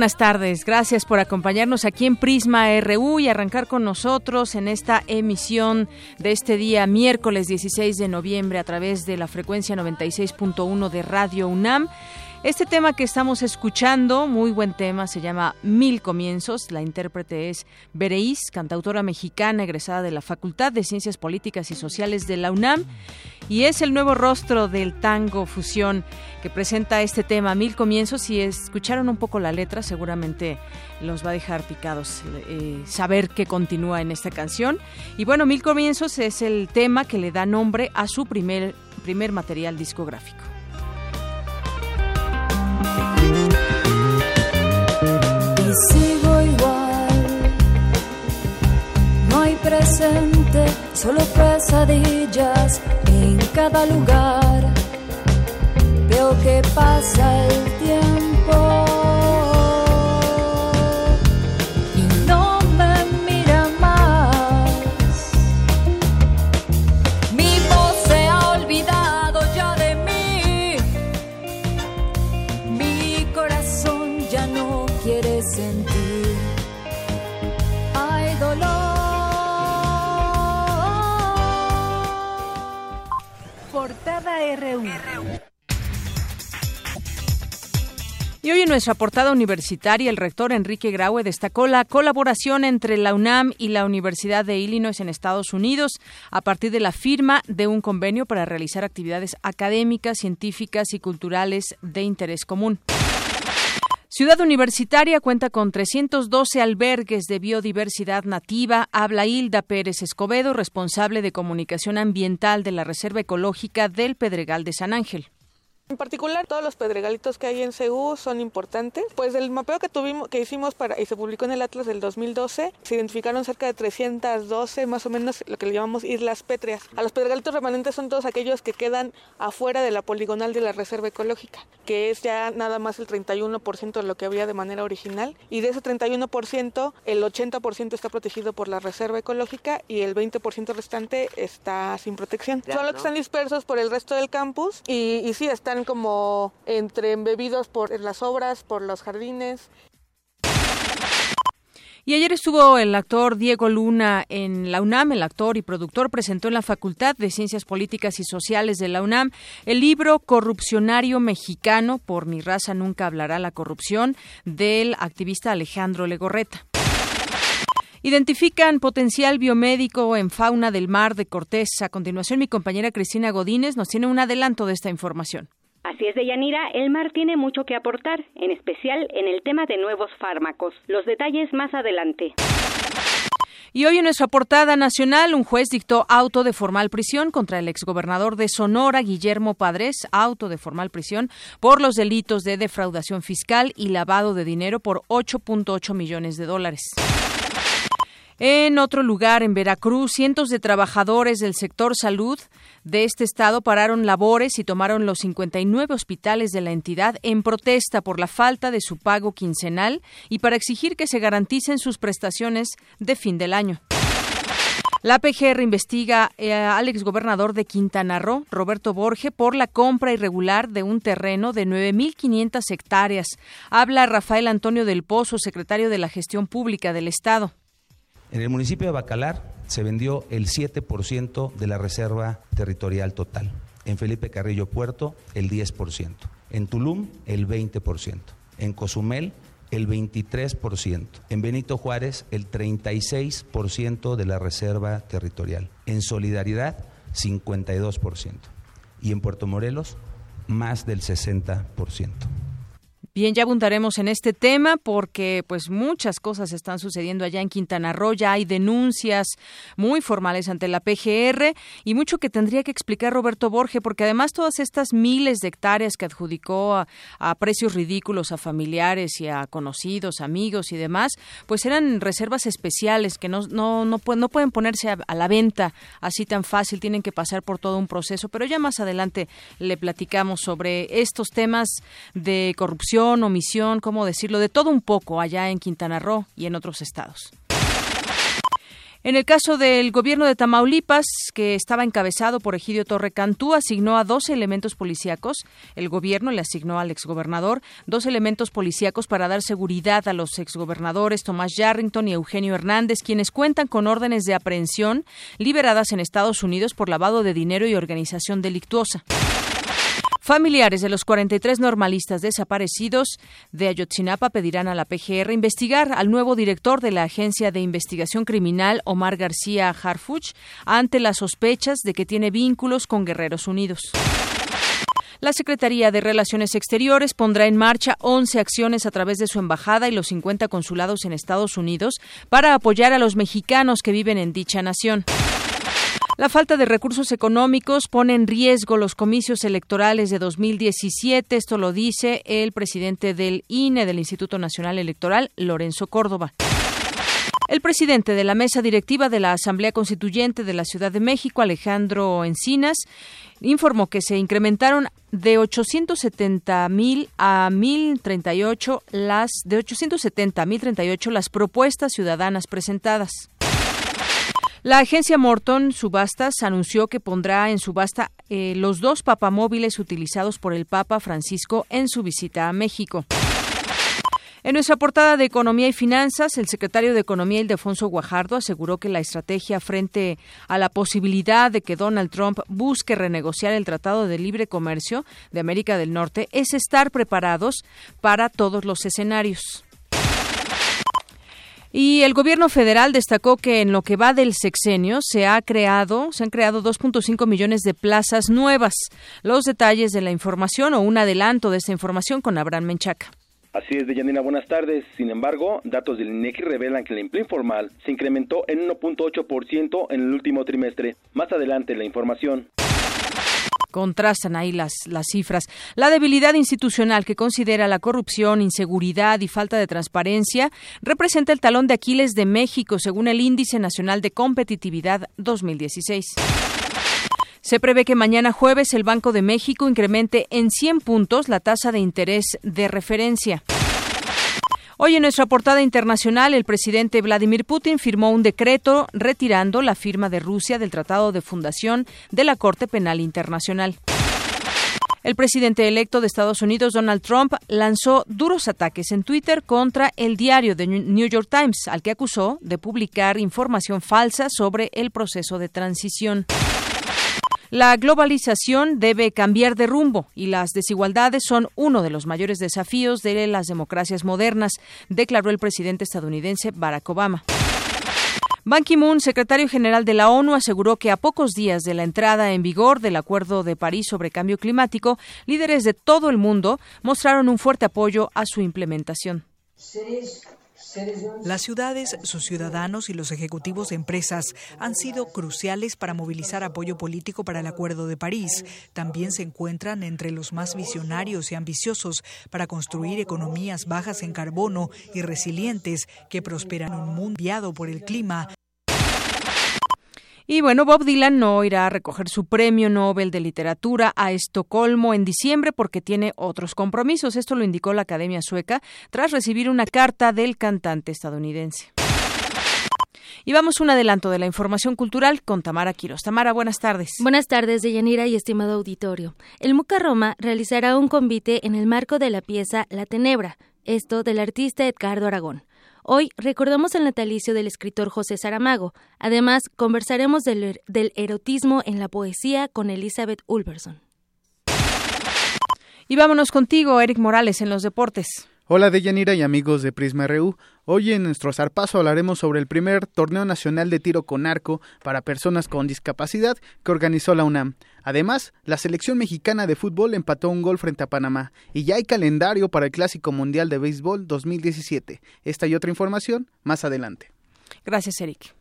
Buenas tardes. Gracias por acompañarnos aquí en Prisma RU y arrancar con nosotros en esta emisión de este día miércoles 16 de noviembre a través de la frecuencia 96.1 de Radio UNAM. Este tema que estamos escuchando, muy buen tema, se llama Mil Comienzos. La intérprete es Bereís, cantautora mexicana egresada de la Facultad de Ciencias Políticas y Sociales de la UNAM y es el nuevo rostro del tango fusión que presenta este tema Mil Comienzos. Si escucharon un poco la letra, seguramente los va a dejar picados eh, saber que continúa en esta canción. Y bueno, Mil Comienzos es el tema que le da nombre a su primer, primer material discográfico. Y sigo igual, no hay presente, solo pesadillas en cada lugar. Veo que pasa el tiempo. Y hoy en nuestra portada universitaria, el rector Enrique Graue destacó la colaboración entre la UNAM y la Universidad de Illinois en Estados Unidos a partir de la firma de un convenio para realizar actividades académicas, científicas y culturales de interés común. Ciudad Universitaria cuenta con 312 albergues de biodiversidad nativa. Habla Hilda Pérez Escobedo, responsable de comunicación ambiental de la Reserva Ecológica del Pedregal de San Ángel. En particular, todos los pedregalitos que hay en CEU son importantes. Pues el mapeo que tuvimos, que hicimos para y se publicó en el Atlas del 2012, se identificaron cerca de 312, más o menos lo que le llamamos islas pétreas. A los pedregalitos remanentes son todos aquellos que quedan afuera de la poligonal de la reserva ecológica, que es ya nada más el 31% de lo que había de manera original. Y de ese 31%, el 80% está protegido por la reserva ecológica y el 20% restante está sin protección. Solo que están dispersos por el resto del campus y, y sí, están como entre embebidos por las obras, por los jardines. Y ayer estuvo el actor Diego Luna en la UNAM. El actor y productor presentó en la Facultad de Ciencias Políticas y Sociales de la UNAM el libro Corrupcionario Mexicano, por mi raza nunca hablará la corrupción, del activista Alejandro Legorreta. Identifican potencial biomédico en fauna del mar de Cortés. A continuación, mi compañera Cristina Godínez nos tiene un adelanto de esta información. Así es, Deyanira, el mar tiene mucho que aportar, en especial en el tema de nuevos fármacos. Los detalles más adelante. Y hoy en nuestra portada nacional, un juez dictó auto de formal prisión contra el exgobernador de Sonora, Guillermo Padres, auto de formal prisión por los delitos de defraudación fiscal y lavado de dinero por 8.8 millones de dólares. En otro lugar, en Veracruz, cientos de trabajadores del sector salud de este estado pararon labores y tomaron los 59 hospitales de la entidad en protesta por la falta de su pago quincenal y para exigir que se garanticen sus prestaciones de fin del año. La PGR investiga eh, al exgobernador de Quintana Roo, Roberto Borge, por la compra irregular de un terreno de 9.500 hectáreas. Habla Rafael Antonio del Pozo, secretario de la Gestión Pública del Estado. En el municipio de Bacalar se vendió el 7% de la reserva territorial total. En Felipe Carrillo Puerto, el 10%. En Tulum, el 20%. En Cozumel, el 23%, en Benito Juárez el 36% de la reserva territorial, en Solidaridad 52% y en Puerto Morelos más del 60%. Bien, ya abundaremos en este tema porque pues muchas cosas están sucediendo allá en Quintana Roo, ya hay denuncias muy formales ante la PGR y mucho que tendría que explicar Roberto Borge porque además todas estas miles de hectáreas que adjudicó a, precios ridículos a familiares y a conocidos, amigos y demás, pues eran reservas especiales que no no no, no pueden ponerse a, a la venta así tan fácil, tienen que pasar por todo un proceso, pero ya más adelante le platicamos sobre estos temas de corrupción omisión, cómo decirlo, de todo un poco allá en Quintana Roo y en otros estados. En el caso del gobierno de Tamaulipas, que estaba encabezado por Egidio Torre Cantú, asignó a 12 elementos policíacos. El gobierno le asignó al exgobernador dos elementos policíacos para dar seguridad a los exgobernadores Tomás Yarrington y Eugenio Hernández, quienes cuentan con órdenes de aprehensión liberadas en Estados Unidos por lavado de dinero y organización delictuosa. Familiares de los 43 normalistas desaparecidos de Ayotzinapa pedirán a la PGR investigar al nuevo director de la Agencia de Investigación Criminal, Omar García Harfuch, ante las sospechas de que tiene vínculos con Guerreros Unidos. La Secretaría de Relaciones Exteriores pondrá en marcha 11 acciones a través de su embajada y los 50 consulados en Estados Unidos para apoyar a los mexicanos que viven en dicha nación. La falta de recursos económicos pone en riesgo los comicios electorales de 2017. Esto lo dice el presidente del INE, del Instituto Nacional Electoral, Lorenzo Córdoba. El presidente de la mesa directiva de la Asamblea Constituyente de la Ciudad de México, Alejandro Encinas, informó que se incrementaron de 870 mil a 1038 las de 870 a 1038 las propuestas ciudadanas presentadas. La agencia Morton Subastas anunció que pondrá en subasta eh, los dos papamóviles utilizados por el Papa Francisco en su visita a México. En nuestra portada de Economía y Finanzas, el secretario de Economía, Ildefonso Guajardo, aseguró que la estrategia frente a la posibilidad de que Donald Trump busque renegociar el Tratado de Libre Comercio de América del Norte es estar preparados para todos los escenarios. Y el gobierno federal destacó que en lo que va del sexenio se ha creado, se han creado 2.5 millones de plazas nuevas. Los detalles de la información o un adelanto de esta información con Abraham Menchaca. Así es, Deyanira, buenas tardes. Sin embargo, datos del INEGI revelan que el empleo informal se incrementó en 1.8% en el último trimestre. Más adelante la información. Contrastan ahí las, las cifras. La debilidad institucional que considera la corrupción, inseguridad y falta de transparencia representa el talón de Aquiles de México, según el Índice Nacional de Competitividad 2016. Se prevé que mañana jueves el Banco de México incremente en 100 puntos la tasa de interés de referencia. Hoy en nuestra portada internacional, el presidente Vladimir Putin firmó un decreto retirando la firma de Rusia del Tratado de Fundación de la Corte Penal Internacional. El presidente electo de Estados Unidos, Donald Trump, lanzó duros ataques en Twitter contra el diario The New York Times, al que acusó de publicar información falsa sobre el proceso de transición. La globalización debe cambiar de rumbo y las desigualdades son uno de los mayores desafíos de las democracias modernas, declaró el presidente estadounidense Barack Obama. Ban Ki-moon, secretario general de la ONU, aseguró que a pocos días de la entrada en vigor del Acuerdo de París sobre Cambio Climático, líderes de todo el mundo mostraron un fuerte apoyo a su implementación. Las ciudades, sus ciudadanos y los ejecutivos de empresas han sido cruciales para movilizar apoyo político para el Acuerdo de París. También se encuentran entre los más visionarios y ambiciosos para construir economías bajas en carbono y resilientes que prosperan un mundo enviado por el clima y bueno, Bob Dylan no irá a recoger su premio Nobel de Literatura a Estocolmo en diciembre porque tiene otros compromisos. Esto lo indicó la Academia Sueca tras recibir una carta del cantante estadounidense. Y vamos un adelanto de la información cultural con Tamara Quiroz. Tamara, buenas tardes. Buenas tardes, Deyanira y estimado auditorio. El Muca Roma realizará un convite en el marco de la pieza La Tenebra, esto del artista Edgardo Aragón. Hoy recordamos el natalicio del escritor José Saramago. Además, conversaremos del, del erotismo en la poesía con Elizabeth Ulverson. Y vámonos contigo, Eric Morales, en los deportes. Hola Deyanira y amigos de Prisma RU. Hoy en nuestro zarpazo hablaremos sobre el primer torneo nacional de tiro con arco para personas con discapacidad que organizó la UNAM. Además, la selección mexicana de fútbol empató un gol frente a Panamá y ya hay calendario para el Clásico Mundial de Béisbol 2017. Esta y otra información más adelante. Gracias, Eric.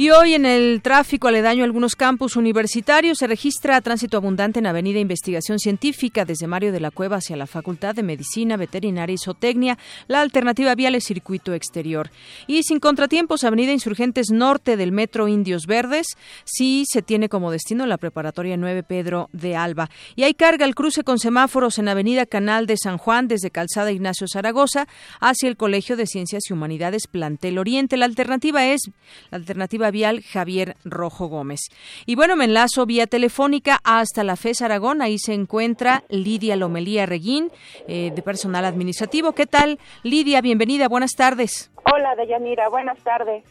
Y hoy en el tráfico aledaño a algunos campus universitarios se registra tránsito abundante en Avenida Investigación Científica desde Mario de la Cueva hacia la Facultad de Medicina, Veterinaria y Zootecnia. La alternativa vial es circuito exterior. Y sin contratiempos, Avenida Insurgentes Norte del Metro Indios Verdes, sí se tiene como destino la preparatoria 9 Pedro de Alba. Y hay carga al cruce con semáforos en Avenida Canal de San Juan desde Calzada Ignacio Zaragoza hacia el Colegio de Ciencias y Humanidades Plantel Oriente. La alternativa es la alternativa vial Javier Rojo Gómez. Y bueno, me enlazo vía telefónica hasta la FES Aragón. Ahí se encuentra Lidia Lomelía Reguín, eh, de personal administrativo. ¿Qué tal, Lidia? Bienvenida, buenas tardes. Hola, Deyanira, buenas tardes.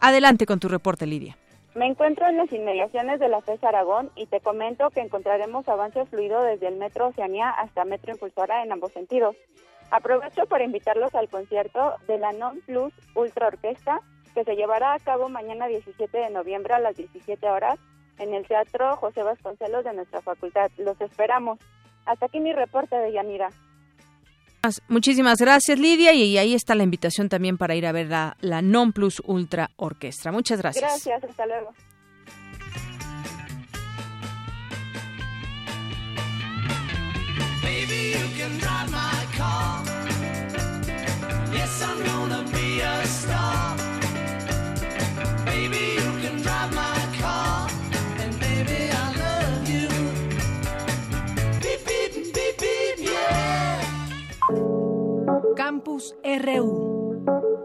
Adelante con tu reporte, Lidia. Me encuentro en las inmediaciones de la FES Aragón y te comento que encontraremos avance fluido desde el Metro Oceanía hasta Metro Impulsora en ambos sentidos. Aprovecho para invitarlos al concierto de la Non Plus Ultra Orquesta que se llevará a cabo mañana 17 de noviembre a las 17 horas en el Teatro José Vasconcelos de nuestra facultad. Los esperamos. Hasta aquí mi reporte de Yanira. Muchísimas gracias, Lidia. Y ahí está la invitación también para ir a ver la, la Non Plus Ultra Orquestra. Muchas gracias. Gracias, hasta luego. Baby, you can drive my car. Yes, I'm gonna be a star. Campus RU.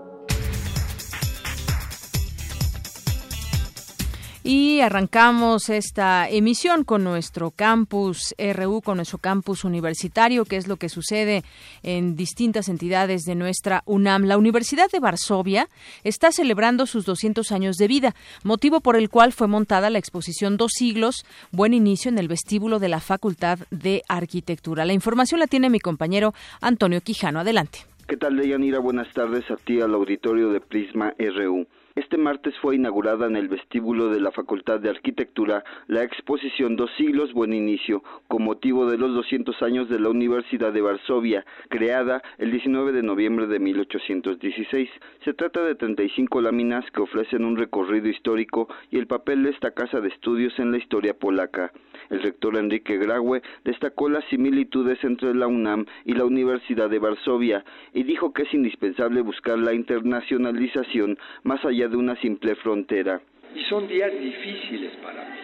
Y arrancamos esta emisión con nuestro campus RU, con nuestro campus universitario, que es lo que sucede en distintas entidades de nuestra UNAM. La Universidad de Varsovia está celebrando sus 200 años de vida, motivo por el cual fue montada la exposición Dos siglos, buen inicio en el vestíbulo de la Facultad de Arquitectura. La información la tiene mi compañero Antonio Quijano. Adelante. ¿Qué tal, Deyanira? Buenas tardes a ti, al auditorio de Prisma RU. Este martes fue inaugurada en el vestíbulo de la Facultad de Arquitectura la exposición Dos siglos, buen inicio, con motivo de los 200 años de la Universidad de Varsovia, creada el 19 de noviembre de 1816. Se trata de 35 láminas que ofrecen un recorrido histórico y el papel de esta casa de estudios en la historia polaca. El rector Enrique Graue destacó las similitudes entre la UNAM y la Universidad de Varsovia y dijo que es indispensable buscar la internacionalización más allá de una simple frontera. Y son días difíciles para mí.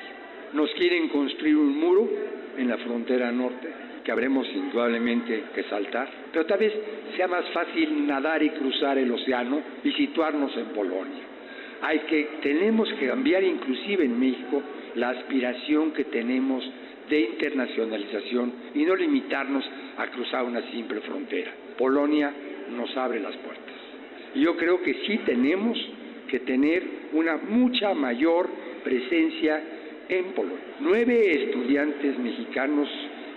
Nos quieren construir un muro en la frontera norte que habremos indudablemente que saltar, pero tal vez sea más fácil nadar y cruzar el océano y situarnos en Polonia. Hay que tenemos que cambiar inclusive en México la aspiración que tenemos de internacionalización y no limitarnos a cruzar una simple frontera. Polonia nos abre las puertas. Yo creo que sí tenemos que tener una mucha mayor presencia en Polonia. Nueve estudiantes mexicanos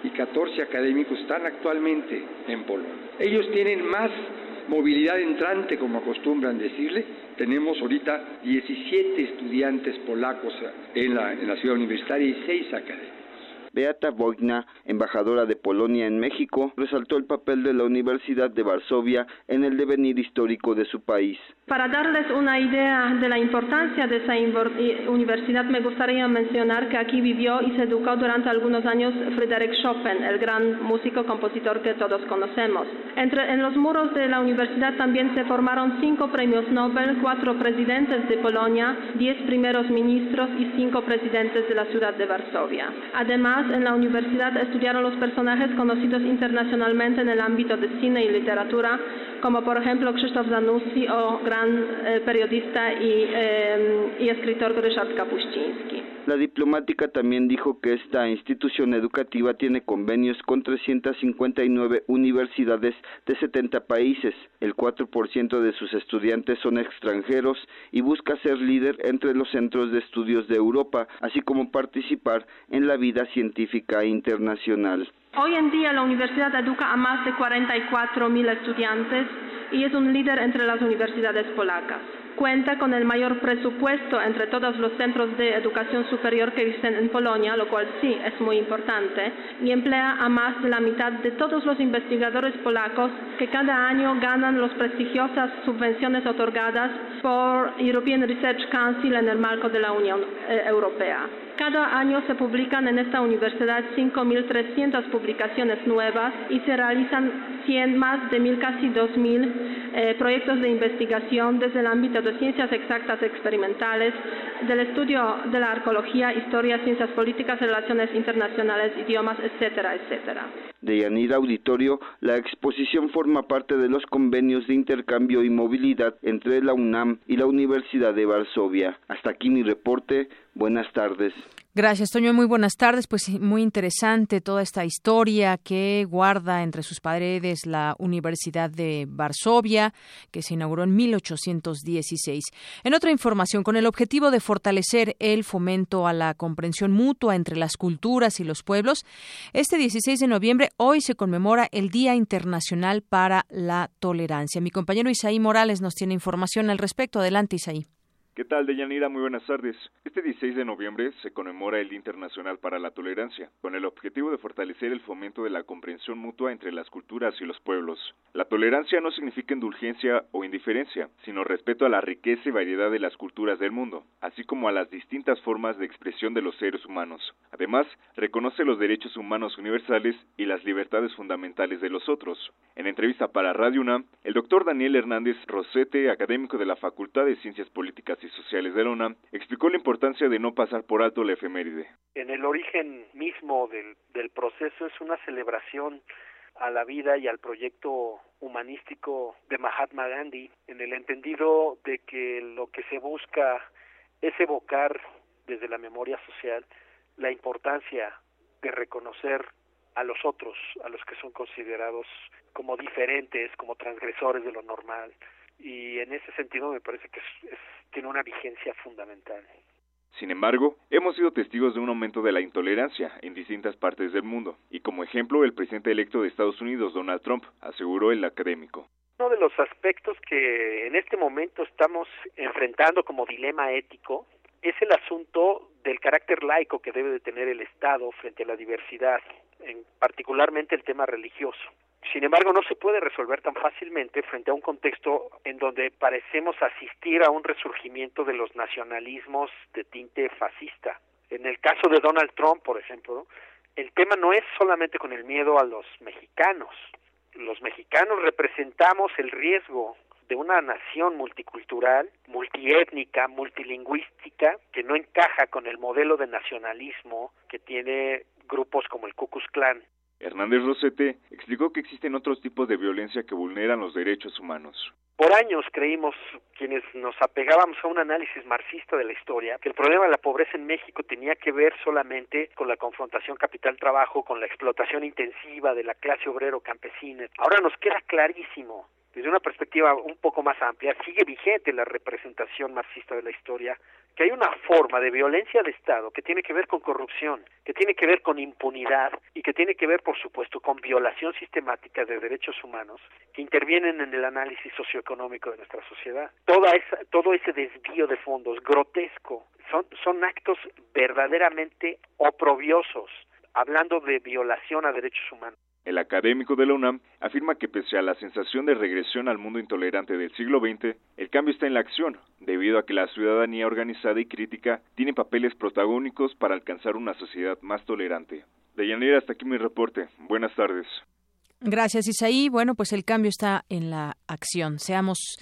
y 14 académicos están actualmente en Polonia. Ellos tienen más movilidad entrante, como acostumbran decirle. Tenemos ahorita 17 estudiantes polacos en la, en la ciudad universitaria y 6 académicos. Beata Wojna, embajadora de Polonia en México, resaltó el papel de la Universidad de Varsovia en el devenir histórico de su país. Para darles una idea de la importancia de esa universidad, me gustaría mencionar que aquí vivió y se educó durante algunos años Friedrich Chopin, el gran músico compositor que todos conocemos. Entre, en los muros de la universidad también se formaron cinco premios Nobel, cuatro presidentes de Polonia, diez primeros ministros y cinco presidentes de la ciudad de Varsovia. Además, en la universidad estudiaron los personajes conocidos internacionalmente en el ámbito de cine y literatura, como por ejemplo Krzysztof Zanussi o gran eh, periodista y, eh, y escritor Ryszard Kapuściński. La diplomática también dijo que esta institución educativa tiene convenios con 359 universidades de 70 países. El 4% de sus estudiantes son extranjeros y busca ser líder entre los centros de estudios de Europa, así como participar en la vida científica internacional. Hoy en día la universidad educa a más de 44 mil estudiantes y es un líder entre las universidades polacas. Cuenta con el mayor presupuesto entre todos los centros de educación superior que existen en Polonia, lo cual sí es muy importante, y emplea a más de la mitad de todos los investigadores polacos que cada año ganan las prestigiosas subvenciones otorgadas por European Research Council en el marco de la Unión eh, Europea. Cada año se publican en esta universidad 5.300 publicaciones nuevas y se realizan 100, más de 1.000, casi 2.000 eh, proyectos de investigación desde el ámbito de ciencias exactas experimentales, del estudio de la arqueología, historia, ciencias políticas, relaciones internacionales, idiomas, etcétera, etcétera. De Yanira Auditorio, la exposición forma parte de los convenios de intercambio y movilidad entre la UNAM y la Universidad de Varsovia. Hasta aquí mi reporte. Buenas tardes. Gracias, Toño. Muy buenas tardes. Pues muy interesante toda esta historia que guarda entre sus paredes la Universidad de Varsovia, que se inauguró en 1816. En otra información, con el objetivo de fortalecer el fomento a la comprensión mutua entre las culturas y los pueblos, este 16 de noviembre hoy se conmemora el Día Internacional para la Tolerancia. Mi compañero Isaí Morales nos tiene información al respecto. Adelante, Isaí. ¿Qué tal, Deyanira? Muy buenas tardes. Este 16 de noviembre se conmemora el Día Internacional para la Tolerancia, con el objetivo de fortalecer el fomento de la comprensión mutua entre las culturas y los pueblos. La tolerancia no significa indulgencia o indiferencia, sino respeto a la riqueza y variedad de las culturas del mundo, así como a las distintas formas de expresión de los seres humanos. Además, reconoce los derechos humanos universales y las libertades fundamentales de los otros. En entrevista para Radio UNAM, el doctor Daniel Hernández Rosete, académico de la Facultad de Ciencias Políticas Sociales de la UNAM, explicó la importancia de no pasar por alto la efeméride. En el origen mismo del, del proceso es una celebración a la vida y al proyecto humanístico de Mahatma Gandhi, en el entendido de que lo que se busca es evocar desde la memoria social la importancia de reconocer a los otros, a los que son considerados como diferentes, como transgresores de lo normal, y en ese sentido me parece que es, tiene una vigencia fundamental. Sin embargo, hemos sido testigos de un aumento de la intolerancia en distintas partes del mundo, y como ejemplo, el presidente electo de Estados Unidos, Donald Trump, aseguró el académico. Uno de los aspectos que en este momento estamos enfrentando como dilema ético es el asunto del carácter laico que debe de tener el Estado frente a la diversidad, en particularmente el tema religioso. Sin embargo, no se puede resolver tan fácilmente frente a un contexto en donde parecemos asistir a un resurgimiento de los nacionalismos de tinte fascista. En el caso de Donald Trump, por ejemplo, el tema no es solamente con el miedo a los mexicanos. Los mexicanos representamos el riesgo de una nación multicultural, multiétnica, multilingüística, que no encaja con el modelo de nacionalismo que tiene grupos como el Ku Klux Klan. Hernández Rosete explicó que existen otros tipos de violencia que vulneran los derechos humanos. Por años creímos, quienes nos apegábamos a un análisis marxista de la historia, que el problema de la pobreza en México tenía que ver solamente con la confrontación capital-trabajo, con la explotación intensiva de la clase obrero-campesina. Ahora nos queda clarísimo desde una perspectiva un poco más amplia, sigue vigente la representación marxista de la historia, que hay una forma de violencia de Estado que tiene que ver con corrupción, que tiene que ver con impunidad y que tiene que ver, por supuesto, con violación sistemática de derechos humanos que intervienen en el análisis socioeconómico de nuestra sociedad. Toda esa, todo ese desvío de fondos grotesco son, son actos verdaderamente oprobiosos hablando de violación a derechos humanos. El académico de la UNAM afirma que pese a la sensación de regresión al mundo intolerante del siglo XX, el cambio está en la acción, debido a que la ciudadanía organizada y crítica tiene papeles protagónicos para alcanzar una sociedad más tolerante. De Yanira, hasta aquí mi reporte. Buenas tardes. Gracias, Isaí. Bueno, pues el cambio está en la acción. Seamos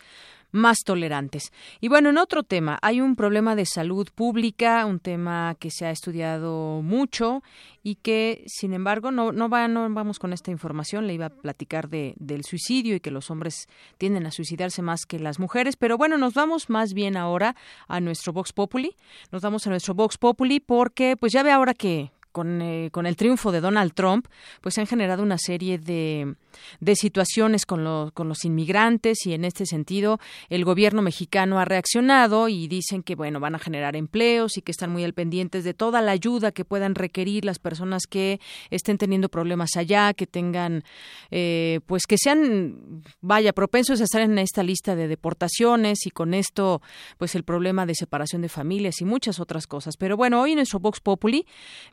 más tolerantes. Y bueno, en otro tema, hay un problema de salud pública, un tema que se ha estudiado mucho y que, sin embargo, no, no, va, no vamos con esta información. Le iba a platicar de, del suicidio y que los hombres tienden a suicidarse más que las mujeres. Pero bueno, nos vamos más bien ahora a nuestro Vox Populi. Nos vamos a nuestro Vox Populi porque, pues ya ve ahora que con, eh, con, el triunfo de Donald Trump, pues se han generado una serie de, de situaciones con, con los inmigrantes y en este sentido el gobierno mexicano ha reaccionado y dicen que bueno van a generar empleos y que están muy al pendientes de toda la ayuda que puedan requerir las personas que estén teniendo problemas allá, que tengan eh, pues que sean vaya propensos a estar en esta lista de deportaciones y con esto pues el problema de separación de familias y muchas otras cosas. Pero bueno, hoy en nuestro Vox Populi,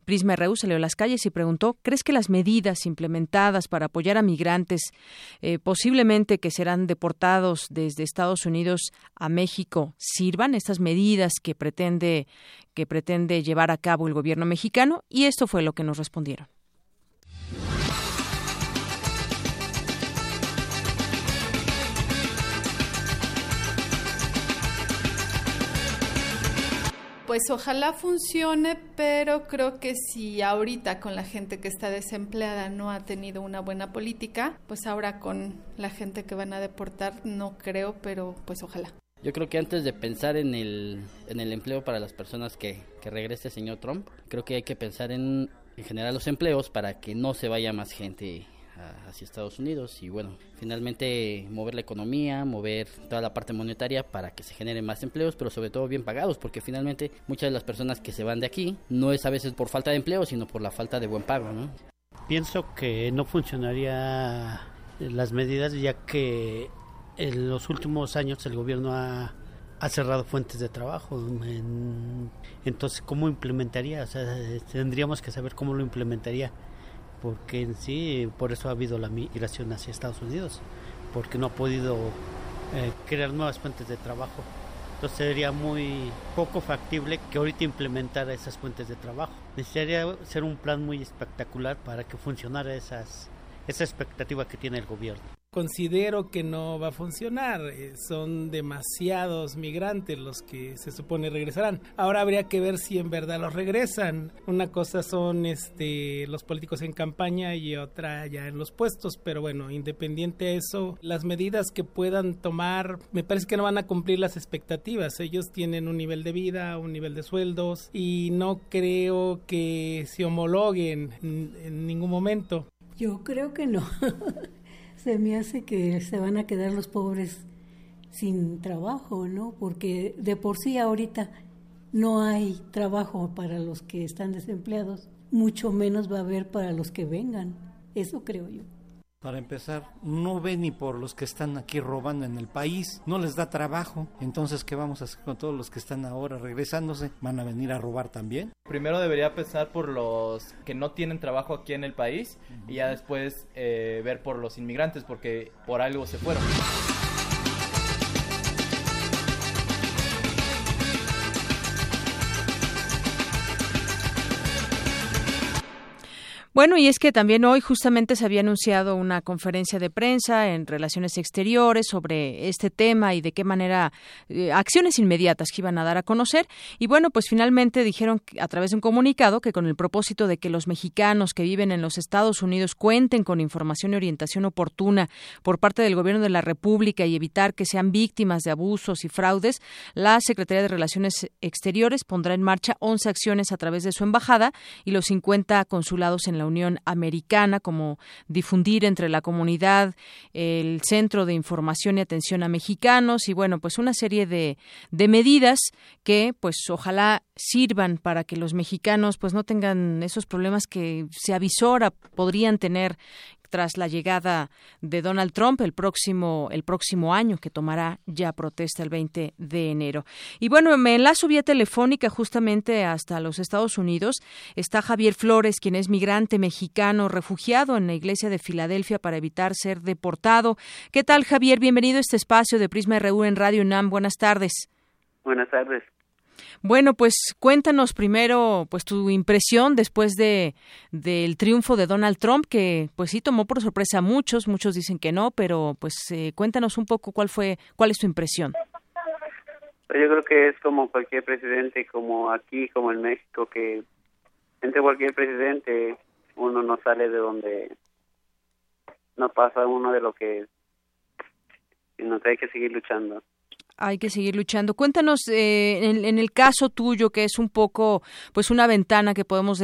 Prisma RU salió a las calles y preguntó, ¿crees que las medidas implementadas para apoyar a migrantes eh, posiblemente que serán deportados desde Estados Unidos a México sirvan estas medidas que pretende que pretende llevar a cabo el gobierno mexicano y esto fue lo que nos respondieron. Pues ojalá funcione, pero creo que si ahorita con la gente que está desempleada no ha tenido una buena política, pues ahora con la gente que van a deportar no creo, pero pues ojalá. Yo creo que antes de pensar en el, en el empleo para las personas que, que regrese el señor Trump, creo que hay que pensar en, en generar los empleos para que no se vaya más gente hacia Estados Unidos y bueno, finalmente mover la economía, mover toda la parte monetaria para que se generen más empleos, pero sobre todo bien pagados, porque finalmente muchas de las personas que se van de aquí no es a veces por falta de empleo, sino por la falta de buen pago. Pienso que no funcionaría las medidas ya que en los últimos años el gobierno ha, ha cerrado fuentes de trabajo. entonces, ¿cómo implementaría? O sea, tendríamos que saber cómo lo implementaría porque en sí por eso ha habido la migración hacia Estados Unidos, porque no ha podido eh, crear nuevas fuentes de trabajo. Entonces sería muy poco factible que ahorita implementara esas fuentes de trabajo. Necesitaría ser un plan muy espectacular para que funcionara esas, esa expectativa que tiene el gobierno. Considero que no va a funcionar, eh, son demasiados migrantes los que se supone regresarán. Ahora habría que ver si en verdad los regresan. Una cosa son este los políticos en campaña y otra ya en los puestos, pero bueno, independiente de eso, las medidas que puedan tomar me parece que no van a cumplir las expectativas. Ellos tienen un nivel de vida, un nivel de sueldos y no creo que se homologuen en ningún momento. Yo creo que no. se me hace que se van a quedar los pobres sin trabajo, ¿no? Porque de por sí ahorita no hay trabajo para los que están desempleados, mucho menos va a haber para los que vengan. Eso creo yo. Para empezar, no ve ni por los que están aquí robando en el país, no les da trabajo, entonces ¿qué vamos a hacer con todos los que están ahora regresándose? ¿Van a venir a robar también? Primero debería pensar por los que no tienen trabajo aquí en el país y ya después eh, ver por los inmigrantes porque por algo se fueron. Bueno, y es que también hoy justamente se había anunciado una conferencia de prensa en Relaciones Exteriores sobre este tema y de qué manera eh, acciones inmediatas que iban a dar a conocer. Y bueno, pues finalmente dijeron a través de un comunicado que con el propósito de que los mexicanos que viven en los Estados Unidos cuenten con información y orientación oportuna por parte del Gobierno de la República y evitar que sean víctimas de abusos y fraudes, la Secretaría de Relaciones Exteriores pondrá en marcha 11 acciones a través de su embajada y los 50 consulados en la Unión Americana, como difundir entre la comunidad el Centro de Información y Atención a Mexicanos y bueno, pues una serie de, de medidas que pues ojalá sirvan para que los mexicanos pues no tengan esos problemas que se avisora podrían tener tras la llegada de Donald Trump el próximo el próximo año que tomará ya protesta el 20 de enero. Y bueno, me enlazo vía telefónica justamente hasta los Estados Unidos. Está Javier Flores, quien es migrante mexicano refugiado en la iglesia de Filadelfia para evitar ser deportado. ¿Qué tal, Javier? Bienvenido a este espacio de Prisma RU en Radio UNAM. Buenas tardes. Buenas tardes. Bueno, pues cuéntanos primero pues tu impresión después de del triunfo de Donald Trump que pues sí tomó por sorpresa a muchos, muchos dicen que no, pero pues eh, cuéntanos un poco cuál fue cuál es tu impresión. Pues yo creo que es como cualquier presidente, como aquí, como en México, que entre cualquier presidente uno no sale de donde no pasa uno de lo que es, sino que hay que seguir luchando hay que seguir luchando. Cuéntanos eh, en, el caso tuyo, que es un poco, pues, una ventana que podemos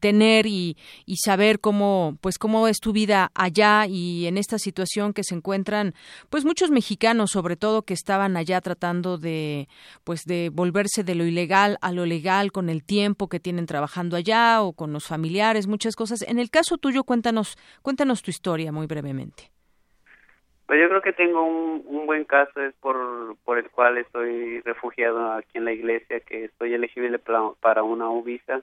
tener y, y, saber cómo, pues, cómo es tu vida allá y en esta situación que se encuentran, pues, muchos mexicanos, sobre todo, que estaban allá tratando de, pues, de volverse de lo ilegal a lo legal con el tiempo que tienen trabajando allá o con los familiares, muchas cosas. En el caso tuyo, cuéntanos, cuéntanos tu historia muy brevemente. Pues yo creo que tengo un, un buen caso, es por, por el cual estoy refugiado aquí en la iglesia, que estoy elegible para, una visa,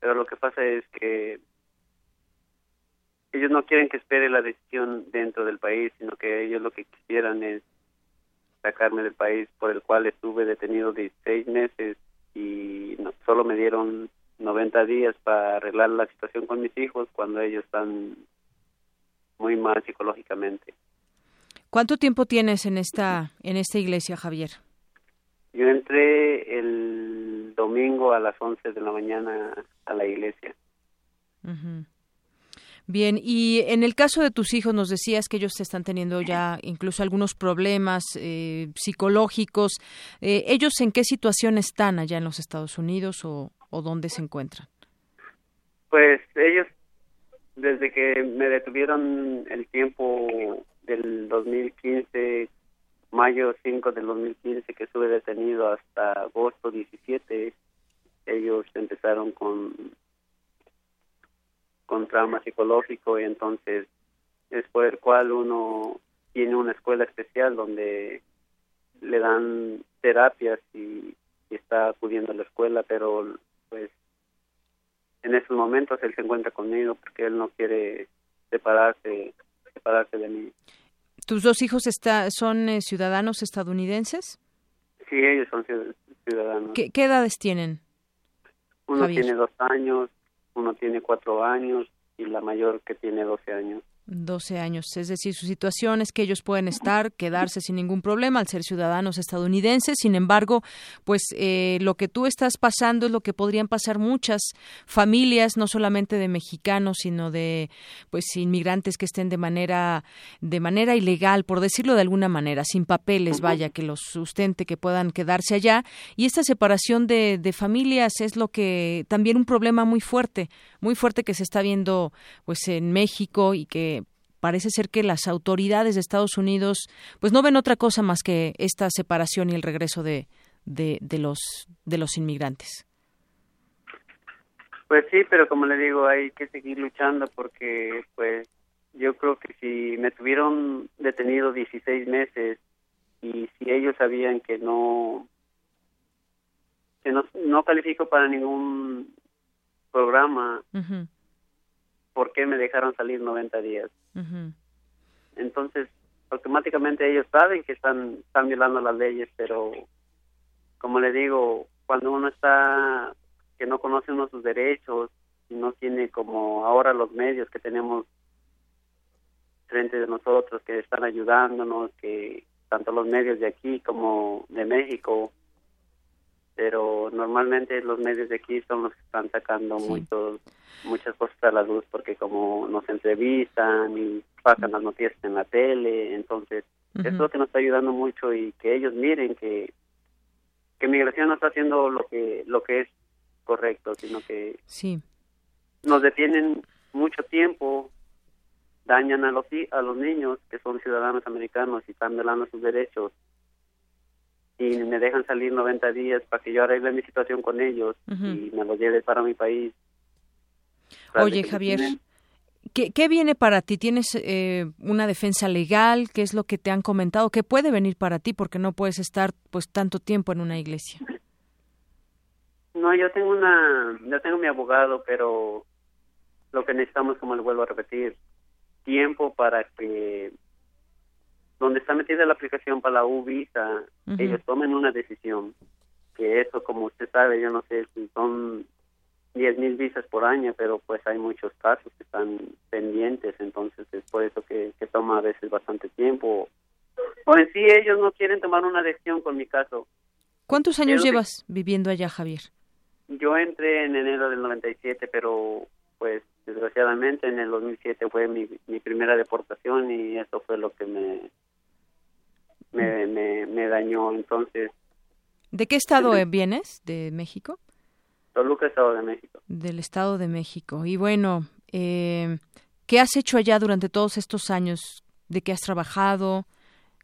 pero lo que pasa es que ellos no quieren que espere la decisión dentro del país, sino que ellos lo que quisieran es sacarme del país por el cual estuve detenido 16 meses y no, solo me dieron 90 días para arreglar la situación con mis hijos cuando ellos están muy mal psicológicamente. ¿Cuánto tiempo tienes en esta en esta iglesia, Javier? Yo entré el domingo a las 11 de la mañana a la iglesia. Bien, y en el caso de tus hijos nos decías que ellos están teniendo ya incluso algunos problemas eh, psicológicos. Eh, ¿Ellos en qué situación están allá en los Estados Unidos o, o dónde se encuentran? Pues ellos, desde que me detuvieron el tiempo del 2015, mayo 5 del 2015 que estuve detenido hasta agosto 17, ellos empezaron con con trauma psicológico y entonces es por el cual uno tiene una escuela especial donde le dan terapias y, está acudiendo a la escuela, pero pues en esos momentos él se encuentra conmigo porque él no quiere separarse separarse de mí. ¿Tus dos hijos está, son eh, ciudadanos estadounidenses? Sí, ellos son ciudadanos. ¿Qué, edades tienen? Uno tiene dos años, uno tiene cuatro años y la mayor que tiene doce años. 12 años. Es decir, su situación es que ellos pueden estar, quedarse sin ningún problema al ser ciudadanos estadounidenses. Sin embargo, pues eh, lo que tú estás pasando es lo que podrían pasar muchas familias, no solamente de mexicanos, sino de pues inmigrantes que estén de manera de manera ilegal, por decirlo de alguna manera, sin papeles, vaya, que los sustente, que puedan quedarse allá. Y esta separación de, de familias es lo que también un problema muy fuerte, muy fuerte que se está viendo pues en México y que parece ser que las autoridades de Estados Unidos pues no ven otra cosa más que esta separación y el regreso de, de, los de los inmigrantes. Pues sí, pero como le digo, hay que seguir luchando porque pues yo creo que si me tuvieron detenido 16 meses y si ellos sabían que no que no, no califico para ningún programa, ¿por qué me dejaron salir 90 días? Entonces, automáticamente ellos saben que están, están violando las leyes, pero como le digo, cuando uno está, que no conoce uno sus derechos, y no tiene como ahora los medios que tenemos frente de nosotros, que están ayudándonos, que tanto los medios de aquí como de México pero normalmente los medios de aquí son los que están sacando muchos muchas cosas a la luz porque como nos entrevistan y pasan las noticias en la tele entonces es lo que nos está ayudando mucho y que ellos miren que que migración no está haciendo lo que lo que es correcto sino que sí. nos detienen mucho tiempo dañan a los a los niños que son ciudadanos americanos y están violando sus derechos y me dejan salir 90 días para que yo arregle mi situación con ellos y me lo lleve para mi país. Oye, Javier, ¿Qué, viene para ti? ¿Tienes eh, una defensa legal? ¿Qué es lo que te han comentado? ¿Qué puede venir para ti? Porque no puedes estar pues tanto tiempo en una iglesia. No, yo tengo una, yo tengo mi abogado, pero lo que necesitamos, como le vuelvo a repetir, tiempo para que donde está metida la aplicación para la U Visa, ellos tomen una decisión. Que eso, como usted sabe, yo no sé si son diez mil visas por año, pero pues hay muchos casos que están pendientes, entonces es por eso que, toma a veces bastante tiempo. O en sí ellos no quieren tomar una decisión con mi caso. ¿Cuántos años llevas viviendo allá, Javier? Yo entré en enero del 97, pero pues desgraciadamente en el 2007 fue mi, mi primera deportación y eso fue lo que me, me, me, dañó. Entonces. ¿De qué estado vienes? ¿De México? Toluca, Estado de México. Del Estado de México. Y bueno, eh, ¿qué has hecho allá durante todos estos años? ¿De qué has trabajado?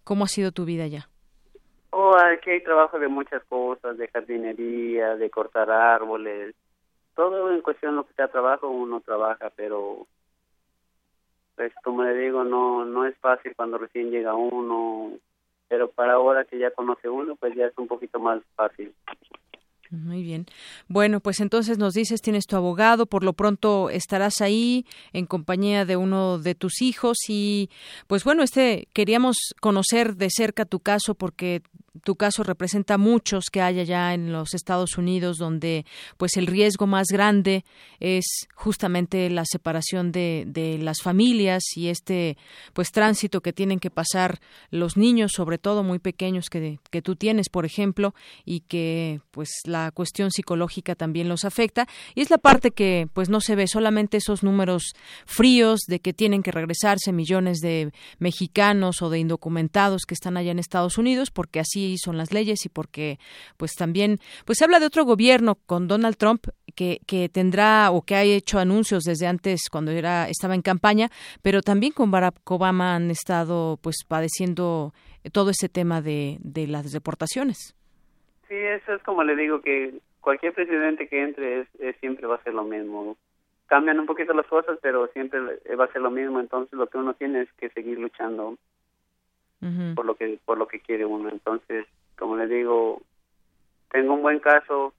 ¿Cómo ha sido tu vida allá? Oh, aquí hay trabajo de muchas cosas, de jardinería, de cortar árboles, todo en cuestión de lo que sea trabajo, uno trabaja, pero pues como le digo, no no es fácil cuando recién llega uno, pero para ahora que ya conoce uno, pues ya es un poquito más fácil. Muy bien. Bueno, pues entonces nos dices, tienes tu abogado, por lo pronto estarás ahí en compañía de uno de tus hijos y pues bueno, este queríamos conocer de cerca tu caso porque tu caso representa muchos que hay allá en los Estados Unidos donde pues el riesgo más grande es justamente la separación de, de las familias y este pues tránsito que tienen que pasar los niños sobre todo muy pequeños que, que tú tienes por ejemplo y que pues la cuestión psicológica también los afecta. Y es la parte que pues no se ve solamente esos números fríos de que tienen que regresarse millones de mexicanos o de indocumentados que están allá en Estados Unidos porque así son las leyes y porque pues también pues se habla de otro gobierno con Donald Trump que, que tendrá o que ha hecho anuncios desde antes cuando era estaba en campaña, pero también con Barack Obama han estado pues padeciendo todo ese tema de, de las deportaciones. Sí, eso es como le digo que cualquier presidente que entre es, siempre va a ser lo mismo. Cambian un poquito las cosas, pero siempre va a ser lo mismo. Entonces lo que uno tiene es que seguir luchando por lo que por lo que quiere uno. Entonces como le digo tengo un buen caso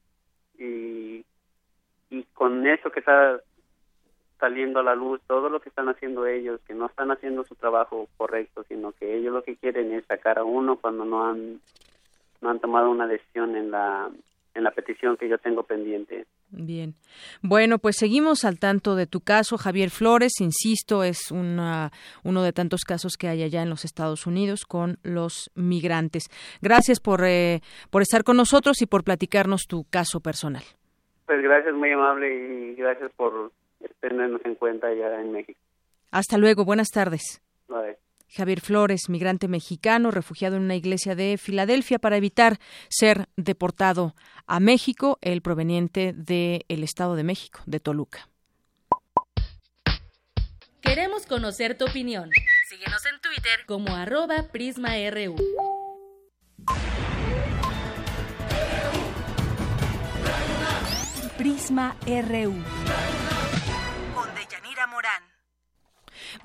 y y con eso que está saliendo a la luz todo lo que están haciendo ellos que no están haciendo su trabajo correcto sino que ellos lo que quieren es sacar a uno cuando no han no han tomado una decisión en la en la petición que yo tengo pendiente Bien. Bueno, pues seguimos al tanto de tu caso, Javier Flores. Insisto, es una, uno de tantos casos que hay allá en los Estados Unidos con los migrantes. Gracias por, eh, por estar con nosotros y por platicarnos tu caso personal. Pues gracias, muy amable, y gracias por tenernos en cuenta allá en México. Hasta luego, buenas tardes. Bye. Javier Flores, migrante mexicano, refugiado en una iglesia de Filadelfia para evitar ser deportado a México, el proveniente del Estado de México, de Toluca. Queremos conocer tu opinión. Síguenos en Twitter como arroba PrismaRU. Prisma RU.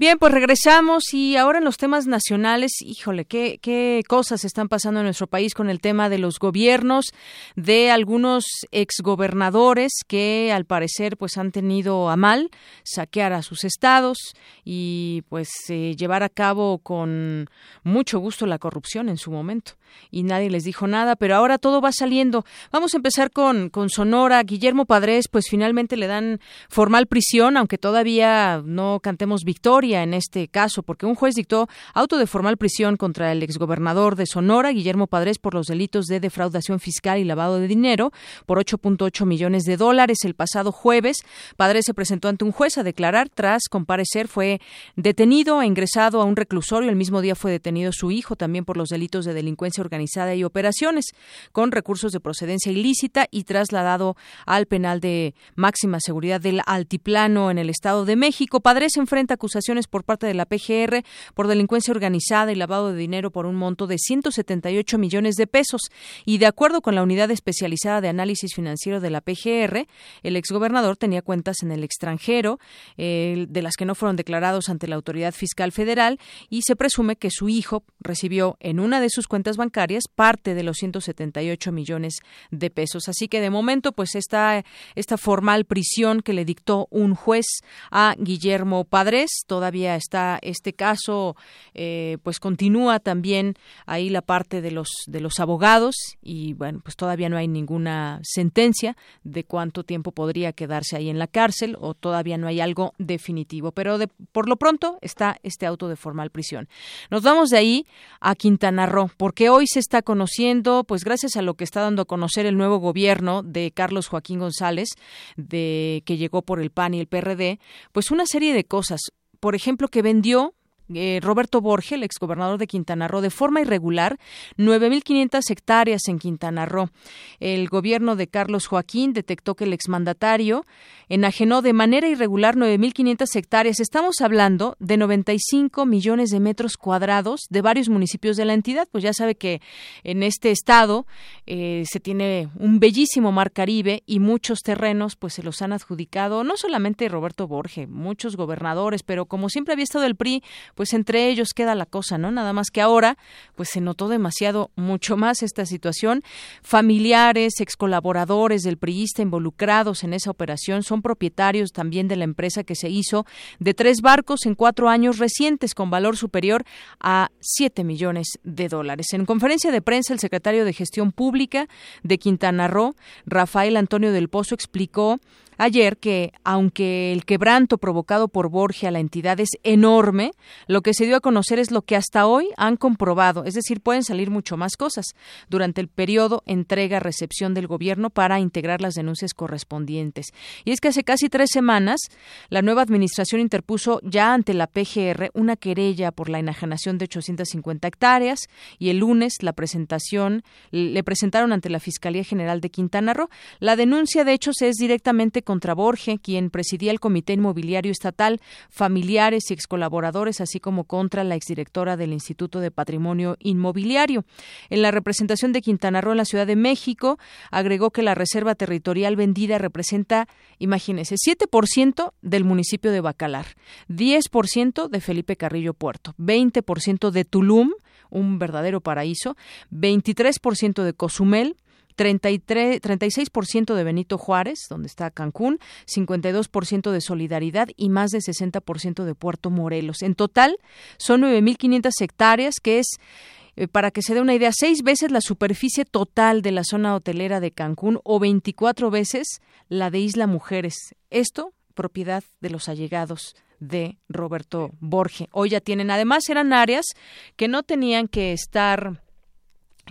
Bien, pues regresamos y ahora en los temas nacionales, híjole, qué, qué cosas están pasando en nuestro país con el tema de los gobiernos, de algunos exgobernadores que al parecer pues han tenido a mal saquear a sus estados y pues eh, llevar a cabo con mucho gusto la corrupción en su momento y nadie les dijo nada, pero ahora todo va saliendo. Vamos a empezar con, con Sonora. Guillermo Padres, pues finalmente le dan formal prisión, aunque todavía no cantemos victoria en este caso, porque un juez dictó auto de formal prisión contra el exgobernador de Sonora, Guillermo Padres, por los delitos de defraudación fiscal y lavado de dinero por 8.8 millones de dólares. El pasado jueves, Padres se presentó ante un juez a declarar tras comparecer. Fue detenido e ingresado a un reclusorio. El mismo día fue detenido su hijo también por los delitos de delincuencia organizada y operaciones con recursos de procedencia ilícita y trasladado al penal de máxima seguridad del Altiplano en el Estado de México. Padres enfrenta acusaciones por parte de la PGR por delincuencia organizada y lavado de dinero por un monto de 178 millones de pesos. Y de acuerdo con la unidad especializada de análisis financiero de la PGR, el exgobernador tenía cuentas en el extranjero, eh, de las que no fueron declarados ante la autoridad fiscal federal, y se presume que su hijo recibió en una de sus cuentas bancarias parte de los 178 millones de pesos. Así que de momento, pues esta, esta formal prisión que le dictó un juez a Guillermo Padres, todavía está este caso, eh, pues continúa también ahí la parte de los de los abogados y bueno, pues todavía no hay ninguna sentencia de cuánto tiempo podría quedarse ahí en la cárcel o todavía no hay algo definitivo, pero de, por lo pronto está este auto de formal prisión. Nos vamos de ahí a Quintana Roo, porque hoy se está conociendo, pues gracias a lo que está dando a conocer el nuevo gobierno de Carlos Joaquín González, de que llegó por el PAN y el PRD, pues una serie de cosas. Por ejemplo, que vendió eh, Roberto Borge, el exgobernador de Quintana Roo, de forma irregular 9.500 hectáreas en Quintana Roo. El gobierno de Carlos Joaquín detectó que el exmandatario enajenó de manera irregular 9.500 hectáreas. Estamos hablando de 95 millones de metros cuadrados de varios municipios de la entidad. Pues ya sabe que en este estado eh, se tiene un bellísimo mar Caribe y muchos terrenos pues se los han adjudicado no solamente Roberto Borge, muchos gobernadores, pero como siempre había estado el PRI, pues entre ellos queda la cosa, ¿no? Nada más que ahora, pues se notó demasiado, mucho más esta situación. Familiares, ex colaboradores del priista involucrados en esa operación son propietarios también de la empresa que se hizo de tres barcos en cuatro años recientes con valor superior a siete millones de dólares. En conferencia de prensa, el secretario de Gestión Pública de Quintana Roo, Rafael Antonio del Pozo, explicó ayer que, aunque el quebranto provocado por Borgia a la entidad es enorme, lo que se dio a conocer es lo que hasta hoy han comprobado, es decir, pueden salir mucho más cosas durante el periodo entrega-recepción del gobierno para integrar las denuncias correspondientes. Y es que hace casi tres semanas, la nueva administración interpuso ya ante la PGR una querella por la enajenación de 850 hectáreas y el lunes la presentación le presentaron ante la Fiscalía General de Quintana Roo. La denuncia, de hecho, es directamente contra Borge, quien presidía el Comité Inmobiliario Estatal, familiares y ex colaboradores, así como contra la exdirectora del Instituto de Patrimonio Inmobiliario. En la representación de Quintana Roo en la Ciudad de México, agregó que la reserva territorial vendida representa, imagínense, 7% del municipio de Bacalar, 10% de Felipe Carrillo Puerto, 20% de Tulum, un verdadero paraíso, 23% de Cozumel, 33, 36% de Benito Juárez, donde está Cancún, 52% de Solidaridad y más de 60% de Puerto Morelos. En total, son 9.500 hectáreas, que es eh, para que se dé una idea, seis veces la superficie total de la zona hotelera de Cancún o 24 veces la de Isla Mujeres. Esto, propiedad de los allegados de Roberto Borge. Hoy ya tienen, además, eran áreas que no tenían que estar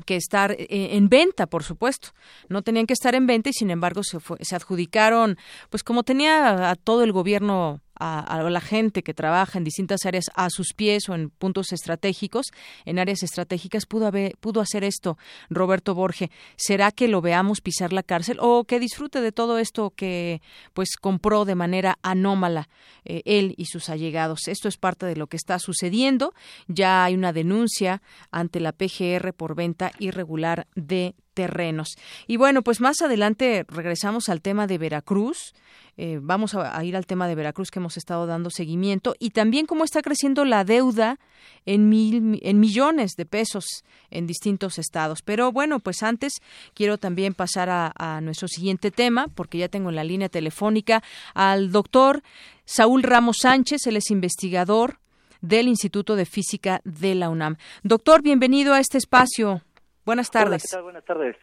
que estar eh, en venta, por supuesto. No tenían que estar en venta y, sin embargo, se, se adjudicaron, pues como tenía a todo el gobierno a, la gente que trabaja en distintas áreas a sus pies o en puntos estratégicos, en áreas estratégicas, pudo, haber, pudo hacer esto Roberto Borge. ¿Será que lo veamos pisar la cárcel o que disfrute de todo esto que pues compró de manera anómala eh, él y sus allegados? Esto es parte de lo que está sucediendo. Ya hay una denuncia ante la PGR por venta irregular de terrenos. Y bueno, pues más adelante regresamos al tema de Veracruz. Eh, vamos a, ir al tema de Veracruz que hemos estado dando seguimiento y también cómo está creciendo la deuda en, mil, en millones de pesos en distintos estados. Pero bueno, pues antes quiero también pasar a, a nuestro siguiente tema porque ya tengo en la línea telefónica al doctor Saúl Ramos Sánchez, él es investigador del Instituto de Física de la UNAM. Doctor, bienvenido a este espacio. Buenas tardes. Buenas tardes.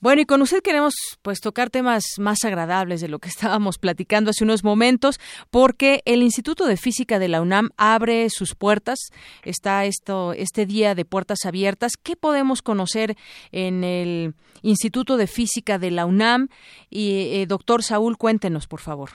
Bueno, y con usted queremos pues tocar temas más agradables de lo que estábamos platicando hace unos momentos, porque el Instituto de Física de la UNAM abre sus puertas. Está esto este día de puertas abiertas. ¿Qué podemos conocer en el Instituto de Física de la UNAM? Y eh, doctor Saúl, cuéntenos, por favor.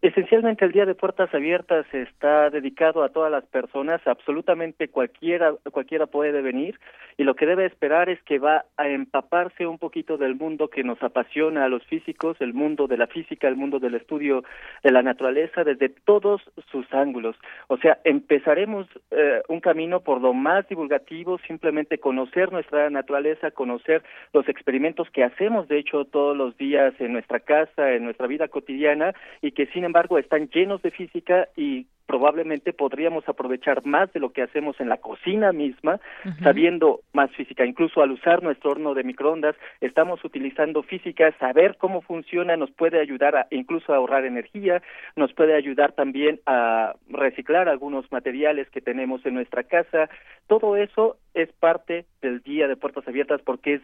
Esencialmente el Día de Puertas Abiertas está dedicado a todas las personas, absolutamente cualquiera, cualquiera puede venir y lo que debe esperar es que va a empaparse un poquito del mundo que nos apasiona a los físicos, el mundo de la física, el mundo del estudio de la naturaleza desde todos sus ángulos. O sea, empezaremos eh, un camino por lo más divulgativo, simplemente conocer nuestra naturaleza, conocer los experimentos que hacemos de hecho todos los días en nuestra casa, en nuestra vida cotidiana y que sin embargo están llenos de física y probablemente podríamos aprovechar más de lo que hacemos en la cocina misma, sabiendo más física. Incluso al usar nuestro horno de microondas, estamos utilizando física, saber cómo funciona nos puede ayudar a incluso a ahorrar energía, nos puede ayudar también a reciclar algunos materiales que tenemos en nuestra casa. Todo eso es parte del Día de Puertas Abiertas porque es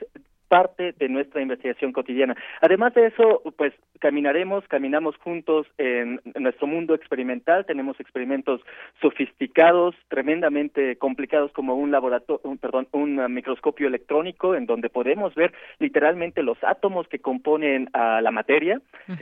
parte de nuestra investigación cotidiana. Además de eso, pues caminaremos, caminamos juntos en, nuestro mundo experimental, tenemos experimentos sofisticados, tremendamente complicados como un laboratorio, perdón, un microscopio electrónico en donde podemos ver literalmente los átomos que componen a la materia,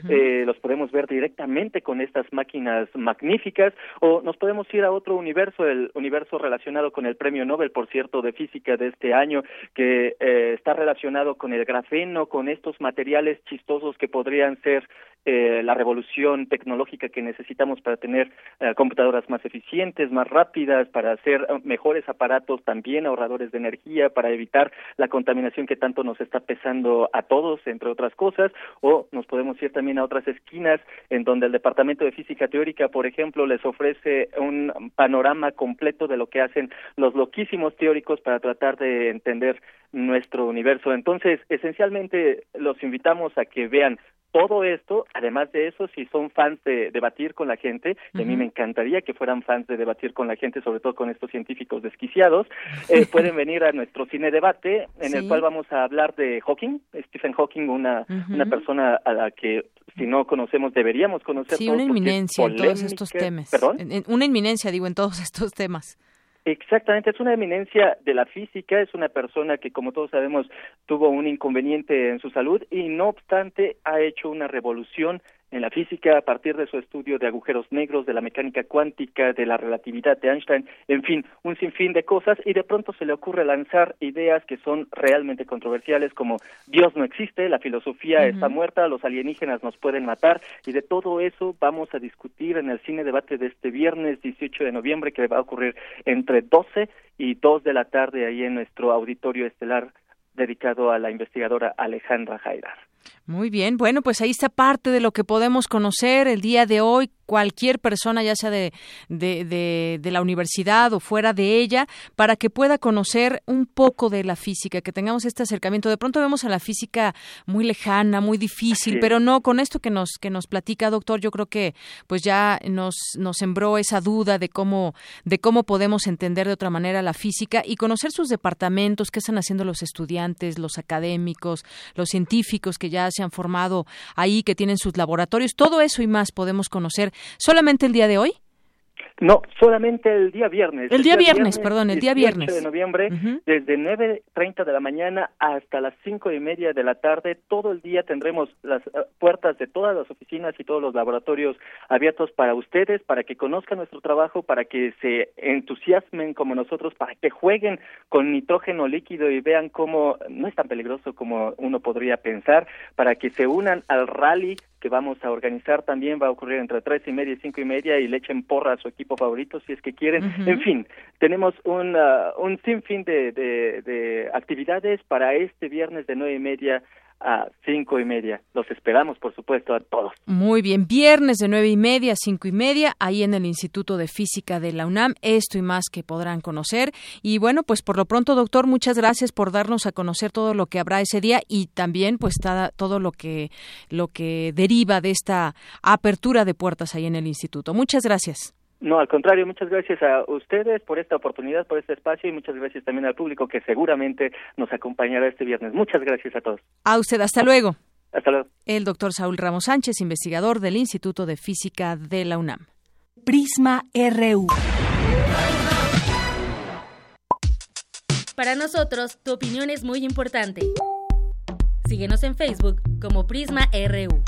eh, los podemos ver directamente con estas máquinas magníficas. O nos podemos ir a otro universo, el universo relacionado con el Premio Nobel, por cierto, de física de este año, que eh, está relacionado con el grafeno, con estos materiales chistosos que podrían ser eh, la revolución tecnológica que necesitamos para tener eh, computadoras más eficientes, más rápidas, para hacer mejores aparatos también ahorradores de energía, para evitar la contaminación que tanto nos está pesando a todos, entre otras cosas, o nos podemos ir también a otras esquinas en donde el Departamento de Física Teórica, por ejemplo, les ofrece un panorama completo de lo que hacen los loquísimos teóricos para tratar de entender nuestro universo. Entonces, esencialmente los invitamos a que vean todo esto, además de eso, si son fans de debatir con la gente, y a mí me encantaría que fueran fans de debatir con la gente, sobre todo con estos científicos desquiciados, eh, pueden venir a nuestro cine debate, en el cual vamos a hablar de Hawking, Stephen Hawking, una, una persona a la que si no conocemos deberíamos conocer. Sí, una inminencia en todos estos temas. ¿Perdón? una inminencia, digo, en todos estos temas. Exactamente, es una eminencia de la física, es una persona que, como todos sabemos, tuvo un inconveniente en su salud y, no obstante, ha hecho una revolución en la física a partir de su estudio de agujeros negros, de la mecánica cuántica, de la relatividad de Einstein, en fin, un sinfín de cosas y de pronto se le ocurre lanzar ideas que son realmente controversiales como Dios no existe, la filosofía está muerta, los alienígenas nos pueden matar y de todo eso vamos a discutir en el cine debate de este viernes 18 de noviembre que va a ocurrir entre 12 y 2 de la tarde ahí en nuestro auditorio estelar dedicado a la investigadora Alejandra Jaidar. Muy bien, bueno, pues ahí está parte de lo que podemos conocer el día de hoy cualquier persona, ya sea de, de, de, la universidad o fuera de ella, para que pueda conocer un poco de la física, que tengamos este acercamiento. De pronto vemos a la física muy lejana, muy difícil, pero no, con esto que nos, que nos platica, doctor, yo creo que pues ya nos, nos sembró esa duda de cómo, de cómo podemos entender de otra manera la física y conocer sus departamentos, qué están haciendo los estudiantes, los académicos, los científicos que ya se han formado ahí, que tienen sus laboratorios, todo eso y más podemos conocer solamente el día de hoy. No, solamente el día viernes. El día, viernes, perdón, el día viernes. de noviembre, desde 9.30 de la mañana hasta las cinco y media de la tarde, todo el día tendremos las eh, puertas de todas las oficinas y todos los laboratorios abiertos para ustedes, para que conozcan nuestro trabajo, para que se entusiasmen como nosotros, para que jueguen con nitrógeno líquido y vean cómo no es tan peligroso como uno podría pensar, para que se unan al rally que vamos a organizar también va a ocurrir entre tres y media y cinco y media y le echen porra a su equipo favorito si es que quieren. En fin, tenemos un, un sinfín de, de, de actividades para este viernes de nueve y media a cinco y media. Los esperamos, por supuesto, a todos. Muy bien, viernes de nueve y media a cinco y media, ahí en el Instituto de Física de la UNAM, esto y más que podrán conocer. Y bueno, pues por lo pronto, doctor, muchas gracias por darnos a conocer todo lo que habrá ese día y también pues todo lo que, lo que deriva de esta apertura de puertas ahí en el Instituto. Muchas gracias. No, al contrario, muchas gracias a ustedes por esta oportunidad, por este espacio y muchas gracias también al público que seguramente nos acompañará este viernes. Muchas gracias a todos. A usted, hasta luego. Hasta luego. El doctor Saúl Ramos Sánchez, investigador del Instituto de Física de la UNAM. Prisma RU. Para nosotros, tu opinión es muy importante. Síguenos en Facebook como Prisma RU.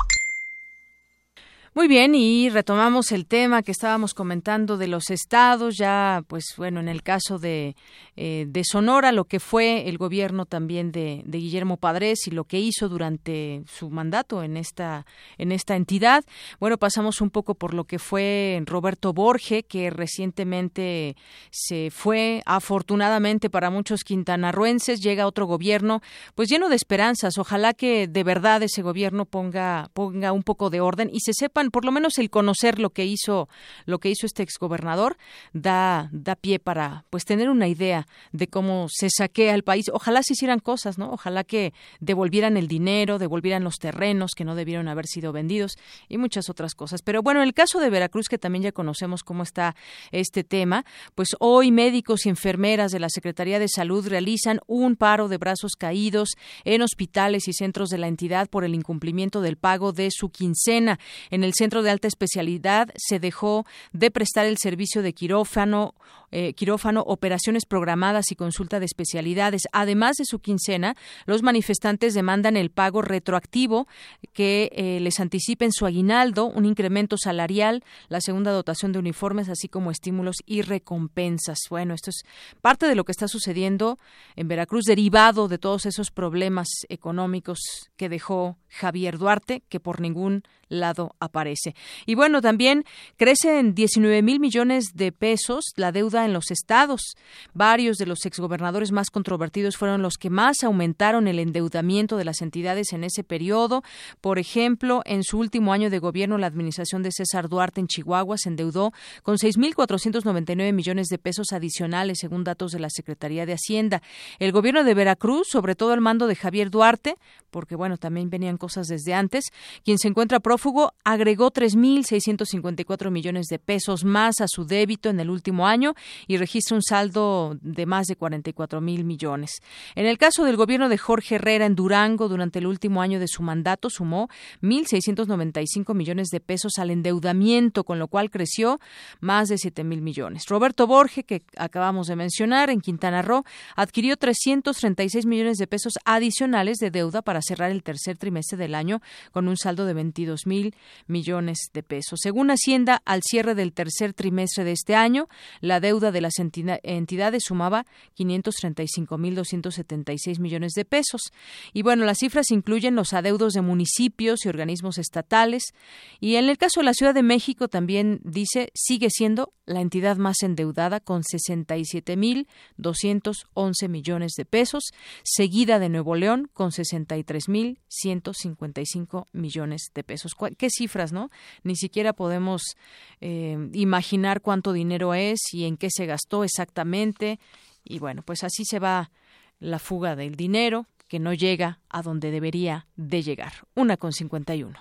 Muy bien, y retomamos el tema que estábamos comentando de los estados, ya, pues bueno, en el caso de, eh, de Sonora, lo que fue el gobierno también de, Guillermo Padres y lo que hizo durante su mandato en esta, en esta entidad. Bueno, pasamos un poco por lo que fue Roberto Borge, que recientemente se fue, afortunadamente para muchos quintanarruenses, llega otro gobierno, pues lleno de esperanzas. Ojalá que de verdad ese gobierno ponga, ponga un poco de orden y se sepan por lo menos el conocer lo que hizo, lo que hizo este exgobernador, da, da pie para pues tener una idea de cómo se saquea el país. Ojalá se hicieran cosas, ¿no? Ojalá que devolvieran el dinero, devolvieran los terrenos que no debieron haber sido vendidos y muchas otras cosas. Pero bueno, en el caso de Veracruz, que también ya conocemos cómo está este tema, pues hoy médicos y enfermeras de la Secretaría de Salud realizan un paro de brazos caídos en hospitales y centros de la entidad por el incumplimiento del pago de su quincena. En el centro de alta especialidad se dejó de prestar el servicio de quirófano, eh, quirófano, operaciones programadas y consulta de especialidades. Además de su quincena, los manifestantes demandan el pago retroactivo que eh, les anticipen su aguinaldo, un incremento salarial, la segunda dotación de uniformes, así como estímulos y recompensas. Bueno, esto es parte de lo que está sucediendo en Veracruz, derivado de todos esos problemas económicos que dejó Javier Duarte, que por ningún lado aparece. Y bueno, también crece en 19 mil millones de pesos la deuda en los estados. Varios de los exgobernadores más controvertidos fueron los que más aumentaron el endeudamiento de las entidades en ese periodo. Por ejemplo, en su último año de gobierno, la administración de César Duarte en Chihuahua se endeudó con 6.499 millones de pesos adicionales, según datos de la Secretaría de Hacienda. El gobierno de Veracruz, sobre todo el mando de Javier Duarte, porque bueno, también venían cosas desde antes, quien se encuentra prófugo, agregó 3.654 millones de pesos más a su débito en el último año y registra un saldo de más de 44 mil millones. En el caso del gobierno de Jorge Herrera en Durango, durante el último año de su mandato, sumó 1.695 millones de pesos al endeudamiento, con lo cual creció más de 7 mil millones. Roberto Borge, que acabamos de mencionar, en Quintana Roo, adquirió 336 millones de pesos adicionales de deuda para cerrar el tercer trimestre del año con un saldo de 22 mil millones de pesos. Según Hacienda, al cierre del tercer trimestre de este año, la deuda de las entidades sumaba 535.276 millones de pesos. Y bueno, las cifras incluyen los adeudos de municipios y organismos estatales. Y en el caso de la Ciudad de México también dice, sigue siendo la entidad más endeudada con 67.211 millones de pesos, seguida de Nuevo León con 63.155 millones de pesos. ¿Qué cifras, no? Ni siquiera podemos eh, imaginar cuánto dinero es y en qué se gastó exactamente. Y bueno, pues así se va la fuga del dinero que no llega a donde debería de llegar. Una con 51.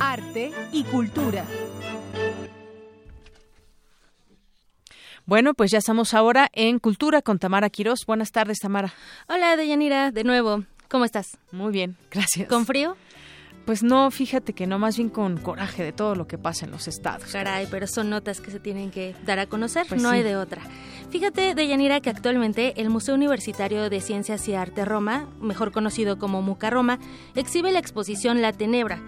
Arte y cultura. Bueno, pues ya estamos ahora en Cultura con Tamara Quirós. Buenas tardes, Tamara. Hola, Deyanira, de nuevo. ¿Cómo estás? Muy bien, gracias. ¿Con frío? Pues no, fíjate que no, más bien con coraje de todo lo que pasa en los estados. Caray, pero son notas que se tienen que dar a conocer, pues no hay de otra. Fíjate, Deyanira, que actualmente el Museo Universitario de Ciencias y Arte Roma, mejor conocido como Muca Roma, exhibe la exposición La Tenebra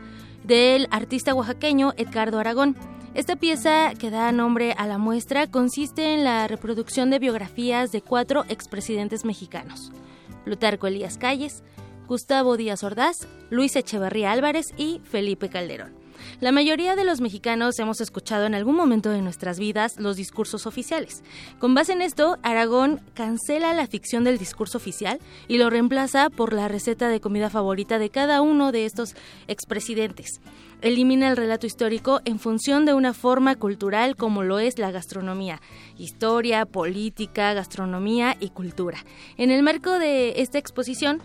del artista oaxaqueño Edgardo Aragón. Esta pieza que da nombre a la muestra consiste en la reproducción de biografías de cuatro expresidentes mexicanos. Plutarco Elías Calles, Gustavo Díaz Ordaz, Luis Echeverría Álvarez y Felipe Calderón. La mayoría de los mexicanos hemos escuchado en algún momento de nuestras vidas los discursos oficiales. Con base en esto, Aragón cancela la ficción del discurso oficial y lo reemplaza por la receta de comida favorita de cada uno de estos expresidentes. Elimina el relato histórico en función de una forma cultural como lo es la gastronomía, historia, política, gastronomía y cultura. En el marco de esta exposición,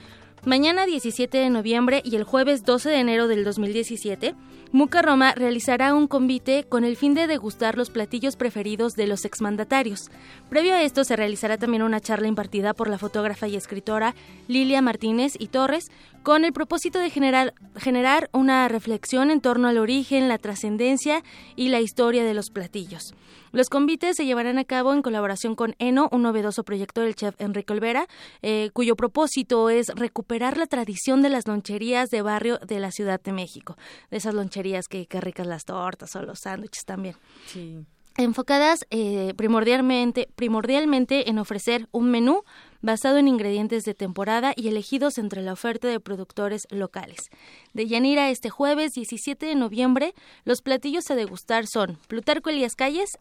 Mañana 17 de noviembre y el jueves 12 de enero del 2017, Muca Roma realizará un convite con el fin de degustar los platillos preferidos de los exmandatarios. Previo a esto se realizará también una charla impartida por la fotógrafa y escritora Lilia Martínez y Torres con el propósito de generar, generar una reflexión en torno al origen, la trascendencia y la historia de los platillos. Los convites se llevarán a cabo en colaboración con ENO, un novedoso proyecto del chef Enrique Olvera, eh, cuyo propósito es recuperar la tradición de las loncherías de barrio de la Ciudad de México. De esas loncherías que, que ricas las tortas o los sándwiches también. Sí enfocadas eh, primordialmente, primordialmente en ofrecer un menú basado en ingredientes de temporada y elegidos entre la oferta de productores locales. De Yanira este jueves 17 de noviembre, los platillos a degustar son Plutarco Elías Calles,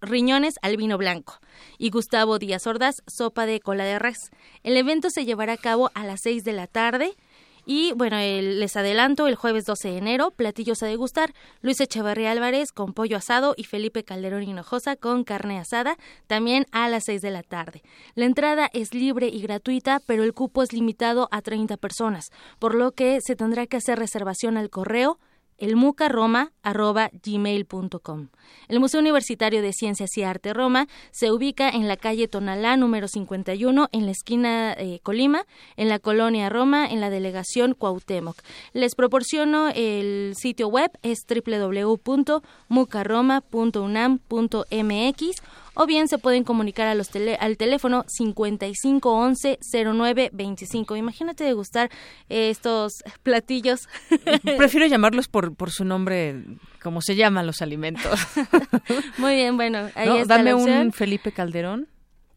riñones al vino blanco y Gustavo Díaz Ordaz, sopa de cola de res. El evento se llevará a cabo a las 6 de la tarde y bueno, les adelanto, el jueves 12 de enero, platillos a degustar, Luis Echeverría Álvarez con pollo asado y Felipe Calderón Hinojosa con carne asada, también a las 6 de la tarde. La entrada es libre y gratuita, pero el cupo es limitado a 30 personas, por lo que se tendrá que hacer reservación al correo elmucaroma.gmail.com. El Museo Universitario de Ciencias y Arte Roma se ubica en la calle Tonalá número 51 en la esquina de Colima, en la colonia Roma, en la delegación Cuauhtémoc. Les proporciono el sitio web es www.mucaroma.unam.mx o bien se pueden comunicar a los al teléfono 5511-0925. Imagínate degustar estos platillos. Prefiero llamarlos por, por su nombre, como se llaman los alimentos. Muy bien, bueno, ahí está Dame la un Felipe Calderón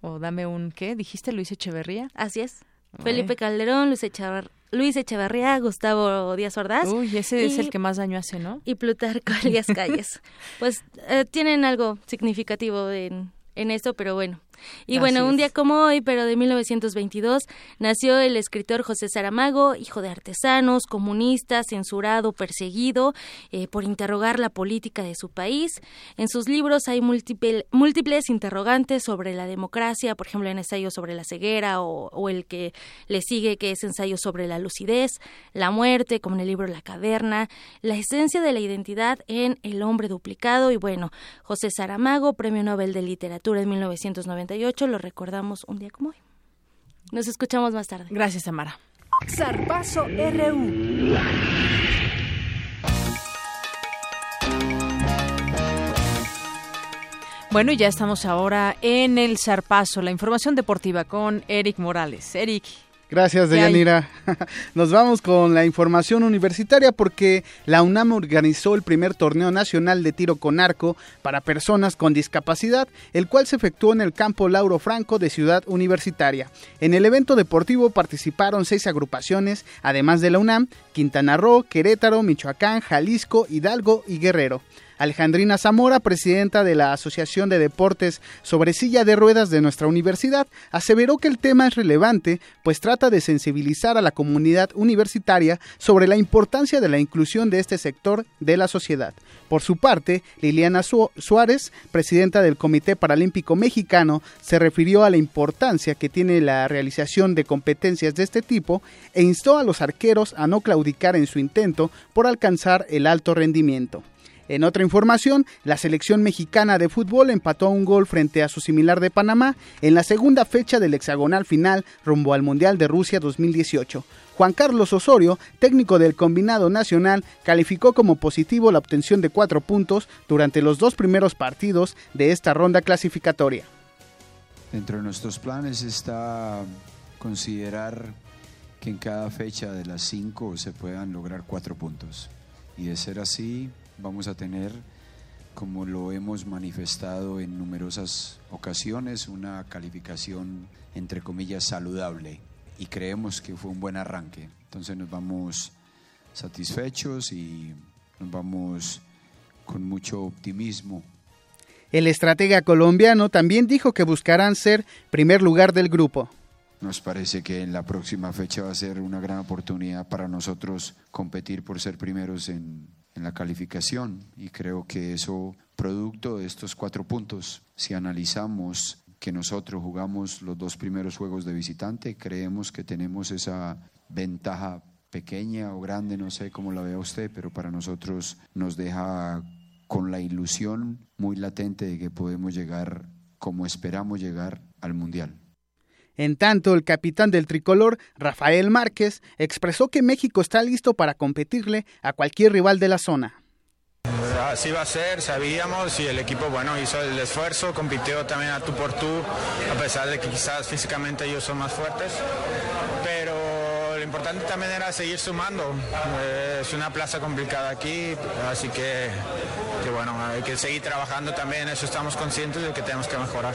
o dame un, ¿qué? ¿Dijiste Luis Echeverría? Así es. Felipe Calderón, Luis Echeverría. Luis Echeverría, Gustavo Díaz Ordaz. Uy, ese es el que más daño hace, ¿no? Y Plutarco Elías Calles. pues eh, tienen algo significativo en, en esto, pero bueno, y bueno, un día como hoy, pero de 1922, nació el escritor José Saramago, hijo de artesanos, comunista, censurado, perseguido eh, por interrogar la política de su país. En sus libros hay múltiples interrogantes sobre la democracia, por ejemplo, en ensayo sobre la ceguera o, o, el que le sigue, que es ensayo sobre la lucidez, la muerte, como en el libro La caverna, la esencia de la identidad en El hombre duplicado y bueno, José Saramago, Premio Nobel de Literatura en 1992 lo recordamos un día como hoy. Nos escuchamos más tarde. Gracias, Tamara. Zarpazo RU. Bueno, y ya estamos ahora en el Zarpazo, la información deportiva con Eric Morales. Eric, Gracias, Deyanira. Nos vamos con la información universitaria porque la UNAM organizó el primer torneo nacional de tiro con arco para personas con discapacidad, el cual se efectuó en el campo Lauro Franco de Ciudad Universitaria. En el evento deportivo participaron seis agrupaciones, además de la UNAM, Quintana Roo, Querétaro, Michoacán, Jalisco, Hidalgo y Guerrero. Alejandrina Zamora, presidenta de la Asociación de Deportes sobre Silla de Ruedas de nuestra universidad, aseveró que el tema es relevante, pues trata de sensibilizar a la comunidad universitaria sobre la importancia de la inclusión de este sector de la sociedad. Por su parte, Liliana Suárez, presidenta del Comité Paralímpico Mexicano, se refirió a la importancia que tiene la realización de competencias de este tipo e instó a los arqueros a no claudicar en su intento por alcanzar el alto rendimiento. En otra información, la selección mexicana de fútbol empató un gol frente a su similar de Panamá en la segunda fecha del hexagonal final rumbo al Mundial de Rusia 2018. Juan Carlos Osorio, técnico del combinado nacional, calificó como positivo la obtención de cuatro puntos durante los dos primeros partidos de esta ronda clasificatoria. Dentro de nuestros planes está considerar que en cada fecha de las cinco se puedan lograr cuatro puntos. Y de ser así, vamos a tener, como lo hemos manifestado en numerosas ocasiones, una calificación entre comillas saludable y creemos que fue un buen arranque. Entonces nos vamos satisfechos y nos vamos con mucho optimismo. El estratega colombiano también dijo que buscarán ser primer lugar del grupo. Nos parece que en la próxima fecha va a ser una gran oportunidad para nosotros competir por ser primeros en, en la calificación y creo que eso, producto de estos cuatro puntos, si analizamos que nosotros jugamos los dos primeros juegos de visitante, creemos que tenemos esa ventaja pequeña o grande, no sé cómo la vea usted, pero para nosotros nos deja con la ilusión muy latente de que podemos llegar como esperamos llegar al Mundial. En tanto, el capitán del tricolor, Rafael Márquez, expresó que México está listo para competirle a cualquier rival de la zona. Así va a ser, sabíamos y el equipo bueno hizo el esfuerzo, compitió también a tú por tú, a pesar de que quizás físicamente ellos son más fuertes, pero importante también era seguir sumando. Eh, es una plaza complicada aquí, así que, que bueno, hay que seguir trabajando también. Eso estamos conscientes de que tenemos que mejorar.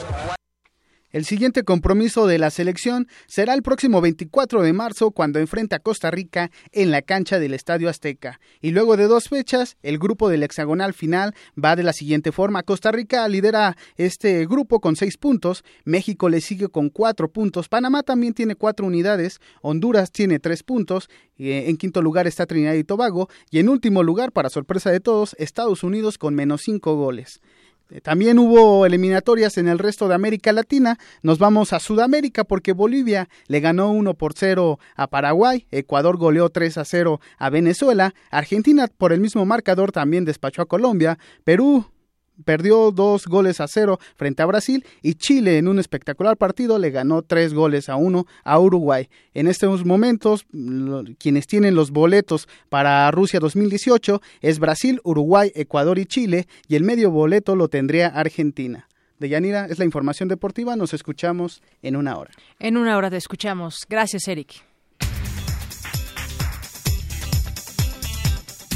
El siguiente compromiso de la selección será el próximo 24 de marzo cuando enfrenta a Costa Rica en la cancha del Estadio Azteca. Y luego de dos fechas, el grupo del hexagonal final va de la siguiente forma. Costa Rica lidera este grupo con seis puntos, México le sigue con cuatro puntos, Panamá también tiene cuatro unidades, Honduras tiene tres puntos, eh, en quinto lugar está Trinidad y Tobago y en último lugar, para sorpresa de todos, Estados Unidos con menos cinco goles. También hubo eliminatorias en el resto de América Latina. Nos vamos a Sudamérica porque Bolivia le ganó 1 por 0 a Paraguay, Ecuador goleó 3 a 0 a Venezuela, Argentina por el mismo marcador también despachó a Colombia, Perú perdió dos goles a cero frente a Brasil y Chile en un espectacular partido le ganó tres goles a uno a Uruguay. En estos momentos, quienes tienen los boletos para Rusia 2018 es Brasil, Uruguay, Ecuador y Chile y el medio boleto lo tendría Argentina. De Yanira es la información deportiva, nos escuchamos en una hora. En una hora te escuchamos. Gracias, Eric.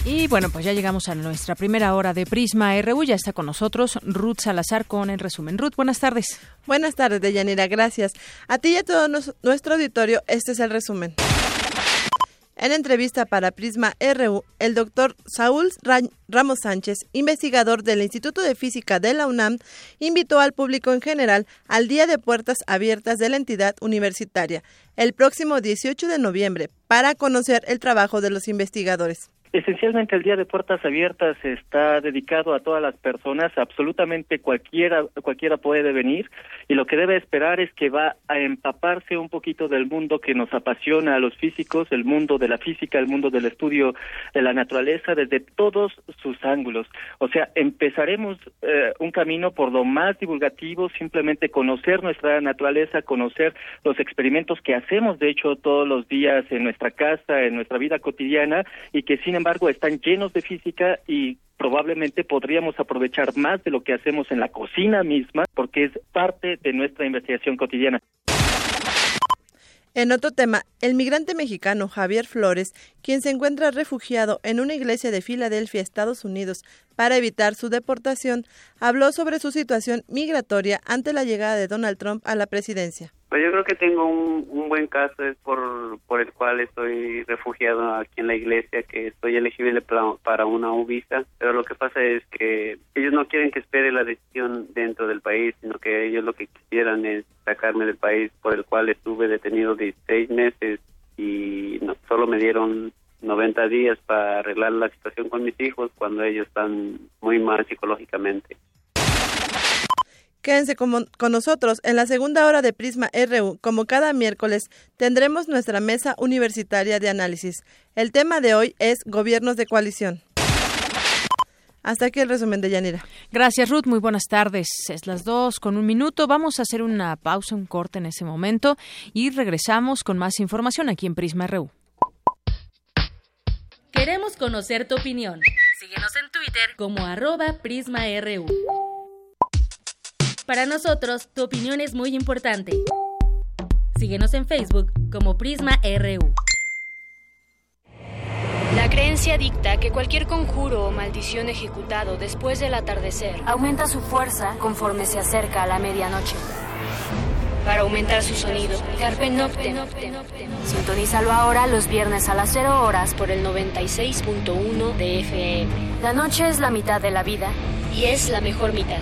Y bueno, pues ya llegamos a nuestra primera hora de Prisma RU. Ya está con nosotros Ruth Salazar con el resumen. Ruth, buenas tardes. Buenas tardes, Deyanira. Gracias. A ti y a todo nuestro auditorio, este es el resumen. En entrevista para Prisma RU, el doctor Saúl Ramos Sánchez, investigador del Instituto de Física de la UNAM, invitó al público en general al Día de Puertas Abiertas de la entidad universitaria, el próximo 18 de noviembre, para conocer el trabajo de los investigadores. Esencialmente el Día de Puertas Abiertas está dedicado a todas las personas, absolutamente cualquiera, cualquiera puede venir y lo que debe esperar es que va a empaparse un poquito del mundo que nos apasiona a los físicos, el mundo de la física, el mundo del estudio de la naturaleza desde todos sus ángulos. O sea, empezaremos eh, un camino por lo más divulgativo, simplemente conocer nuestra naturaleza, conocer los experimentos que hacemos de hecho todos los días en nuestra casa, en nuestra vida cotidiana y que sin embargo están llenos de física y probablemente podríamos aprovechar más de lo que hacemos en la cocina misma porque es parte de nuestra investigación cotidiana. En otro tema, el migrante mexicano Javier Flores, quien se encuentra refugiado en una iglesia de Filadelfia, Estados Unidos, para evitar su deportación, habló sobre su situación migratoria ante la llegada de Donald Trump a la presidencia. Pues yo creo que tengo un, buen caso es por, por el cual estoy refugiado aquí en la iglesia, que estoy elegible para, una visa, pero lo que pasa es que ellos no quieren que espere la decisión dentro del país, sino que ellos lo que quisieran es sacarme del país por el cual estuve detenido 16 meses y no, solo me dieron 90 días para arreglar la situación con mis hijos cuando ellos están muy mal psicológicamente. Quédense con, nosotros en la segunda hora de Prisma RU. Como cada miércoles, tendremos nuestra mesa universitaria de análisis. El tema de hoy es gobiernos de coalición. Hasta aquí el resumen de Yanira. Gracias, Ruth. Muy buenas tardes. Es las dos con un minuto. Vamos a hacer una pausa, un corte en ese momento y regresamos con más información aquí en Prisma RU. Queremos conocer tu opinión. Síguenos en Twitter como arroba PrismaRU. Para nosotros, tu opinión es muy importante. Síguenos en Facebook como Prisma RU. La creencia dicta que cualquier conjuro o maldición ejecutado después del atardecer aumenta su fuerza conforme se acerca a la medianoche. Para aumentar su sonido, Carpe Noctem. Sintonízalo ahora los viernes a las 0 horas por el 96.1 de FM. La noche es la mitad de la vida y es la mejor mitad.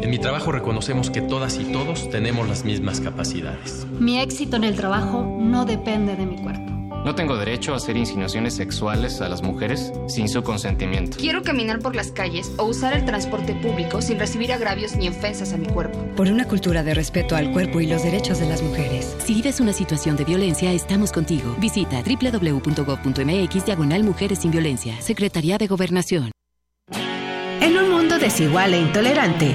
En mi trabajo reconocemos que todas y todos tenemos las mismas capacidades. Mi éxito en el trabajo no depende de mi cuerpo. No tengo derecho a hacer insinuaciones sexuales a las mujeres sin su consentimiento. Quiero caminar por las calles o usar el transporte público sin recibir agravios ni ofensas a mi cuerpo. Por una cultura de respeto al cuerpo y los derechos de las mujeres. Si vives una situación de violencia, estamos contigo. Visita www.gov.mx diagonal Mujeres sin Violencia. Secretaría de Gobernación. En un mundo desigual e intolerante,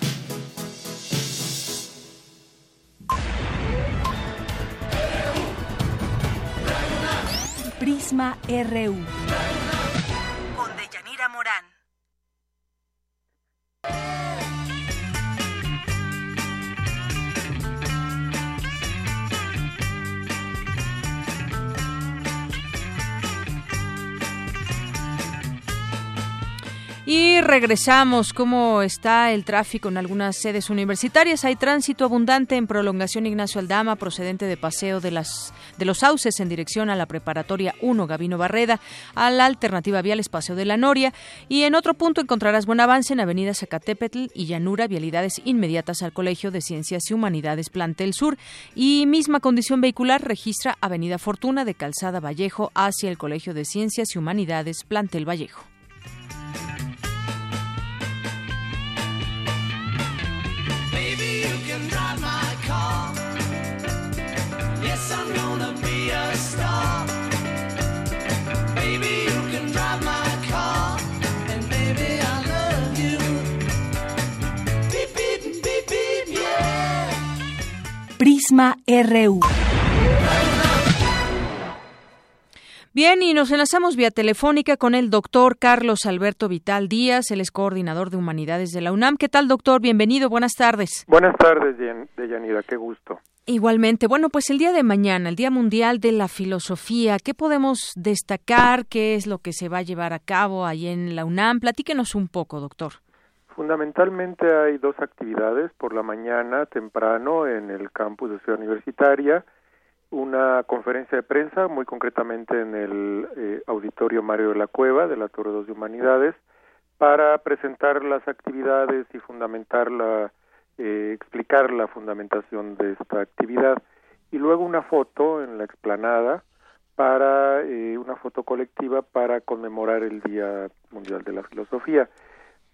Prisma RU. Y regresamos. ¿Cómo está el tráfico en algunas sedes universitarias? Hay tránsito abundante en prolongación Ignacio Aldama, procedente de paseo de las de los sauces en dirección a la preparatoria 1 Gavino Barreda, a la alternativa vial Espacio de la Noria. Y en otro punto encontrarás buen avance en Avenida Zacatepetl y Llanura, vialidades inmediatas al Colegio de Ciencias y Humanidades Plantel Sur. Y misma condición vehicular registra Avenida Fortuna de Calzada Vallejo hacia el Colegio de Ciencias y Humanidades Plantel Vallejo. Prisma RU. Bien, y nos enlazamos vía telefónica con el doctor Carlos Alberto Vital Díaz, él es coordinador de humanidades de la UNAM. ¿Qué tal, doctor? Bienvenido, buenas tardes. Buenas tardes, Yan- Deyanira, qué gusto. Igualmente, bueno, pues el día de mañana, el Día Mundial de la Filosofía, ¿qué podemos destacar? ¿Qué es lo que se va a llevar a cabo ahí en la UNAM? Platíquenos un poco, doctor. Fundamentalmente hay dos actividades por la mañana temprano en el campus de Ciudad Universitaria, una conferencia de prensa, muy concretamente en el eh, auditorio Mario de la Cueva de la Torre 2 de Humanidades, para presentar las actividades y fundamentar la, eh, explicar la fundamentación de esta actividad. Y luego una foto en la explanada para eh, una foto colectiva para conmemorar el Día Mundial de la Filosofía.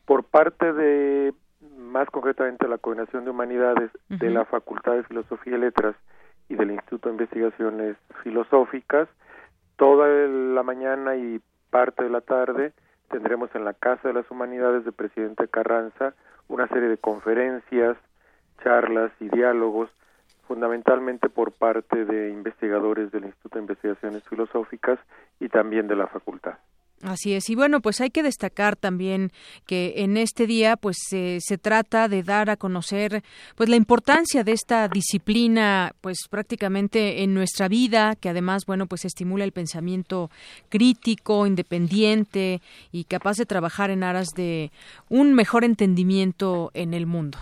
Por parte de, más concretamente, la Coordinación de Humanidades de la Facultad de Filosofía y Letras y del Instituto de Investigaciones Filosóficas, toda la mañana y parte de la tarde tendremos en la Casa de las Humanidades de Presidente Carranza una serie de conferencias, charlas y diálogos, fundamentalmente por parte de investigadores del Instituto de Investigaciones Filosóficas y también de la facultad. Así es. Y bueno, pues hay que destacar también que en este día pues eh, se trata de dar a conocer pues la importancia de esta disciplina pues prácticamente en nuestra vida, que además bueno, pues estimula el pensamiento crítico, independiente y capaz de trabajar en aras de un mejor entendimiento en el mundo.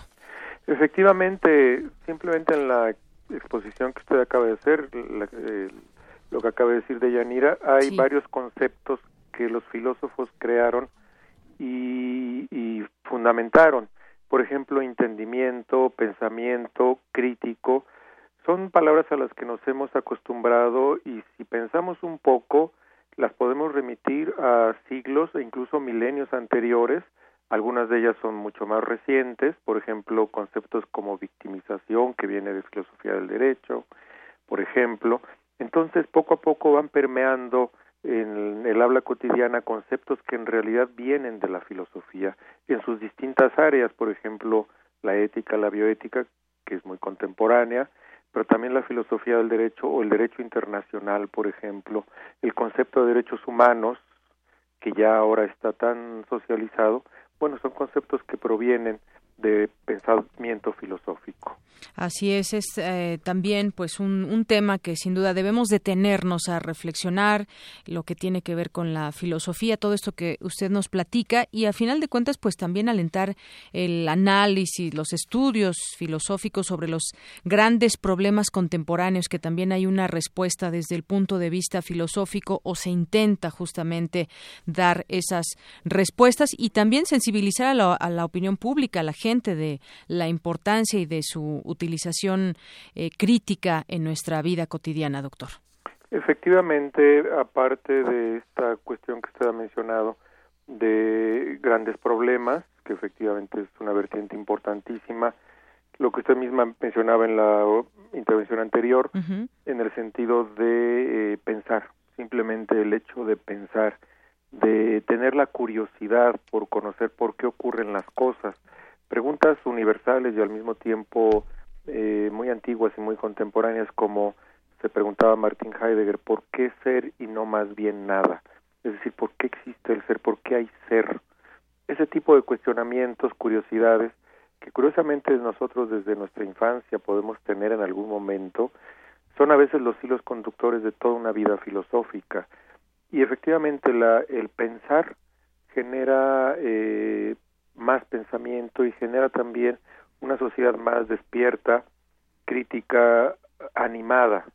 Efectivamente, simplemente en la exposición que usted acaba de hacer, la- eh, lo que acaba de decir de Yanira, hay Sí. varios conceptos que los filósofos crearon y, y fundamentaron. Por ejemplo, entendimiento, pensamiento, crítico, son palabras a las que nos hemos acostumbrado y si pensamos un poco, las podemos remitir a siglos e incluso milenios anteriores Algunas de ellas son mucho más recientes, por ejemplo, conceptos como victimización, que viene de filosofía del derecho, por ejemplo. Entonces, poco a poco van permeando en el habla cotidiana conceptos que en realidad vienen de la filosofía en sus distintas áreas, por ejemplo, la ética, la bioética, que es muy contemporánea, pero también la filosofía del derecho o el derecho internacional, por ejemplo, el concepto de derechos humanos, que ya ahora está tan socializado, bueno, son conceptos que provienen de pensamiento filosófico. Así es, es eh, también pues un, tema que sin duda debemos detenernos a reflexionar lo que tiene que ver con la filosofía, todo esto que usted nos platica y a final de cuentas pues también alentar el análisis, los estudios filosóficos sobre los grandes problemas contemporáneos que también hay una respuesta desde el punto de vista filosófico o se intenta justamente dar esas respuestas y también sensibilizar a la, a la opinión pública, a la gente de la importancia y de su utilización eh, crítica en nuestra vida cotidiana, doctor. Efectivamente, aparte de esta cuestión que usted ha mencionado de grandes problemas, que efectivamente es una vertiente importantísima, lo que usted misma mencionaba en la intervención anterior, uh -huh. en el sentido de eh, pensar, simplemente el hecho de pensar, de tener la curiosidad por conocer por qué ocurren las cosas, preguntas universales y al mismo tiempo eh, muy antiguas y muy contemporáneas como se preguntaba Martin Heidegger, ¿por qué ser y no más bien nada? Es decir, ¿por qué existe el ser? ¿Por qué hay ser? Ese tipo de cuestionamientos, curiosidades, que curiosamente nosotros desde nuestra infancia podemos tener en algún momento, son a veces los hilos conductores de toda una vida filosófica. Y efectivamente la, el pensar genera eh, más pensamiento y genera también una sociedad más despierta, crítica, animada.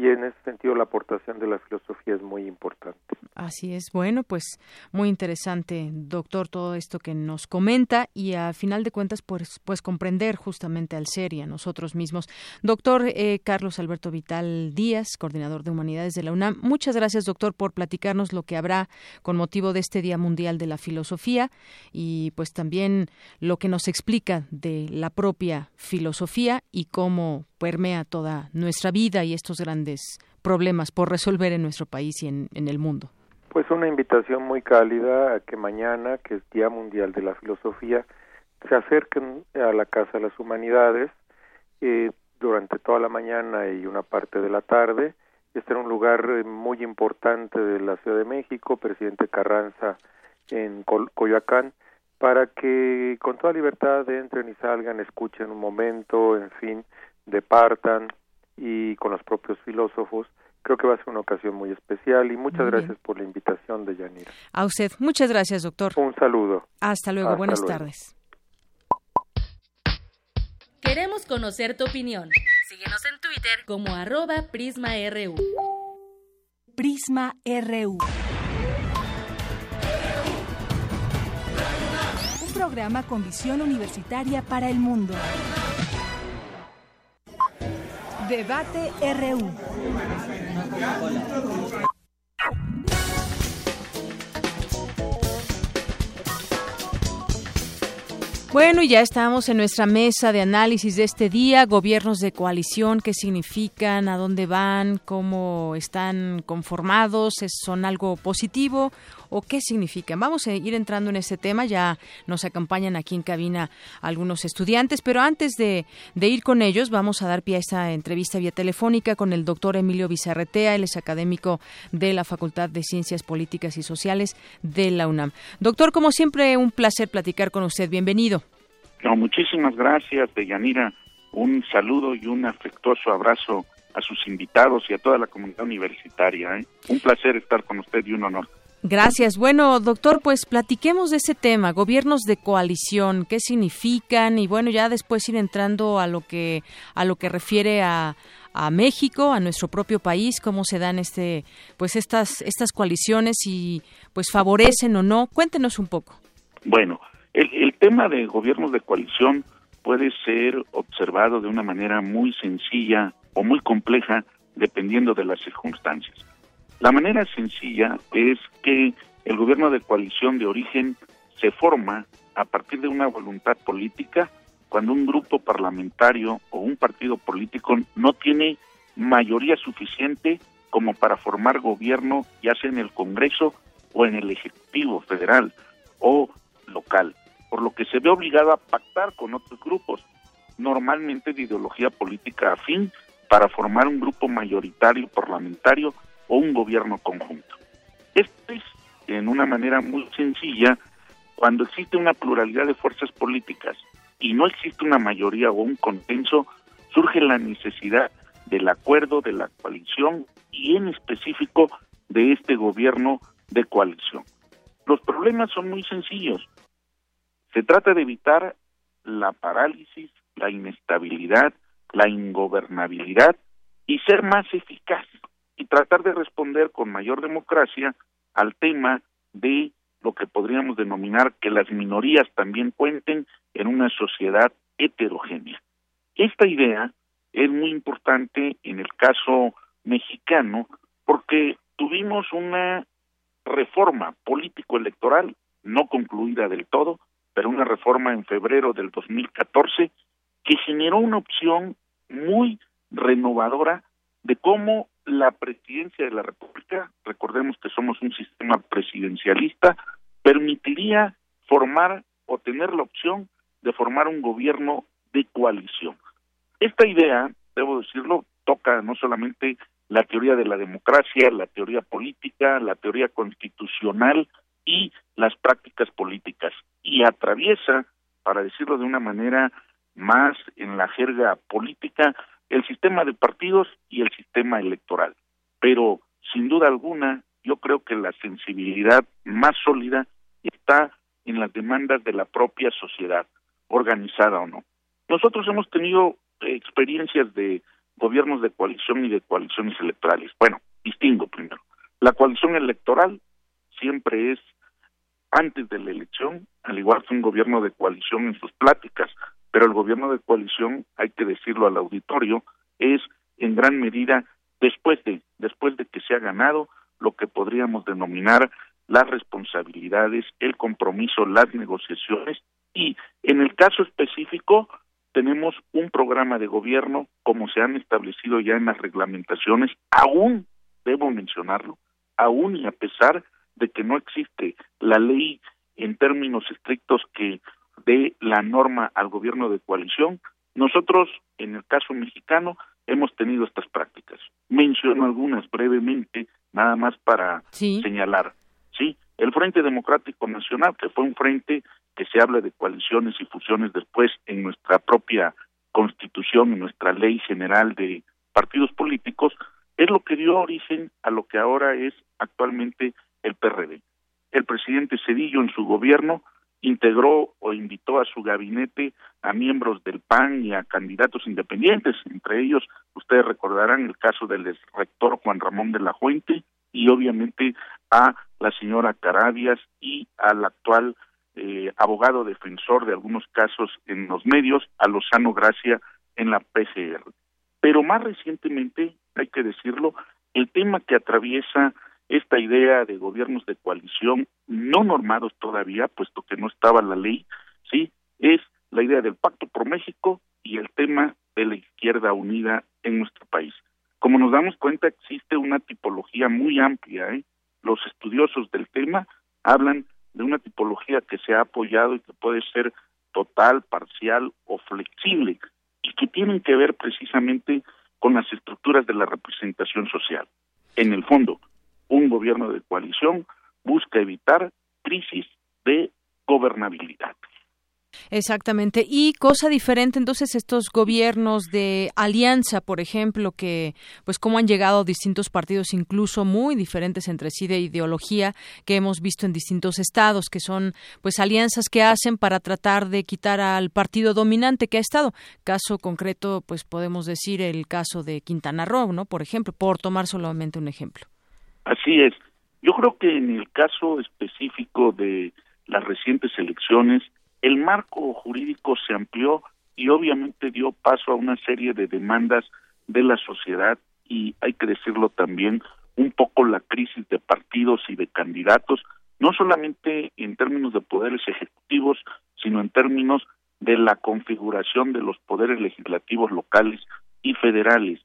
Y en ese sentido la aportación de la filosofía es muy importante. Así es. Bueno, pues muy interesante, doctor, todo esto que nos comenta y a final de cuentas, pues, pues comprender justamente al ser y a nosotros mismos. Doctor eh, Carlos Alberto Vital Díaz, coordinador de Humanidades de la UNAM, muchas gracias, doctor, por platicarnos lo que habrá con motivo de este Día Mundial de la Filosofía y pues también lo que nos explica de la propia filosofía y cómo permea toda nuestra vida y estos grandes problemas por resolver en nuestro país y en, el mundo. Pues una invitación muy cálida a que mañana, que es Día Mundial de la Filosofía, se acerquen a la Casa de las Humanidades eh, durante toda la mañana y una parte de la tarde. Este era un lugar eh, muy importante de la Ciudad de México, presidente Carranza en Coyoacán, para que con toda libertad entren y salgan, escuchen un momento, en fin, departan y con los propios filósofos. Creo que va a ser una ocasión muy especial y muchas muy gracias por la invitación de Yanira. A usted, muchas gracias, doctor. Un saludo. Hasta luego, Hasta buenas luego. tardes. Queremos conocer tu opinión. Síguenos en Twitter como arroba PrismaRU. Prisma RU. Un programa con visión universitaria para el mundo. Debate RU. Bueno, y ya estamos en nuestra mesa de análisis de este día, gobiernos de coalición, qué significan, a dónde van, cómo están conformados, son algo positivo o qué significan. Vamos a ir entrando en este tema, ya nos acompañan aquí en cabina algunos estudiantes, pero antes de, de ir con ellos, vamos a dar pie a esta entrevista vía telefónica con el doctor Emilio Bizarretea, él es académico de la Facultad de Ciencias Políticas y Sociales de la UNAM. Doctor, como siempre, un placer platicar con usted. Bienvenido. No, muchísimas gracias, Deyanira. Un saludo y un afectuoso abrazo a sus invitados y a toda la comunidad universitaria. ¿eh? Un placer estar con usted y un honor. Gracias. Bueno, doctor, pues platiquemos de ese tema, gobiernos de coalición, qué significan y bueno, ya después ir entrando a lo que a lo que refiere a, a México, a nuestro propio país, cómo se dan este pues estas estas coaliciones y pues favorecen o no. Cuéntenos un poco. Bueno, el, el, tema de gobiernos de coalición puede ser observado de una manera muy sencilla o muy compleja dependiendo de las circunstancias. La manera sencilla es que el gobierno de coalición de origen se forma a partir de una voluntad política cuando un grupo parlamentario o un partido político no tiene mayoría suficiente como para formar gobierno, ya sea en el Congreso o en el Ejecutivo Federal o local, por lo que se ve obligado a pactar con otros grupos, normalmente de ideología política afín, para formar un grupo mayoritario parlamentario o un gobierno conjunto. Esto es, en una manera muy sencilla, cuando existe una pluralidad de fuerzas políticas y no existe una mayoría o un consenso, surge la necesidad del acuerdo, de la coalición y en específico de este gobierno de coalición. Los problemas son muy sencillos. Se trata de evitar la parálisis, la inestabilidad, la ingobernabilidad y ser más eficaz y tratar de responder con mayor democracia al tema de lo que podríamos denominar que las minorías también cuenten en una sociedad heterogénea. Esta idea es muy importante en el caso mexicano porque tuvimos una reforma político-electoral no concluida del todo, pero una reforma en febrero del 2014 que generó una opción muy renovadora de cómo la presidencia de la República, recordemos que somos un sistema presidencialista, permitiría formar o tener la opción de formar un gobierno de coalición. Esta idea, debo decirlo, toca no solamente la teoría de la democracia, la teoría política, la teoría constitucional y las prácticas políticas y atraviesa, para decirlo de una manera más en la jerga política, el sistema de partidos y el sistema electoral. Pero, sin duda alguna, yo creo que la sensibilidad más sólida está en las demandas de la propia sociedad, organizada o no. Nosotros hemos tenido eh, experiencias de gobiernos de coalición y de coaliciones electorales. Bueno, distingo primero. La coalición electoral siempre es antes de la elección, al igual que un gobierno de coalición en sus pláticas, pero el gobierno de coalición, hay que decirlo al auditorio, es en gran medida después de después de que se ha ganado lo que podríamos denominar las responsabilidades, el compromiso, las negociaciones y en el caso específico tenemos un programa de gobierno como se han establecido ya en las reglamentaciones, aún debo mencionarlo, aún y a pesar de que no existe la ley en términos estrictos que dé la norma al gobierno de coalición, nosotros en el caso mexicano hemos tenido estas prácticas. Menciono algunas brevemente, nada más para señalar. Sí, el Frente Democrático Nacional, que fue un frente que se habla de coaliciones y fusiones después en nuestra propia constitución, en nuestra ley general de partidos políticos, es lo que dio origen a lo que ahora es actualmente el PRD. El presidente Cedillo en su gobierno integró o invitó a su gabinete a miembros del PAN y a candidatos independientes, entre ellos ustedes recordarán el caso del rector Juan Ramón de la Fuente y obviamente a la señora Carabias y al actual eh, abogado defensor de algunos casos en los medios, a Lozano Gracia en la PCR. Pero más recientemente, hay que decirlo, el tema que atraviesa esta idea de gobiernos de coalición no normados todavía, puesto que no estaba la ley, sí, es la idea del Pacto por México y el tema de la izquierda unida en nuestro país. Como nos damos cuenta, existe una tipología muy amplia. ¿eh? Los estudiosos del tema hablan de una tipología que se ha apoyado y que puede ser total, parcial o flexible, y que tienen que ver precisamente con las estructuras de la representación social. En el fondo, un gobierno de coalición busca evitar crisis de gobernabilidad. Exactamente. Y cosa diferente, entonces, estos gobiernos de alianza, por ejemplo, que, pues, cómo han llegado distintos partidos, incluso muy diferentes entre sí de ideología, que hemos visto en distintos estados, que son, pues, alianzas que hacen para tratar de quitar al partido dominante que ha estado. Caso concreto, pues, podemos decir el caso de Quintana Roo, ¿no? Por ejemplo, por tomar solamente un ejemplo. Así es. Yo creo que en el caso específico de las recientes elecciones, el marco jurídico se amplió y obviamente dio paso a una serie de demandas de la sociedad y hay que decirlo también un poco la crisis de partidos y de candidatos, no solamente en términos de poderes ejecutivos, sino en términos de la configuración de los poderes legislativos locales y federales.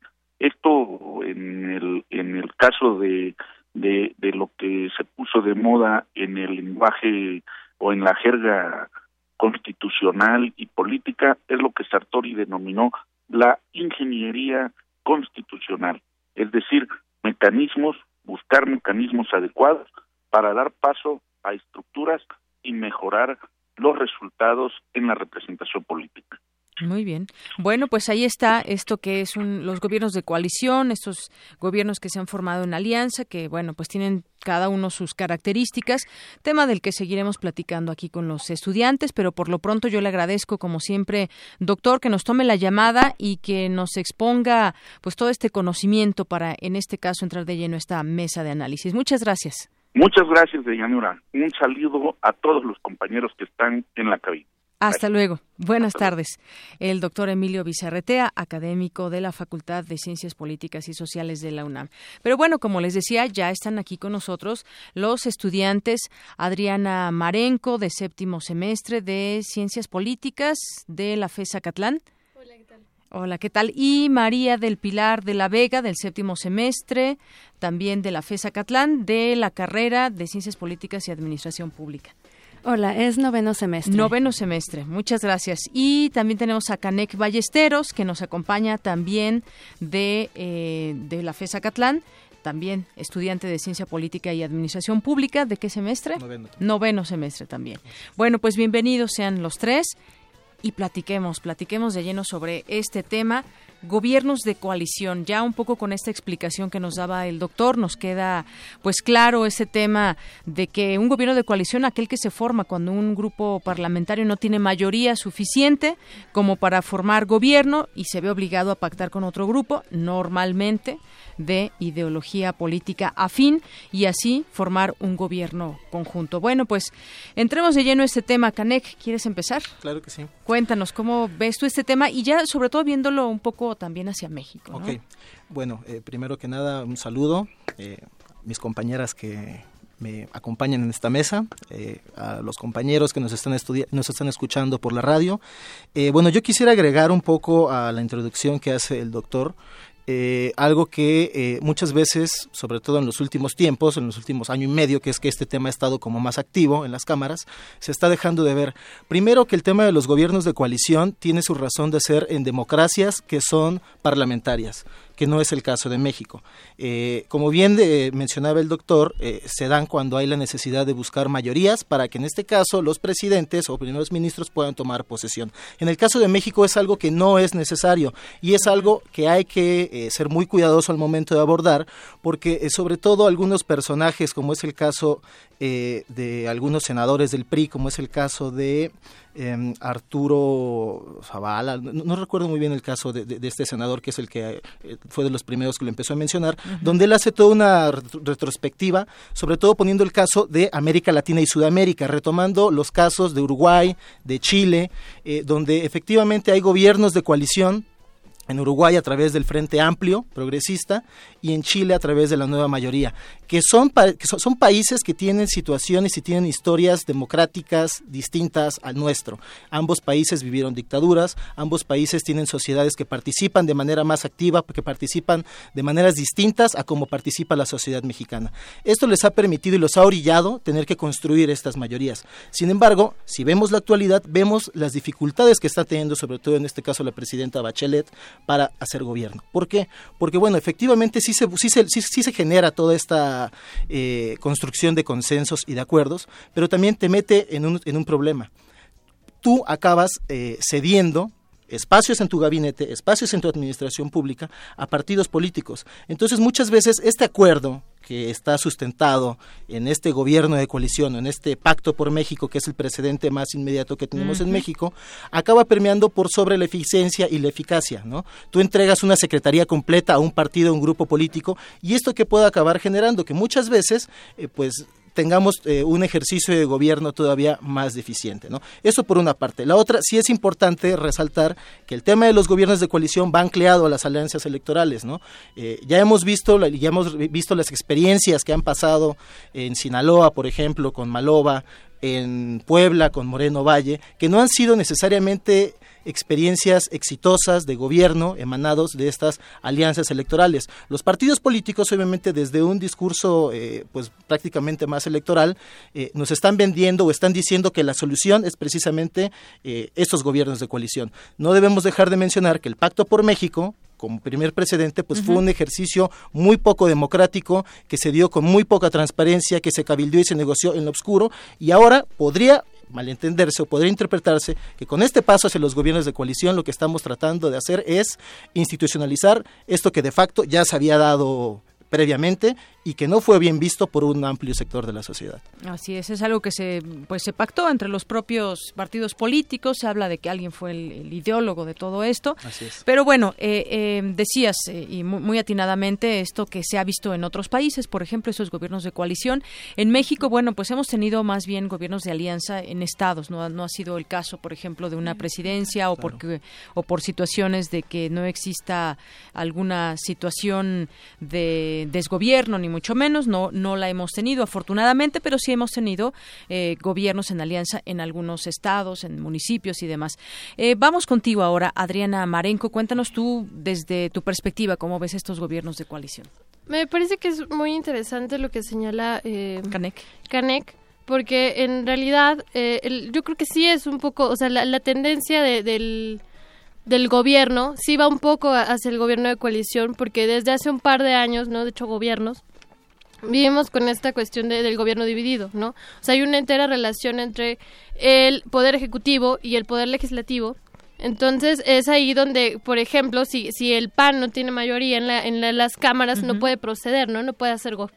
Esto en el, en el caso de, de, de lo que se puso de moda en el lenguaje o en la jerga constitucional y política es lo que Sartori denominó la ingeniería constitucional, es decir, mecanismos, buscar mecanismos adecuados para dar paso a estructuras y mejorar los resultados en la representación política. Muy bien. Bueno, pues ahí está esto que es un, los gobiernos de coalición, estos gobiernos que se han formado en alianza, que bueno, pues tienen cada uno sus características, tema del que seguiremos platicando aquí con los estudiantes, pero por lo pronto yo le agradezco como siempre, doctor, que nos tome la llamada y que nos exponga pues todo este conocimiento para en este caso entrar de lleno a esta mesa de análisis. Muchas gracias. Muchas gracias, Deyanira. Un saludo a todos los compañeros que están en la cabina. Hasta luego. Buenas tardes. El doctor Emilio Bizarretea, académico de la Facultad de Ciencias Políticas y Sociales de la UNAM. Pero bueno, como les decía, ya están aquí con nosotros los estudiantes Adriana Marenco, de séptimo semestre de Ciencias Políticas de la FESA Catlán. Hola, ¿qué tal? Hola, ¿qué tal? Y María del Pilar de la Vega, del séptimo semestre, también de la FESA Catlán, de la carrera de Ciencias Políticas y Administración Pública. Hola, es noveno semestre. Noveno semestre, muchas gracias. Y también tenemos a Canek Ballesteros, que nos acompaña también de, eh, de la FESA Catlán, también estudiante de Ciencia Política y Administración Pública. ¿De qué semestre? Noveno. Noveno semestre también. Bueno, pues bienvenidos sean los tres y platiquemos, platiquemos de lleno sobre este tema. Gobiernos de coalición, ya un poco con esta explicación que nos daba el doctor, nos queda pues claro ese tema de que un gobierno de coalición, aquel que se forma cuando un grupo parlamentario no tiene mayoría suficiente como para formar gobierno y se ve obligado a pactar con otro grupo, normalmente de ideología política afín y así formar un gobierno conjunto. Bueno, pues entremos de lleno a este tema. Canek, ¿quieres empezar? Claro que sí. Cuéntanos cómo ves tú este tema y ya sobre todo viéndolo un poco también hacia México. ¿no? Ok, bueno, eh, primero que nada un saludo eh, mis compañeras que me acompañan en esta mesa, eh, a los compañeros que nos están, nos están escuchando por la radio. Eh, bueno, yo quisiera agregar un poco a la introducción que hace el doctor eh, algo que eh, muchas veces, sobre todo en los últimos tiempos, en los últimos año y medio, que es que este tema ha estado como más activo en las cámaras, se está dejando de ver. Primero que el tema de los gobiernos de coalición tiene su razón de ser en democracias que son parlamentarias que no es el caso de México. Eh, como bien de, mencionaba el doctor, eh, se dan cuando hay la necesidad de buscar mayorías para que en este caso los presidentes o primeros ministros puedan tomar posesión. En el caso de México es algo que no es necesario y es algo que hay que eh, ser muy cuidadoso al momento de abordar porque eh, sobre todo algunos personajes, como es el caso eh, de algunos senadores del PRI, como es el caso de eh, Arturo Zavala, no, no, recuerdo muy bien el caso de, de, de este senador que es el que eh, fue de los primeros que lo empezó a mencionar, uh -huh. donde él hace toda una retrospectiva, sobre todo poniendo el caso de América Latina y Sudamérica, retomando los casos de Uruguay, de Chile, eh, donde efectivamente hay gobiernos de coalición en Uruguay a través del Frente Amplio Progresista y en Chile a través de la nueva mayoría, que son, son, son, países que tienen situaciones y tienen historias democráticas distintas al nuestro. Ambos países vivieron dictaduras, ambos países tienen sociedades que participan de manera más activa, que participan de maneras distintas a como participa la sociedad mexicana. Esto les ha permitido y los ha orillado tener que construir estas mayorías. Sin embargo, si vemos la actualidad, vemos las dificultades que está teniendo, sobre todo en este caso la presidenta Bachelet, para hacer gobierno. ¿Por qué? Porque, bueno, efectivamente sí se, sí se, sí, se genera toda esta eh, construcción de consensos y de acuerdos, pero también te mete en un, en un problema. Tú acabas eh, cediendo espacios en tu gabinete, espacios en tu administración pública a partidos políticos. Entonces, muchas veces este acuerdo que está sustentado en este gobierno de coalición, en este pacto por México, que es el precedente más inmediato que tenemos uh -huh. en México, acaba permeando por sobre la eficiencia y la eficacia, ¿no? Tú entregas una secretaría completa a un partido, a un grupo político, y esto que puede acabar generando que muchas veces, eh, pues, tengamos eh, un ejercicio de gobierno todavía más deficiente. ¿no? Eso por una parte. La otra, sí es importante resaltar que el tema de los gobiernos de coalición va ancleado a las alianzas electorales. ¿no? Eh, ya hemos visto ya hemos visto las experiencias que han pasado en Sinaloa, por ejemplo, con Maloba, en Puebla con Moreno Valle, que no han sido necesariamente experiencias exitosas de gobierno emanados de estas alianzas electorales. Los partidos políticos, obviamente, desde un discurso eh, pues prácticamente más electoral, eh, nos están vendiendo o están diciendo que la solución es precisamente eh, estos gobiernos de coalición. No debemos dejar de mencionar que el Pacto por México, como primer precedente, pues fue un ejercicio muy poco democrático, que se dio con muy poca transparencia, que se cabildió y se negoció en lo oscuro, y ahora podría malentenderse o podría interpretarse que con este paso hacia los gobiernos de coalición lo que estamos tratando de hacer es institucionalizar esto que de facto ya se había dado previamente y que no fue bien visto por un amplio sector de la sociedad. Así es, es algo que se pues se pactó entre los propios partidos políticos, se habla de que alguien fue el, el ideólogo de todo esto. Así es. Pero bueno, eh, eh, decías, eh, y muy, muy, atinadamente, esto que se ha visto en otros países, por ejemplo, esos gobiernos de coalición. En México, bueno, pues hemos tenido más bien gobiernos de alianza en estados, no, no ha sido el caso, por ejemplo, de una presidencia o, claro. porque, o por situaciones de que no exista alguna situación de desgobierno, ni mucho menos, no, no la hemos tenido afortunadamente, pero sí hemos tenido eh, gobiernos en alianza en algunos estados, en municipios y demás. Eh, vamos contigo ahora, Adriana Marenco, cuéntanos tú desde tu perspectiva cómo ves estos gobiernos de coalición. Me parece que es muy interesante lo que señala eh, Canek. Canek porque en realidad eh, el, yo creo que sí es un poco, o sea, la, la tendencia de, del del gobierno sí va un poco hacia el gobierno de coalición porque desde hace un par de años, no, de hecho gobiernos vivimos con esta cuestión de, del gobierno dividido, ¿no? O sea, hay una entera relación entre el poder ejecutivo y el poder legislativo. Entonces es ahí donde, por ejemplo, si, si el PAN no tiene mayoría en, la, en la, las cámaras, uh -huh. no puede proceder, ¿no? No puede hacer go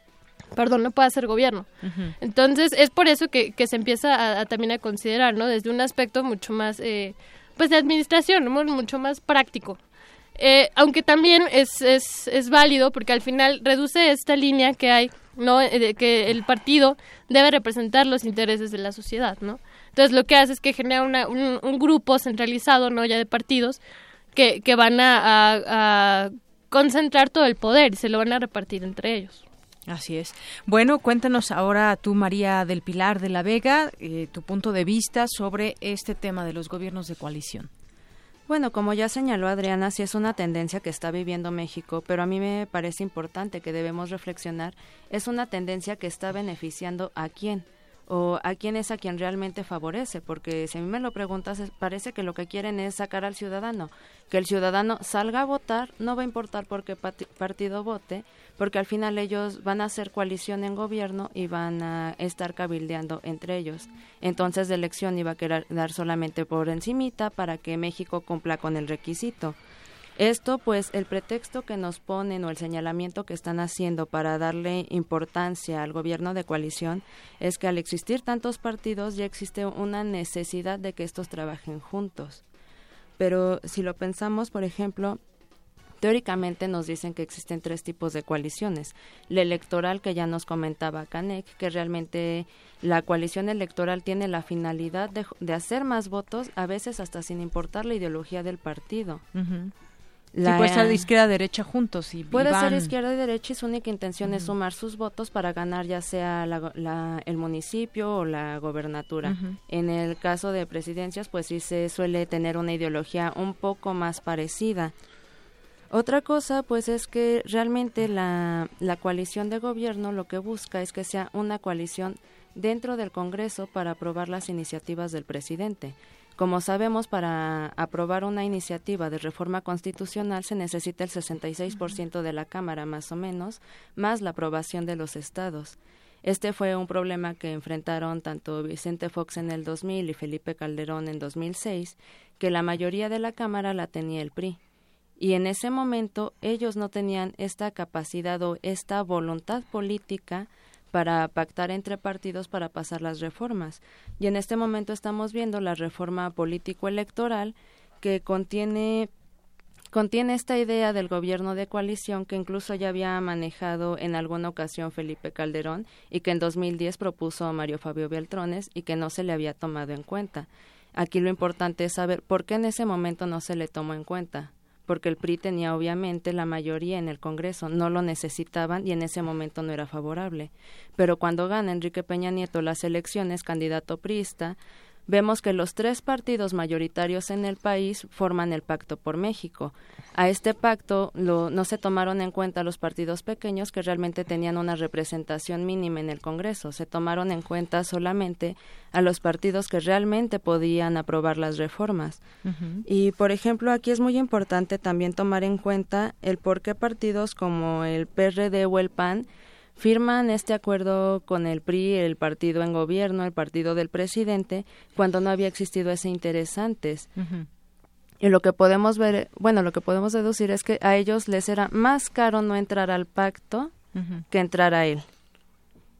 perdón, no puede hacer gobierno. Uh -huh. Entonces es por eso que, que se empieza a, a, también a considerar, ¿no? Desde un aspecto mucho más, eh, pues de administración, ¿no? mucho más práctico. Eh, aunque también es, es, es válido porque al final reduce esta línea que hay, ¿no? Eh, que el partido debe representar los intereses de la sociedad, ¿no? Entonces lo que hace es que genera una, un, un, grupo centralizado, ¿no? Ya de partidos que, que van a concentrar todo el poder y se lo van a repartir entre ellos. Así es. Bueno, cuéntanos ahora tú, María del Pilar de la Vega, eh, tu punto de vista sobre este tema de los gobiernos de coalición. Bueno, como ya señaló Adriana, sí es una tendencia que está viviendo México, pero a mí me parece importante que debemos reflexionar, es una tendencia que está beneficiando a quién o a quién es a quien realmente favorece, porque si a mí me lo preguntas, parece que lo que quieren es sacar al ciudadano, que el ciudadano salga a votar, no va a importar por qué partido vote, porque al final ellos van a hacer coalición en gobierno y van a estar cabildeando entre ellos. Entonces la elección iba a quedar solamente por encimita para que México cumpla con el requisito. Esto, pues, el pretexto que nos ponen o el señalamiento que están haciendo para darle importancia al gobierno de coalición es que al existir tantos partidos ya existe una necesidad de que estos trabajen juntos. Pero si lo pensamos, por ejemplo, teóricamente nos dicen que existen tres tipos de coaliciones. La electoral, que ya nos comentaba Canek, que realmente la coalición electoral tiene la finalidad de, de hacer más votos, a veces hasta sin importar la ideología del partido. La, sí, puede ser de izquierda a derecha juntos. Y, puede van... ser izquierda y derecha y su única intención uh -huh. es sumar sus votos para ganar ya sea la, la, el municipio o la gobernatura. Uh -huh. En el caso de presidencias, pues sí se suele tener una ideología un poco más parecida. Otra cosa, pues, es que realmente la, la coalición de gobierno lo que busca es que sea una coalición dentro del Congreso para aprobar las iniciativas del presidente. Como sabemos, para aprobar una iniciativa de reforma constitucional se necesita el 66% de la Cámara, más o menos, más la aprobación de los estados. Este fue un problema que enfrentaron tanto Vicente Fox en el 2000 y Felipe Calderón en 2006, que la mayoría de la Cámara la tenía el PRI. Y en ese momento ellos no tenían esta capacidad o esta voluntad política para pactar entre partidos para pasar las reformas. Y en este momento estamos viendo la reforma político-electoral que contiene contiene esta idea del gobierno de coalición que incluso ya había manejado en alguna ocasión Felipe Calderón y que en 2010 propuso Mario Fabio Beltrones y que no se le había tomado en cuenta. Aquí lo importante es saber por qué en ese momento no se le tomó en cuenta porque el PRI tenía obviamente la mayoría en el Congreso, no lo necesitaban y en ese momento no era favorable. Pero cuando gana Enrique Peña Nieto las elecciones, candidato priista, vemos que los tres partidos mayoritarios en el país forman el Pacto por México. A este pacto lo, no se tomaron en cuenta los partidos pequeños que realmente tenían una representación mínima en el Congreso. Se tomaron en cuenta solamente a los partidos que realmente podían aprobar las reformas. Y, por ejemplo, aquí es muy importante también tomar en cuenta el por qué partidos como el PRD o el PAN firman este acuerdo con el PRI, el partido en gobierno, el partido del presidente, cuando no había existido ese interés antes. Y lo que podemos ver, bueno, lo que podemos deducir es que a ellos les era más caro no entrar al pacto que entrar a él.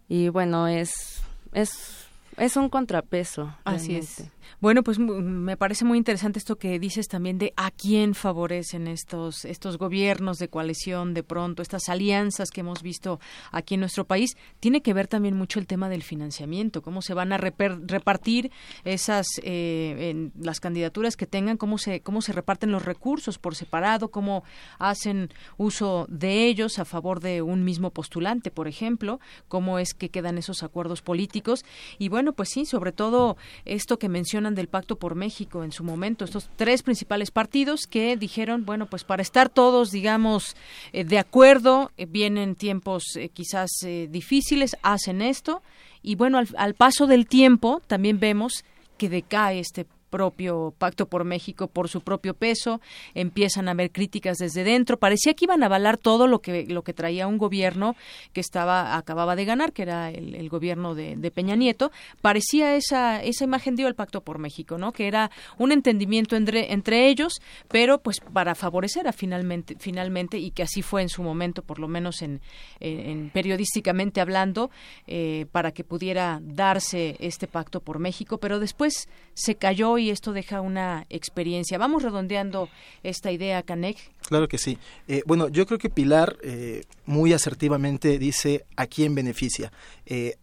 Y bueno, es es es un contrapeso. Así es. Bueno, pues me parece muy interesante esto que dices también de a quién favorecen estos estos gobiernos de coalición de pronto, estas alianzas que hemos visto aquí en nuestro país. Tiene que ver también mucho el tema del financiamiento, cómo se van a repartir esas eh, las candidaturas que tengan, cómo se cómo se reparten los recursos por separado, cómo hacen uso de ellos a favor de un mismo postulante, por ejemplo, cómo es que quedan esos acuerdos políticos y bueno, pues sí, sobre todo esto que del Pacto por México en su momento, estos tres principales partidos que dijeron, bueno, pues para estar todos, digamos, eh, de acuerdo, eh, vienen tiempos eh, quizás eh, difíciles, hacen esto y bueno, al, al paso del tiempo también vemos que decae este propio Pacto por México por su propio peso, empiezan a haber críticas desde dentro, parecía que iban a avalar todo lo que lo que traía un gobierno que estaba acababa de ganar, que era el, gobierno de, Peña Nieto, parecía esa esa imagen dio el Pacto por México, ¿no? Que era un entendimiento entre entre ellos, pero pues para favorecer a finalmente finalmente y que así fue en su momento, por lo menos en, en- en periodísticamente hablando, eh, para que pudiera darse este Pacto por México, pero después se cayó y esto deja una experiencia. Vamos redondeando esta idea, Canek. Claro que sí. Eh, bueno, yo creo que Pilar eh, muy asertivamente dice a quién beneficia. Eh,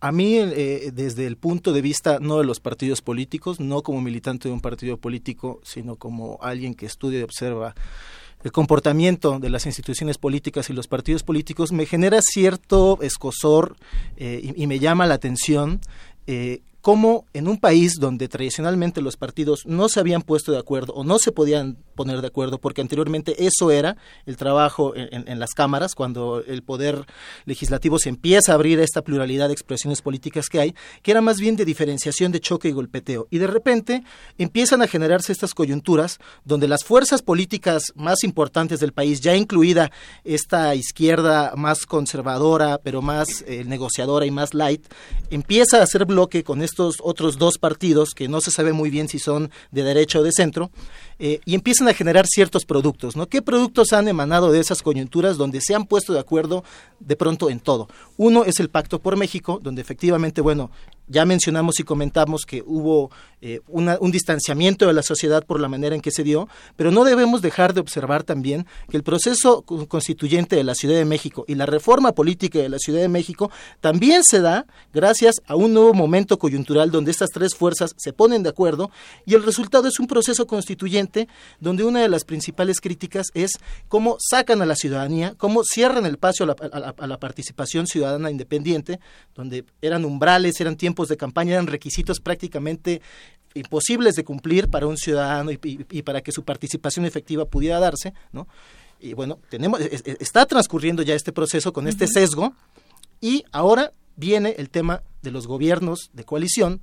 a mí, eh, desde el punto de vista no de los partidos políticos, no como militante de un partido político, sino como alguien que estudia y observa el comportamiento de las instituciones políticas y los partidos políticos, me genera cierto escosor y, me llama la atención cómo en un país donde tradicionalmente los partidos no se habían puesto de acuerdo o no se podían poner de acuerdo, porque anteriormente eso era el trabajo en, las cámaras, cuando el poder legislativo se empieza a abrir a esta pluralidad de expresiones políticas que hay, que era más bien de diferenciación de choque y golpeteo. Y de repente empiezan a generarse estas coyunturas donde las fuerzas políticas más importantes del país, ya incluida esta izquierda más conservadora, pero más eh, negociadora y más light, empieza a hacer bloque con estos otros dos partidos que no se sabe muy bien si son de derecha o de centro, eh, y empiezan a generar ciertos productos, ¿no? ¿Qué productos han emanado de esas coyunturas donde se han puesto de acuerdo de pronto en todo? Uno es el Pacto por México, donde efectivamente, bueno, ya mencionamos y comentamos que hubo eh, un distanciamiento de la sociedad por la manera en que se dio, pero no debemos dejar de observar también que el proceso co- constituyente de la Ciudad de México y la reforma política de la Ciudad de México también se da gracias a un nuevo momento coyuntural donde estas tres fuerzas se ponen de acuerdo y el resultado es un proceso constituyente donde una de las principales críticas es cómo sacan a la ciudadanía, cómo cierran el paso a la participación ciudadana independiente, donde eran umbrales, eran tiempos de campaña, eran requisitos prácticamente imposibles de cumplir para un ciudadano y, y- y para que su participación efectiva pudiera darse, ¿no? Y bueno, tenemos, es- es- está transcurriendo ya este proceso con este sesgo y ahora viene el tema de los gobiernos de coalición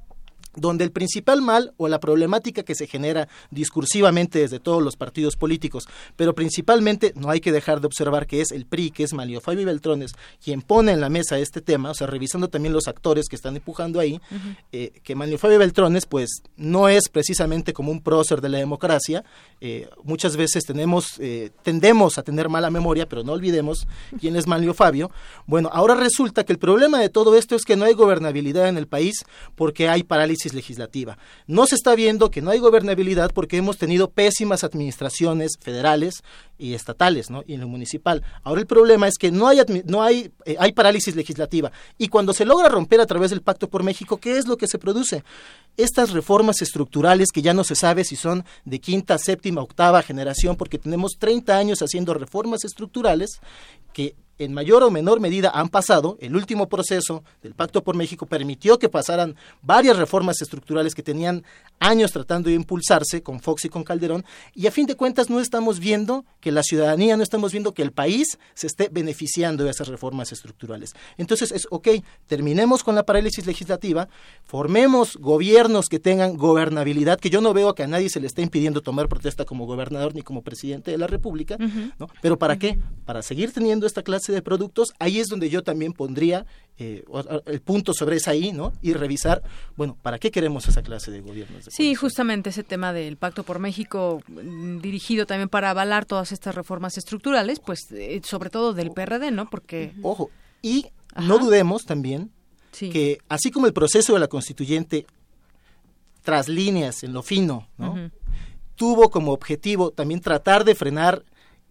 donde el principal mal o la problemática que se genera discursivamente desde todos los partidos políticos, pero principalmente no hay que dejar de observar que es el PRI, que es Manlio Fabio Beltrones, quien pone en la mesa este tema, o sea, revisando también los actores que están empujando ahí, eh, que Manlio Fabio Beltrones, pues, no es precisamente como un prócer de la democracia, eh, muchas veces tenemos, eh, tendemos a tener mala memoria, pero no olvidemos quién es Manlio Fabio. Bueno, ahora resulta que el problema de todo esto es que no hay gobernabilidad en el país porque hay parálisis legislativa. No se está viendo que no hay gobernabilidad porque hemos tenido pésimas administraciones federales y estatales, ¿no? Y en lo municipal. Ahora el problema es que no hay no hay eh, hay parálisis legislativa y cuando se logra romper a través del Pacto por México, ¿qué es lo que se produce? Estas reformas estructurales que ya no se sabe si son de quinta, séptima, octava generación porque tenemos 30 años haciendo reformas estructurales que en mayor o menor medida han pasado. El último proceso del Pacto por México permitió que pasaran varias reformas estructurales que tenían años tratando de impulsarse con Fox y con Calderón, y a fin de cuentas no estamos viendo que la ciudadanía, no estamos viendo que el país se esté beneficiando de esas reformas estructurales. Entonces es, ok, terminemos con la parálisis legislativa, formemos gobiernos que tengan gobernabilidad, que yo no veo que a nadie se le esté impidiendo tomar protesta como gobernador ni como presidente de la República, ¿no? Pero ¿para qué? Para seguir teniendo esta clase de productos, ahí es donde yo también pondría eh, el punto sobre esa I, ¿no? Y revisar, bueno, ¿para qué queremos esa clase de gobiernos? de Sí, justamente ese tema del Pacto por México, mm, dirigido también para avalar todas estas reformas estructurales, pues eh, sobre todo del PRD, ¿no? Porque... Ojo, y no dudemos también que así como el proceso de la constituyente tras líneas en lo fino, ¿no? Tuvo como objetivo también tratar de frenar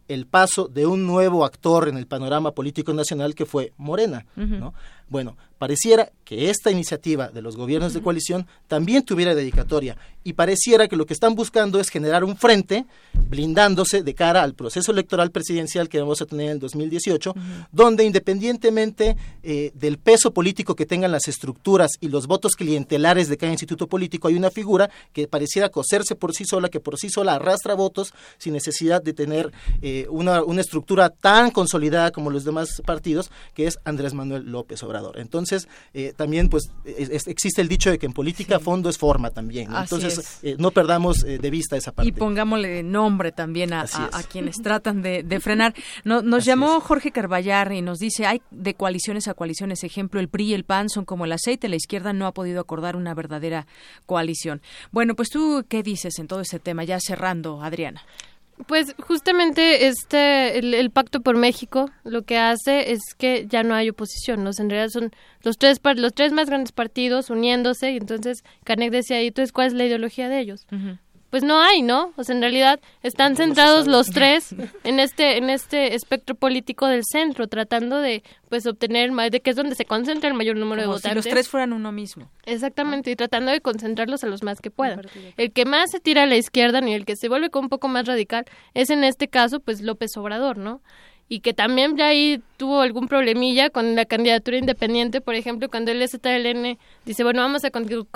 el paso de un nuevo actor en el panorama político nacional que fue Morena. ¿no? Bueno, pareciera que esta iniciativa de los gobiernos de coalición también tuviera dedicatoria y pareciera que lo que están buscando es generar un frente blindándose de cara al proceso electoral presidencial que vamos a tener en el 2018, donde independientemente eh, del peso político que tengan las estructuras y los votos clientelares de cada instituto político, hay una figura que pareciera coserse por sí sola, que por sí sola arrastra votos sin necesidad de tener eh, una, una estructura tan consolidada como los demás partidos, que es Andrés Manuel López Obrador. Entonces, eh, también pues es- es- existe el dicho de que en política fondo es forma también. Entonces, es. eh, no perdamos eh, de vista esa parte. Y pongámosle nombre también a, a- es. a quienes tratan de, de frenar. No- nos llamó Jorge Carballar y nos dice, hay de coaliciones a coaliciones, ejemplo, el PRI y el PAN son como el aceite, la izquierda no ha podido acordar una verdadera coalición. Bueno, pues tú, ¿qué dices en todo este tema? Ya cerrando, Adriana. Pues justamente este el, pacto por México lo que hace es que ya no hay oposición, ¿no? En realidad son los tres los tres más grandes partidos uniéndose y entonces Canek decía, ¿y entonces cuál es la ideología de ellos? Pues no hay, ¿no? O sea, en realidad están centrados los tres en este en este espectro político del centro, tratando de pues obtener más de que es donde se concentra el mayor número de Como si votantes. los tres fueran uno mismo. Exactamente, y tratando de concentrarlos a los más que puedan. El que más se tira a la izquierda y el que se vuelve como un poco más radical es en este caso pues López Obrador, ¿no? Y que también ya ahí tuvo algún problemilla con la candidatura independiente, por ejemplo, cuando el STLN dice, bueno, vamos a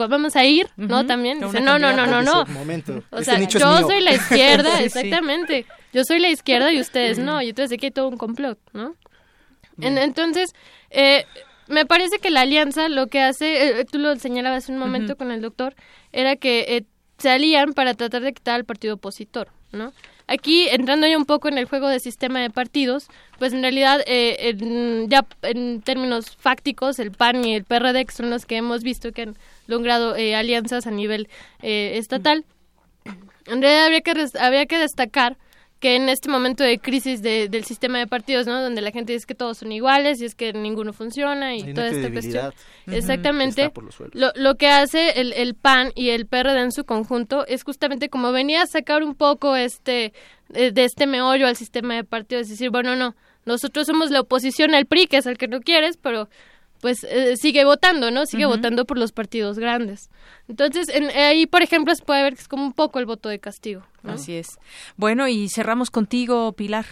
vamos a ir, ¿no? También dice, no, no, no, no, no. "Un momento, O este sea, yo mío". soy la izquierda, Sí, sí. exactamente. Yo soy la izquierda y ustedes no. Y entonces aquí hay todo un complot, ¿no? En- entonces, eh, me parece que la alianza lo que hace, eh, tú lo señalabas hace un momento con el doctor, era que eh, se alían para tratar de quitar al partido opositor, ¿no? Aquí, entrando ya un poco en el juego de sistema de partidos, pues en realidad, eh, ya en términos fácticos, el PAN y el PRD son los que hemos visto que han logrado eh, alianzas a nivel eh, estatal. En realidad habría que, habría que destacar que en este momento de crisis de- del sistema de partidos, ¿no? Donde la gente dice que todos son iguales y es que ninguno funciona y Hay toda esta cuestión. Exactamente. Lo, lo que hace el, el PAN y el PRD en su conjunto es justamente como venía a sacar un poco este eh, de este meollo al sistema de partidos, es decir, bueno, no, nosotros somos la oposición al PRI, que es el que no quieres, pero pues eh, sigue votando, ¿no? Sigue votando por los partidos grandes. Entonces, en- ahí, por ejemplo, se puede ver que es como un poco el voto de castigo. ¿no? Así es. Bueno, y cerramos contigo, Pilar.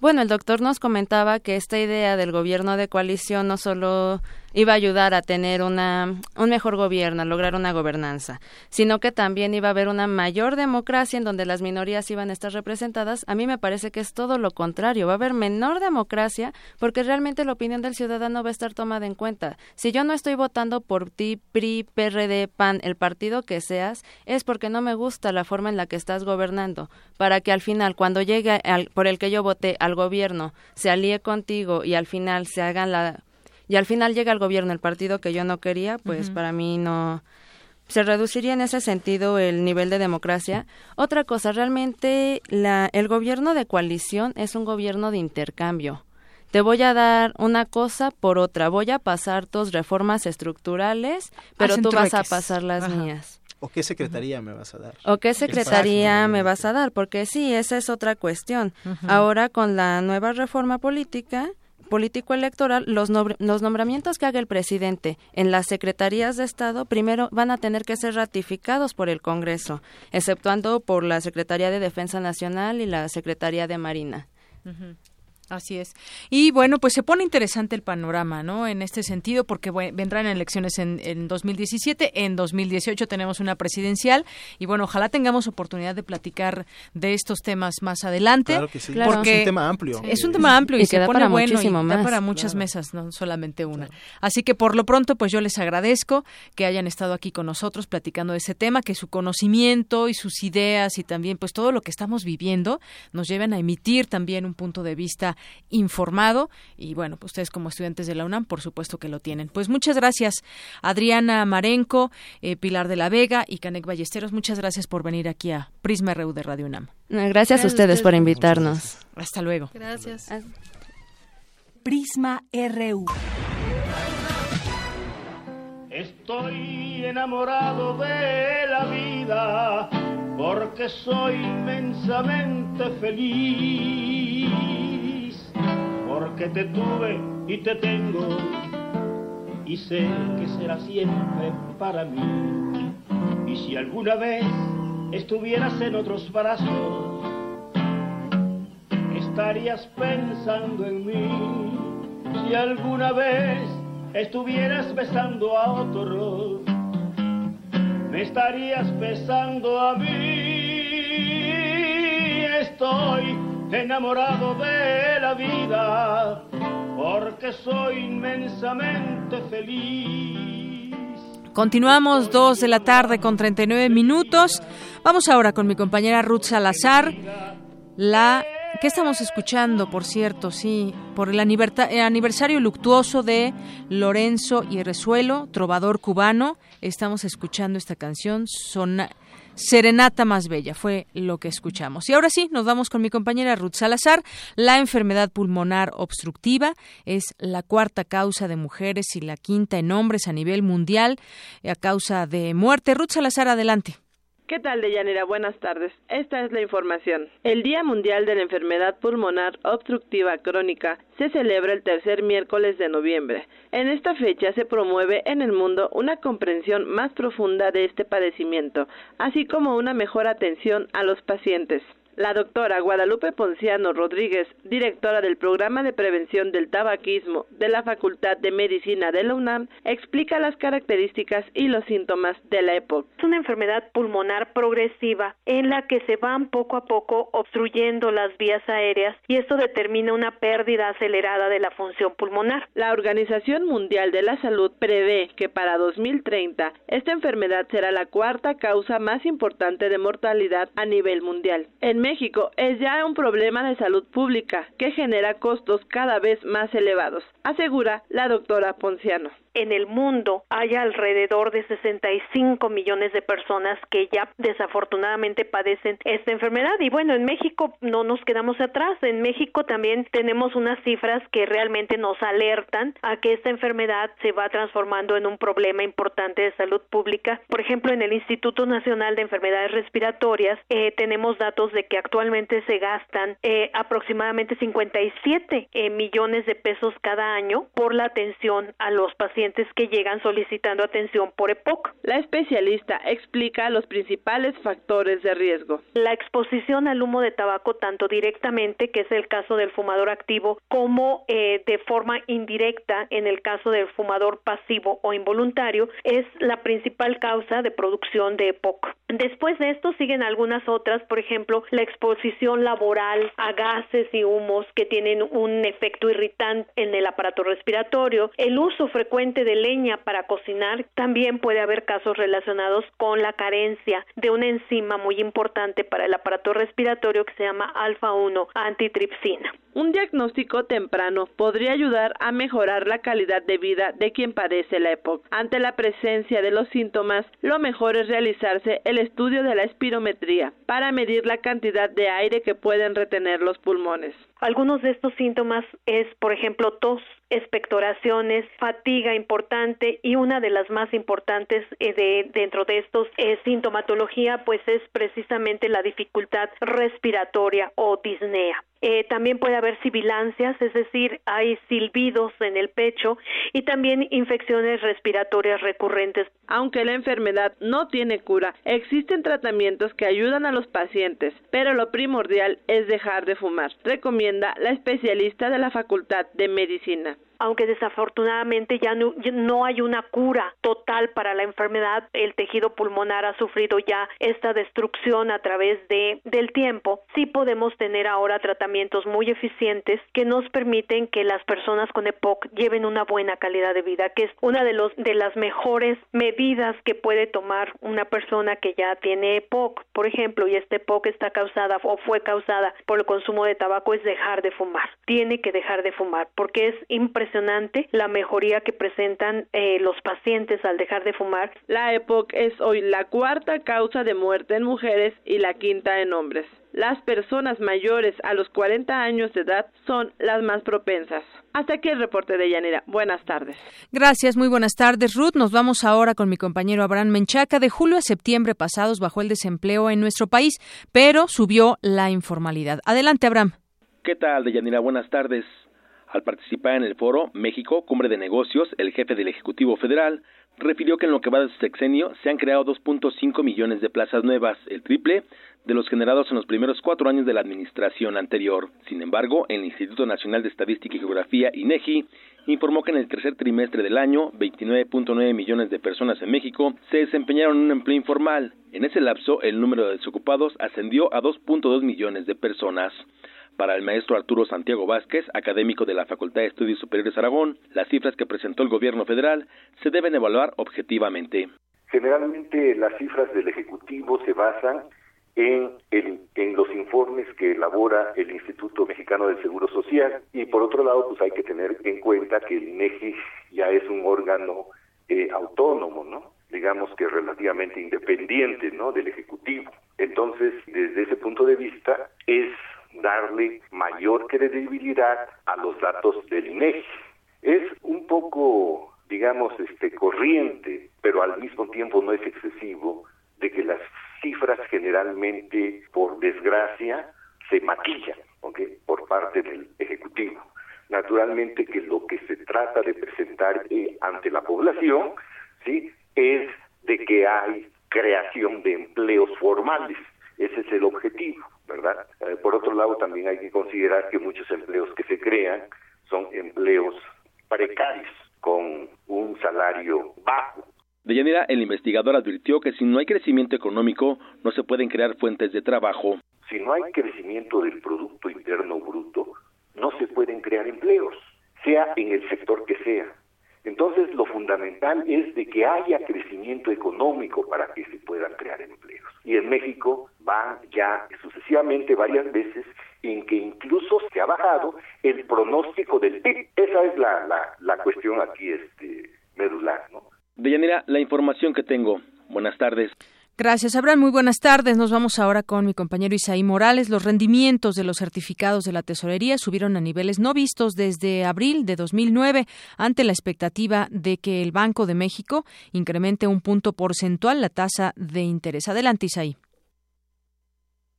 Bueno, el doctor nos comentaba que esta idea del gobierno de coalición no solo iba a ayudar a tener una, un mejor gobierno, a lograr una gobernanza, sino que también iba a haber una mayor democracia en donde las minorías iban a estar representadas. A mí me parece que es todo lo contrario, va a haber menor democracia porque realmente la opinión del ciudadano va a estar tomada en cuenta. Si yo no estoy votando por ti, PRI, PRD, PAN, el partido que seas, es porque no me gusta la forma en la que estás gobernando, para que al final, cuando llegue al- por el que yo voté al gobierno, se alíe contigo y al final se hagan la y al final llega al gobierno el partido que yo no quería, pues para mí no se reduciría en ese sentido el nivel de democracia. Otra cosa, realmente la, el gobierno de coalición es un gobierno de intercambio. te voy a dar una cosa por otra, voy a pasar tus reformas estructurales, pero Hacen tú vas a pasar las Ajá. mías. ¿O qué secretaría me vas a dar? ¿O qué Exacto. secretaría me vas a dar? Porque sí, esa es otra cuestión. Ahora con la nueva reforma política, político-electoral, los, nombr- los nombramientos que haga el presidente en las secretarías de Estado primero van a tener que ser ratificados por el Congreso, exceptuando por la Secretaría de Defensa Nacional y la Secretaría de Marina. Así es. Y bueno, pues se pone interesante el panorama, ¿no? En este sentido, porque vendrán elecciones en, en 2017, en 2018 tenemos una presidencial y bueno, ojalá tengamos oportunidad de platicar de estos temas más adelante. Claro que sí. Claro. Porque Es un tema amplio. Es un tema amplio y, Y se pone para bueno y muchísimo da más. para muchas mesas, no solamente una. Así que por lo pronto, pues yo les agradezco que hayan estado aquí con nosotros platicando de ese tema, que su conocimiento y sus ideas y también pues todo lo que estamos viviendo nos lleven a emitir también un punto de vista informado y bueno, pues ustedes como estudiantes de la UNAM, por supuesto que lo tienen. Pues muchas gracias, Adriana Marenco, eh, Pilar de la Vega y Canek Ballesteros. Muchas gracias por venir aquí a Prisma RU de Radio UNAM. Gracias, Gracias a ustedes por invitarnos. Hasta luego. Gracias. Prisma RU. Estoy enamorado de la vida porque soy inmensamente feliz, porque te tuve y te tengo y sé que será siempre para mí. Y si alguna vez estuvieras en otros brazos, estarías pensando en mí. Si alguna vez estuvieras besando a otro, me estarías besando a mí. Estoy enamorado de la vida porque soy inmensamente feliz. Continuamos dos de la tarde con 39 minutos. Vamos ahora con mi compañera Ruth Salazar. La ¿Qué estamos escuchando, por cierto? Sí, por el aniversario luctuoso de Lorenzo y Resuelo, trovador cubano. Estamos escuchando esta canción, Serenata más bella, fue lo que escuchamos. Y ahora sí, nos vamos con mi compañera Ruth Salazar. La enfermedad pulmonar obstructiva es la cuarta causa de mujeres y la quinta en hombres a nivel mundial eh, a causa de muerte. Ruth Salazar, adelante. ¿Qué tal, Deyanira? Buenas tardes. Esta es la información. El Día Mundial de la Enfermedad Pulmonar Obstructiva Crónica se celebra el tercer miércoles de noviembre. En esta fecha se promueve en el mundo una comprensión más profunda de este padecimiento, así como una mejor atención a los pacientes. La doctora Guadalupe Ponciano Rodríguez, directora del Programa de Prevención del Tabaquismo de la Facultad de Medicina de la UNAM, explica las características y los síntomas de la EPOC. Es una enfermedad pulmonar progresiva en la que se van poco a poco obstruyendo las vías aéreas y esto determina una pérdida acelerada de la función pulmonar. La Organización Mundial de la Salud prevé que para 2030 esta enfermedad será la cuarta causa más importante de mortalidad a nivel mundial. En México es ya un problema de salud pública que genera costos cada vez más elevados, asegura la doctora Ponciano. En el mundo hay alrededor de 65 millones de personas que ya desafortunadamente padecen esta enfermedad y bueno, en México no nos quedamos atrás. En México también tenemos unas cifras que realmente nos alertan a que esta enfermedad se va transformando en un problema importante de salud pública. Por ejemplo, en el Instituto Nacional de Enfermedades Respiratorias eh, tenemos datos de que actualmente se gastan eh, aproximadamente 57 eh, millones de pesos cada año por la atención a los pacientes que llegan solicitando atención por EPOC. La especialista explica los principales factores de riesgo. La exposición al humo de tabaco tanto directamente, que es el caso del fumador activo, como eh, de forma indirecta en el caso del fumador pasivo o involuntario, es la principal causa de producción de EPOC. Después de esto siguen algunas otras, por ejemplo, la exposición laboral a gases y humos que tienen un efecto irritante en el aparato respiratorio, el uso frecuente de leña para cocinar, también puede haber casos relacionados con la carencia de una enzima muy importante para el aparato respiratorio que se llama alfa-1 antitripsina. Un diagnóstico temprano podría ayudar a mejorar la calidad de vida de quien padece la EPOC. Ante la presencia de los síntomas, lo mejor es realizarse el estudio de la espirometría para medir la cantidad cantidad de aire que pueden retener los pulmones. Algunos de estos síntomas es, por ejemplo, tos, expectoraciones, fatiga importante y una de las más importantes eh, de dentro de estos eh, sintomatología pues es precisamente la dificultad respiratoria o disnea. Eh, también puede haber sibilancias, es decir, hay silbidos en el pecho y también infecciones respiratorias recurrentes. Aunque la enfermedad no tiene cura, existen tratamientos que ayudan a los pacientes, pero lo primordial es dejar de fumar, recomienda la especialista de la Facultad de Medicina aunque desafortunadamente ya no, no, hay una cura total para la enfermedad, el tejido pulmonar ha sufrido ya esta destrucción a través de del tiempo, sí podemos tener ahora tratamientos muy eficientes que nos permiten que las personas con EPOC lleven una buena calidad de vida, que es una de los de las mejores medidas que puede tomar una persona que ya tiene EPOC, por ejemplo, y este EPOC está causada o fue causada por el consumo de tabaco es dejar de fumar. Tiene que dejar de fumar porque es impresionante impresionante la mejoría que presentan eh, los pacientes al dejar de fumar. La EPOC es hoy la cuarta causa de muerte en mujeres y la quinta en hombres. Las personas mayores a los 40 años de edad son las más propensas. Hasta aquí el reporte de Yanira. Buenas tardes. Gracias, muy buenas tardes, Ruth. Nos vamos ahora con mi compañero Abraham Menchaca. De julio a septiembre pasados bajó el desempleo en nuestro país, pero subió la informalidad. Adelante, Abraham. ¿Qué tal, Deyanira? Buenas tardes. Al participar en el foro México, Cumbre de Negocios, el jefe del Ejecutivo Federal refirió que en lo que va de su sexenio se han creado 2.5 millones de plazas nuevas, el triple de los generados en los primeros cuatro años de la administración anterior. Sin embargo, el Instituto Nacional de Estadística y Geografía, INEGI, informó que en el tercer trimestre del año, 29.9 millones de personas en México se desempeñaron en un empleo informal. En ese lapso, el número de desocupados ascendió a 2.2 millones de personas. Para el maestro Arturo Santiago Vázquez, académico de la Facultad de Estudios Superiores Aragón, las cifras que presentó el gobierno federal se deben evaluar objetivamente. Generalmente las cifras del Ejecutivo se basan en, el, en los informes que elabora el Instituto Mexicano del Seguro Social y por otro lado pues hay que tener en cuenta que el INEGI ya es un órgano eh, autónomo, ¿no? digamos que relativamente independiente ¿no? del Ejecutivo. Entonces, desde ese punto de vista, es darle mayor credibilidad a los datos del INEGI. Es un poco, digamos, este corriente, pero al mismo tiempo no es excesivo, de que las cifras generalmente, por desgracia, se maquillan, ¿ok? Por parte del Ejecutivo. Naturalmente que lo que se trata de presentar eh, ante la población, ¿sí? Es de que hay creación de empleos formales. Ese es el objetivo. ¿Verdad? Eh, por otro lado, también hay que considerar que muchos empleos que se crean son empleos precarios, con un salario bajo. De Yanira, el investigador advirtió que si no hay crecimiento económico, no se pueden crear fuentes de trabajo. Si no hay crecimiento del Producto Interno Bruto, no se pueden crear empleos, sea en el sector que sea. Entonces, lo fundamental es de que haya crecimiento económico para que se puedan crear empleos. Y en México va ya sucesivamente varias veces en que incluso se ha bajado el pronóstico del PIB. Esa es la, la, la cuestión aquí este, medular. ¿no? Deyanira, la información que tengo. Buenas tardes. Gracias, Abraham. Muy buenas tardes. Nos vamos ahora con mi compañero Isaí Morales. Los rendimientos de los certificados de la tesorería subieron a niveles no vistos desde abril de 2009 ante la expectativa de que el Banco de México incremente un punto porcentual la tasa de interés. Adelante, Isaí.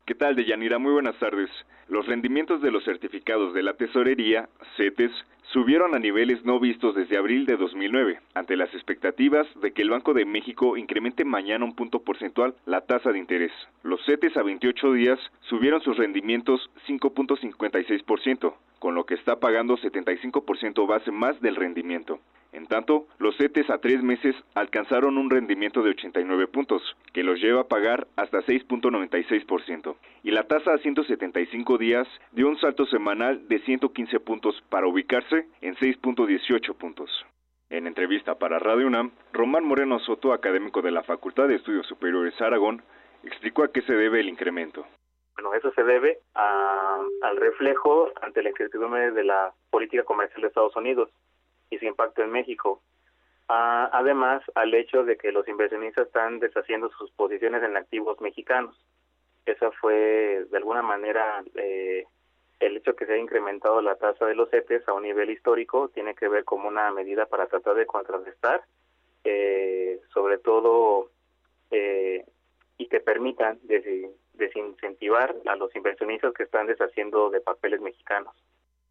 ¿Qué tal, Deyanira? Muy buenas tardes. Los rendimientos de los certificados de la tesorería, CETES, subieron a niveles no vistos desde abril de 2009, ante las expectativas de que el Banco de México incremente mañana un punto porcentual la tasa de interés. Los CETES a 28 días subieron sus rendimientos 5.56%, con lo que está pagando 75% base más del rendimiento. En tanto, los CETES a tres meses alcanzaron un rendimiento de 89 puntos, que los lleva a pagar hasta 6.96%. Y la tasa a 175 días dio un salto semanal de 115 puntos para ubicarse en 6.18 puntos. En entrevista para Radio UNAM, Román Moreno Soto, académico de la Facultad de Estudios Superiores Aragón, explicó a qué se debe el incremento. Bueno, eso se debe a, al reflejo ante la incertidumbre de la política comercial de Estados Unidos y su impacto en México. Ah, además, al hecho de que los inversionistas están deshaciendo sus posiciones en activos mexicanos. esa fue de alguna manera eh, el hecho que se haya incrementado la tasa de los CETES a un nivel histórico tiene que ver como una medida para tratar de contrarrestar, eh, sobre todo, eh, y que permitan des- desincentivar a los inversionistas que están deshaciendo de papeles mexicanos.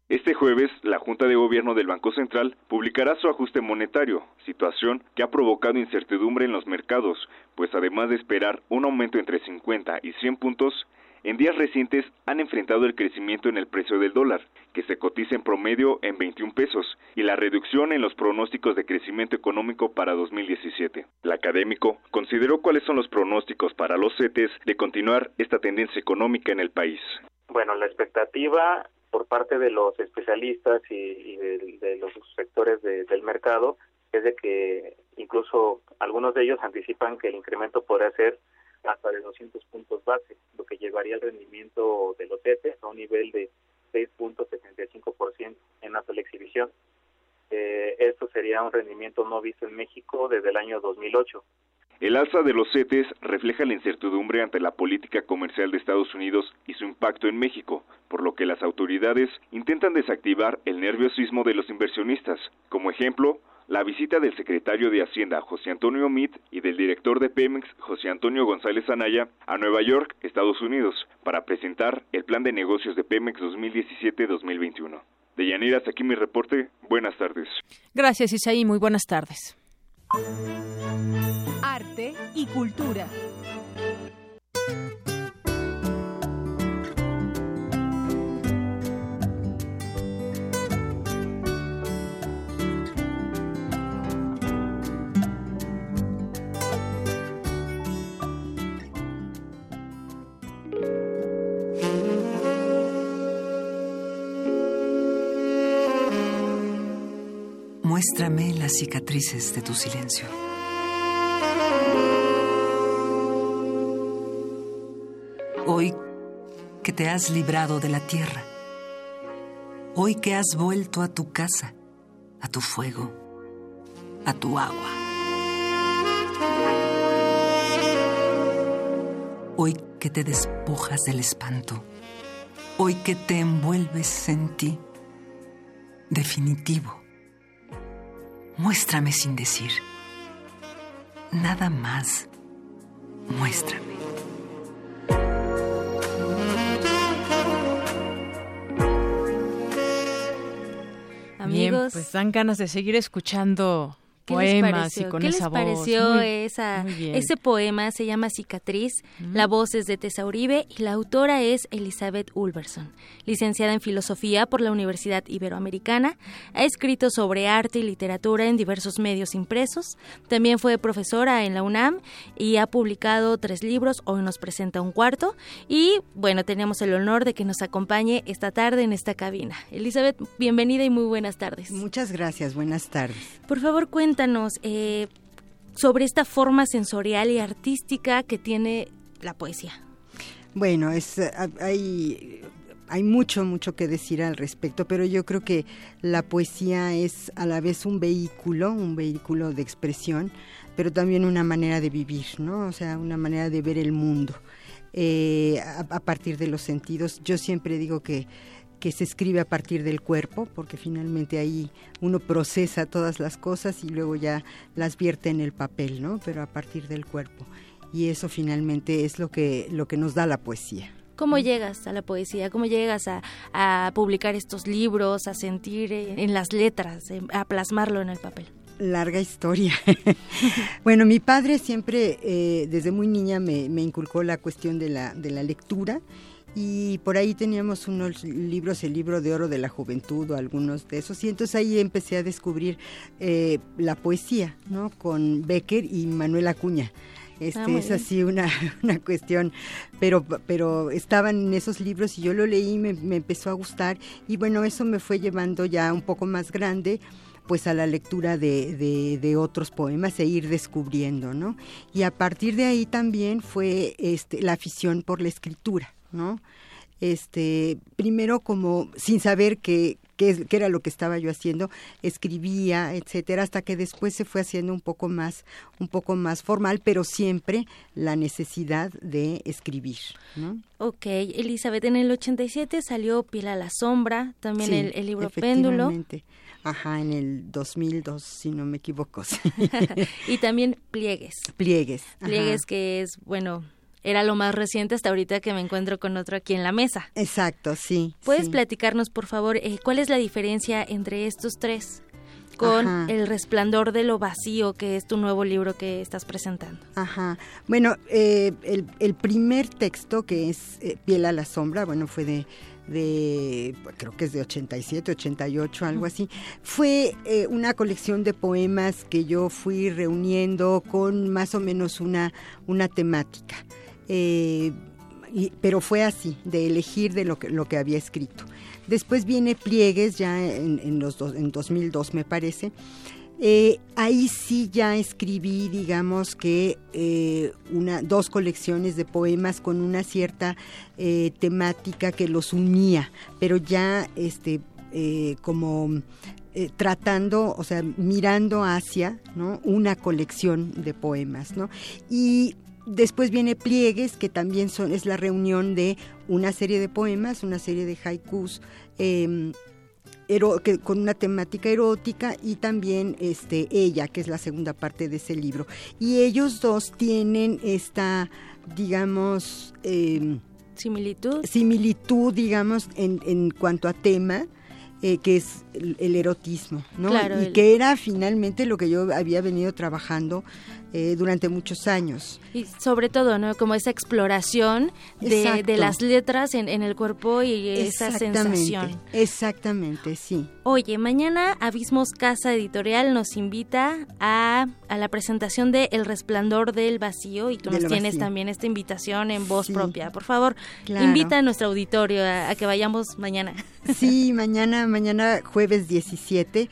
Este jueves, la Junta de Gobierno del Banco Central publicará su ajuste monetario, situación que ha provocado incertidumbre en los mercados, pues además de esperar un aumento entre 50 y 100 puntos, en días recientes han enfrentado el crecimiento en el precio del dólar, que se cotiza en promedio en 21 pesos, y la reducción en los pronósticos de crecimiento económico para 2017. El académico consideró cuáles son los pronósticos para los CETES de continuar esta tendencia económica en el país. Bueno, la expectativa por parte de los especialistas y, de, los sectores de- del mercado es de que incluso algunos de ellos anticipan que el incremento podría ser hasta de 200 puntos base, lo que llevaría el rendimiento de los CETES a un nivel de 6.75% en la exhibición. Eh, esto sería un rendimiento no visto en México desde el año 2008. El alza de los CETES refleja la incertidumbre ante la política comercial de Estados Unidos y su impacto en México, por lo que las autoridades intentan desactivar el nerviosismo de los inversionistas. Como ejemplo, la visita del secretario de Hacienda José Antonio Meade y del director de Pemex José Antonio González Anaya a Nueva York, Estados Unidos, para presentar el plan de negocios de Pemex 2017-2021. De Yanira, hasta aquí mi reporte. Buenas tardes. Gracias, Isaí. Muy buenas tardes. Y cultura. Muéstrame las cicatrices de tu silencio. Hoy que te has librado de la tierra. Hoy que has vuelto a tu casa, a tu fuego, a tu agua. Hoy que te despojas del espanto. Hoy que te envuelves en ti. Definitivo. Muéstrame sin decir. Nada más. Muéstrame. Bien, Amigos, pues dan ganas de seguir escuchando ¿Qué les poemas pareció? y con ¿Qué esa les voz. pareció Muy- esa, ese poema? Se llama Cicatriz. La voz es de Tessa Uribe y la autora es Elizabeth Ulverson. Licenciada en Filosofía por la Universidad Iberoamericana, ha escrito sobre arte y literatura en diversos medios impresos. También fue profesora en la UNAM y ha publicado tres libros. Hoy nos presenta un cuarto. Y bueno, tenemos el honor de que nos acompañe esta tarde en esta cabina. Elizabeth, bienvenida y muy buenas tardes. Muchas gracias, buenas tardes. Por favor, cuéntanos eh, sobre esta forma sensorial y artística que tiene la poesía. Bueno, es, eh, hay, hay mucho, mucho que decir al respecto, pero yo creo que la poesía es a la vez un vehículo, un vehículo de expresión, pero también una manera de vivir, ¿no? O sea, una manera de ver el mundo eh, a partir de los sentidos. Yo siempre digo que que se escribe a partir del cuerpo, porque finalmente ahí uno procesa todas las cosas y luego ya las vierte en el papel, ¿no? Pero a partir del cuerpo. Y eso finalmente es lo que, lo que nos da la poesía. ¿Cómo llegas a la poesía? ¿Cómo llegas a, a publicar estos libros, a sentir en las letras, eh, a plasmarlo en el papel? Larga historia. bueno, mi padre siempre, eh, desde muy niña, me, me inculcó la cuestión de la, de la lectura y por ahí teníamos unos libros, el libro de oro de la juventud o algunos de esos, y entonces ahí empecé a descubrir eh, la poesía, ¿no? Con Becker y Manuel Acuña. Este, Ah, es así una, una cuestión, pero, pero estaban en esos libros y yo lo leí, me, me empezó a gustar y bueno, eso me fue llevando ya un poco más grande pues a la lectura de, de, de otros poemas e ir descubriendo, ¿no? Y a partir de ahí también fue este, la afición por la escritura, ¿no? Este, primero como sin saber que, qué, era lo que estaba yo haciendo, escribía, etcétera, hasta que después se fue haciendo un poco más, un poco más formal, pero siempre la necesidad de escribir, ¿no? Ok, Elizabeth, en el 87 salió Piel a la Sombra, también Sí, el, el libro Péndulo. Ajá, en el 2002, si no me equivoco. sí. y también Pliegues. Pliegues. ajá. Pliegues que es, bueno, era lo más reciente hasta ahorita que me encuentro con otro aquí en la mesa. Exacto, sí. ¿Puedes sí. platicarnos, por favor, eh, cuál es la diferencia entre estos tres con Ajá. El resplandor de lo vacío, que es tu nuevo libro que estás presentando? Ajá. Bueno, eh, el, el primer texto que es eh, Piel a la sombra, bueno, fue de, de creo que es de 87, 88, algo así. Fue eh, una colección de poemas que yo fui reuniendo con más o menos una, una temática. Eh, pero fue así, de elegir de lo que, lo que había escrito. Después viene Pliegues, ya en, los dos- en 2002 me parece. Eh, ahí sí ya escribí, digamos que eh, una, dos colecciones de poemas con una cierta temática que los unía, pero ya este como tratando, o sea, mirando hacia ¿no? una colección de poemas, ¿no? Y después viene Pliegues, que también son, es la reunión de una serie de poemas, una serie de haikus, eh, ero- que- con una temática erótica y también este ella que es la segunda parte de ese libro. Y ellos dos tienen esta digamos eh, similitud. similitud digamos en, en cuanto a tema eh, que es el, el erotismo no Claro, y el- que era finalmente lo que yo había venido trabajando eh, durante muchos años Y sobre todo, ¿no? Como esa exploración de, de las letras en, en el cuerpo y esa Exactamente, sensación. exactamente sí Oye, mañana Abismos Casa Editorial nos invita a, a la presentación de El Resplandor del Vacío y tú nos tienes vacío. también esta invitación en voz Sí. propia. Por favor, Claro. invita a nuestro auditorio a, a que vayamos mañana. Sí, mañana, mañana jueves 17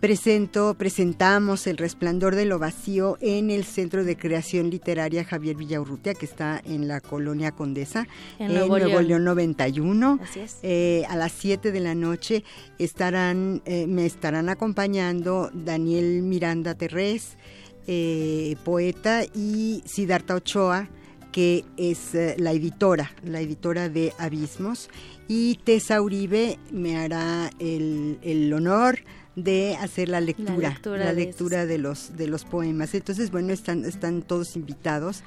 presento, presentamos El Resplandor de lo Vacío en el Centro de Creación Literaria Javier Villaurrutia, que está en la Colonia Condesa, En Nuevo León. León 91. Así es. Eh, a las 7 de la noche estarán, eh, me estarán acompañando Daniel Miranda Terrés, eh, poeta, y Siddhartha Ochoa, que es la editora, la editora de Abismos, y Tessa Uribe me hará el, el honor de hacer la lectura, lectura la de lectura de los de los poemas. Entonces, bueno, están están todos invitados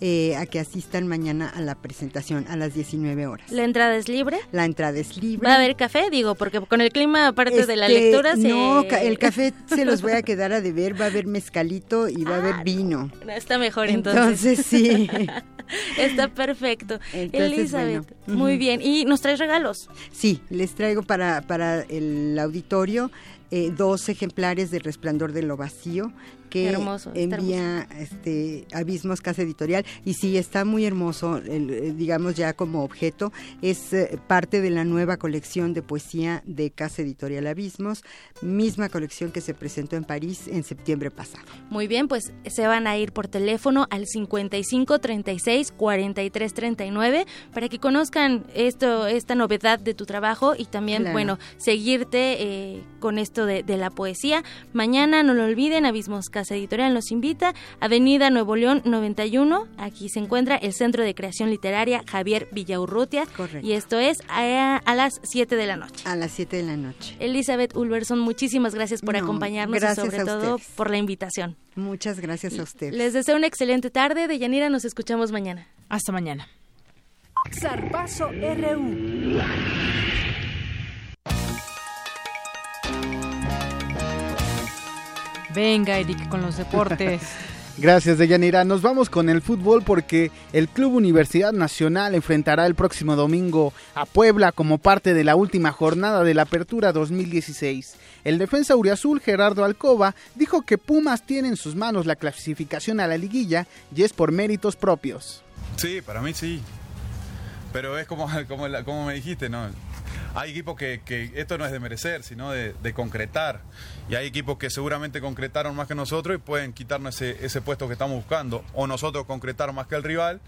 eh, a que asistan mañana a la presentación a las 19 horas. La entrada es libre. La entrada es libre. ¿Va a haber café? Digo, porque con el clima, aparte de la Este, lectura, se... No, el café se los voy a quedar a deber, va a haber mezcalito y va a haber vino. No, está mejor entonces. Entonces, sí. está perfecto. Entonces, Elizabeth, bueno. muy bien. ¿Y nos traes regalos? Sí, les traigo para, para el auditorio eh, dos ejemplares del Resplandor de lo Vacío que Hermoso, envía este Abismos Casa Editorial y sí está muy hermoso el, eh, digamos ya como objeto es eh, parte de la nueva colección de poesía de Casa Editorial Abismos misma colección que se presentó en París en septiembre pasado Muy bien, pues se van a ir por teléfono al 55 36 43 39 para que conozcan esto, esta novedad de tu trabajo y también, Claro. bueno, seguirte eh, con esto de, de la poesía. Mañana, no lo olviden, Abismos Casa Editorial nos invita, Avenida Nuevo León 91, aquí se encuentra el Centro de Creación Literaria Javier Villaurrutia Correcto. y esto es a, a las 7 de la noche. a las 7 de la noche Elizabeth Ulverson, muchísimas gracias por No, acompañarnos y gracias sobre a todo ustedes. por la invitación. muchas gracias a ustedes Les deseo una excelente tarde. De Yanira nos escuchamos mañana. Hasta mañana. Zarpazo RU. Venga, Eric, con los deportes. Gracias, Deyanira. Nos vamos con el fútbol porque el Club Universidad Nacional enfrentará el próximo domingo a Puebla como parte de la última jornada de la Apertura 2016. El defensa uriazul Gerardo Alcoba dijo que Pumas tiene en sus manos la clasificación a la liguilla y es por méritos propios. Sí, para mí sí. Pero es como, como, la- como me dijiste, ¿no? Hay equipos que, que esto no es de merecer, sino de, de concretar. Y hay equipos que seguramente concretaron más que nosotros y pueden quitarnos ese, ese puesto que estamos buscando. O nosotros concretar más que el rival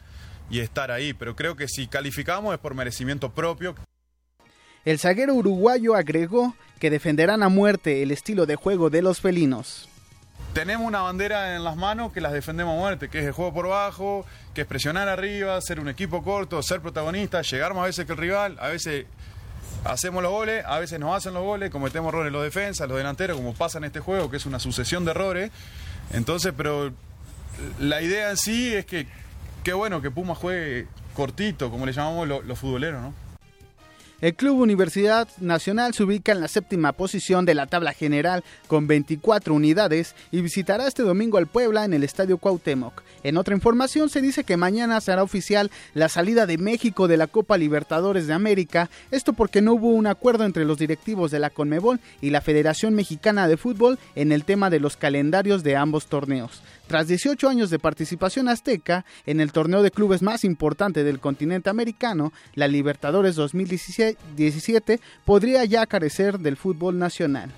y estar ahí. Pero creo que si calificamos es por merecimiento propio. El zaguero uruguayo agregó que defenderán a muerte el estilo de juego de los felinos. Tenemos una bandera en las manos que las defendemos a muerte, que es el juego por bajo, que es presionar arriba, ser un equipo corto, ser protagonista, llegar más veces que el rival, a veces hacemos los goles, a veces nos hacen los goles, cometemos errores los defensas, los delanteros, como pasa en este juego, que es una sucesión de errores. Entonces, pero la idea en sí es que, qué bueno que Puma juegue cortito, como le llamamos lo- los futboleros, ¿no? El Club Universidad Nacional se ubica en la séptima posición de la tabla general con 24 unidades y visitará este domingo al Puebla en el Estadio Cuauhtémoc. En otra información se dice que mañana será oficial la salida de México de la Copa Libertadores de América, esto porque no hubo un acuerdo entre los directivos de la Conmebol y la Federación Mexicana de Fútbol en el tema de los calendarios de ambos torneos. Tras 18 años de participación azteca en el torneo de clubes más importante del continente americano, la Libertadores 2017 podría ya carecer del fútbol nacional.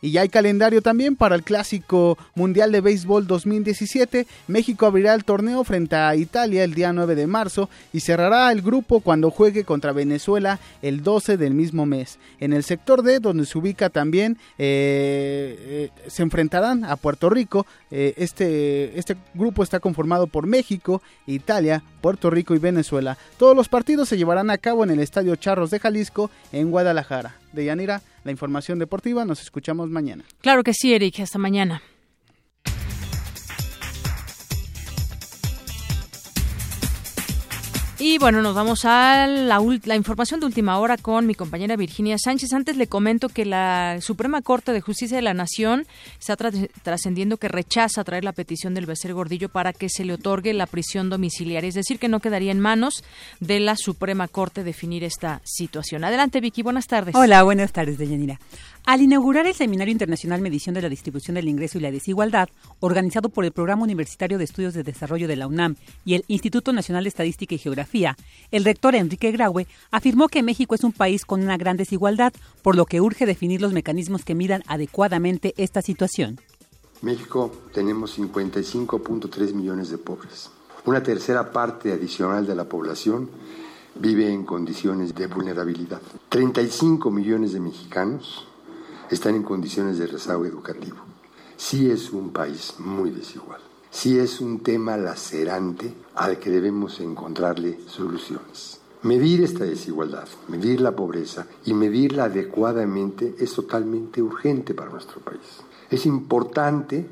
Y ya hay calendario también para el clásico Mundial de Béisbol 2017. México abrirá el torneo frente a Italia el día 9 de marzo y cerrará el grupo cuando juegue contra Venezuela el 12 del mismo mes. En el sector D, donde se ubica también, eh, eh, se enfrentarán a Puerto Rico. Eh, este, este grupo está conformado por México, Italia, Puerto Rico y Venezuela. Todos los partidos se llevarán a cabo en el Estadio Charros de Jalisco, en Guadalajara. De Yanira, la información deportiva. Nos escuchamos mañana. Claro que sí, Eric. Hasta mañana. Y bueno, nos vamos a la, la información de última hora con mi compañera Virginia Sánchez. Antes le comento que la Suprema Corte de Justicia de la Nación está tra- trascendiendo que rechaza traer la petición del Becer Gordillo para que se le otorgue la prisión domiciliaria. Es decir, que no quedaría en manos de la Suprema Corte definir esta situación. Adelante, Vicky. Buenas tardes. Hola, buenas tardes, Deyanira. Al inaugurar el Seminario Internacional Medición de la Distribución del Ingreso y la Desigualdad, organizado por el Programa Universitario de Estudios de Desarrollo de la UNAM y el Instituto Nacional de Estadística y Geografía, el rector Enrique Graue afirmó que México es un país con una gran desigualdad, por lo que urge definir los mecanismos que midan adecuadamente esta situación. México tenemos 55.3 millones de pobres. Una tercera parte adicional de la población vive en condiciones de vulnerabilidad. 35 millones de mexicanos están en condiciones de rezago educativo. Sí es un país muy desigual. Sí es un tema lacerante al que debemos encontrarle soluciones. Medir esta desigualdad, medir la pobreza y medirla adecuadamente es totalmente urgente para nuestro país. Es importante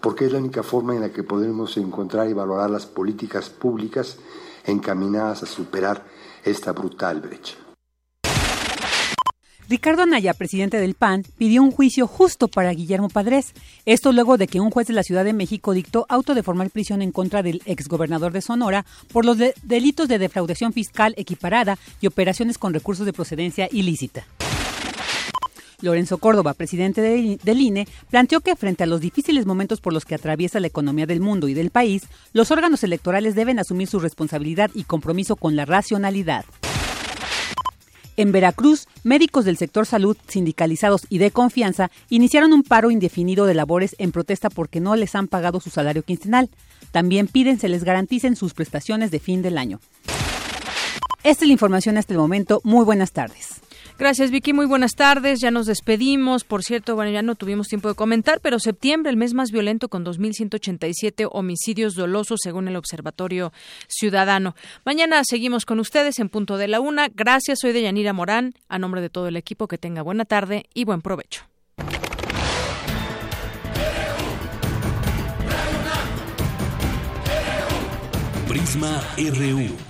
porque es la única forma en la que podemos encontrar y valorar las políticas públicas encaminadas a superar esta brutal brecha. Ricardo Anaya, presidente del PAN, pidió un juicio justo para Guillermo Padres. Esto luego de que un juez de la Ciudad de México dictó auto de formal prisión en contra del exgobernador de Sonora por los de- delitos de defraudación fiscal equiparada y operaciones con recursos de procedencia ilícita. Lorenzo Córdoba, presidente de- del INE, planteó que frente a los difíciles momentos por los que atraviesa la economía del mundo y del país, los órganos electorales deben asumir su responsabilidad y compromiso con la racionalidad. En Veracruz, médicos del sector salud, sindicalizados y de confianza, iniciaron un paro indefinido de labores en protesta porque no les han pagado su salario quincenal. También piden se les garanticen sus prestaciones de fin del año. Esta es la información hasta el momento. Muy buenas tardes. Gracias, Vicky. Muy buenas tardes. Ya nos despedimos. Por cierto, bueno, ya no tuvimos tiempo de comentar, pero septiembre, el mes más violento con 2.187 homicidios dolosos, según el Observatorio Ciudadano. Mañana seguimos con ustedes en punto de la una. Gracias. Soy de Yanira Morán. A nombre de todo el equipo, que tenga buena tarde y buen provecho. Prisma RU.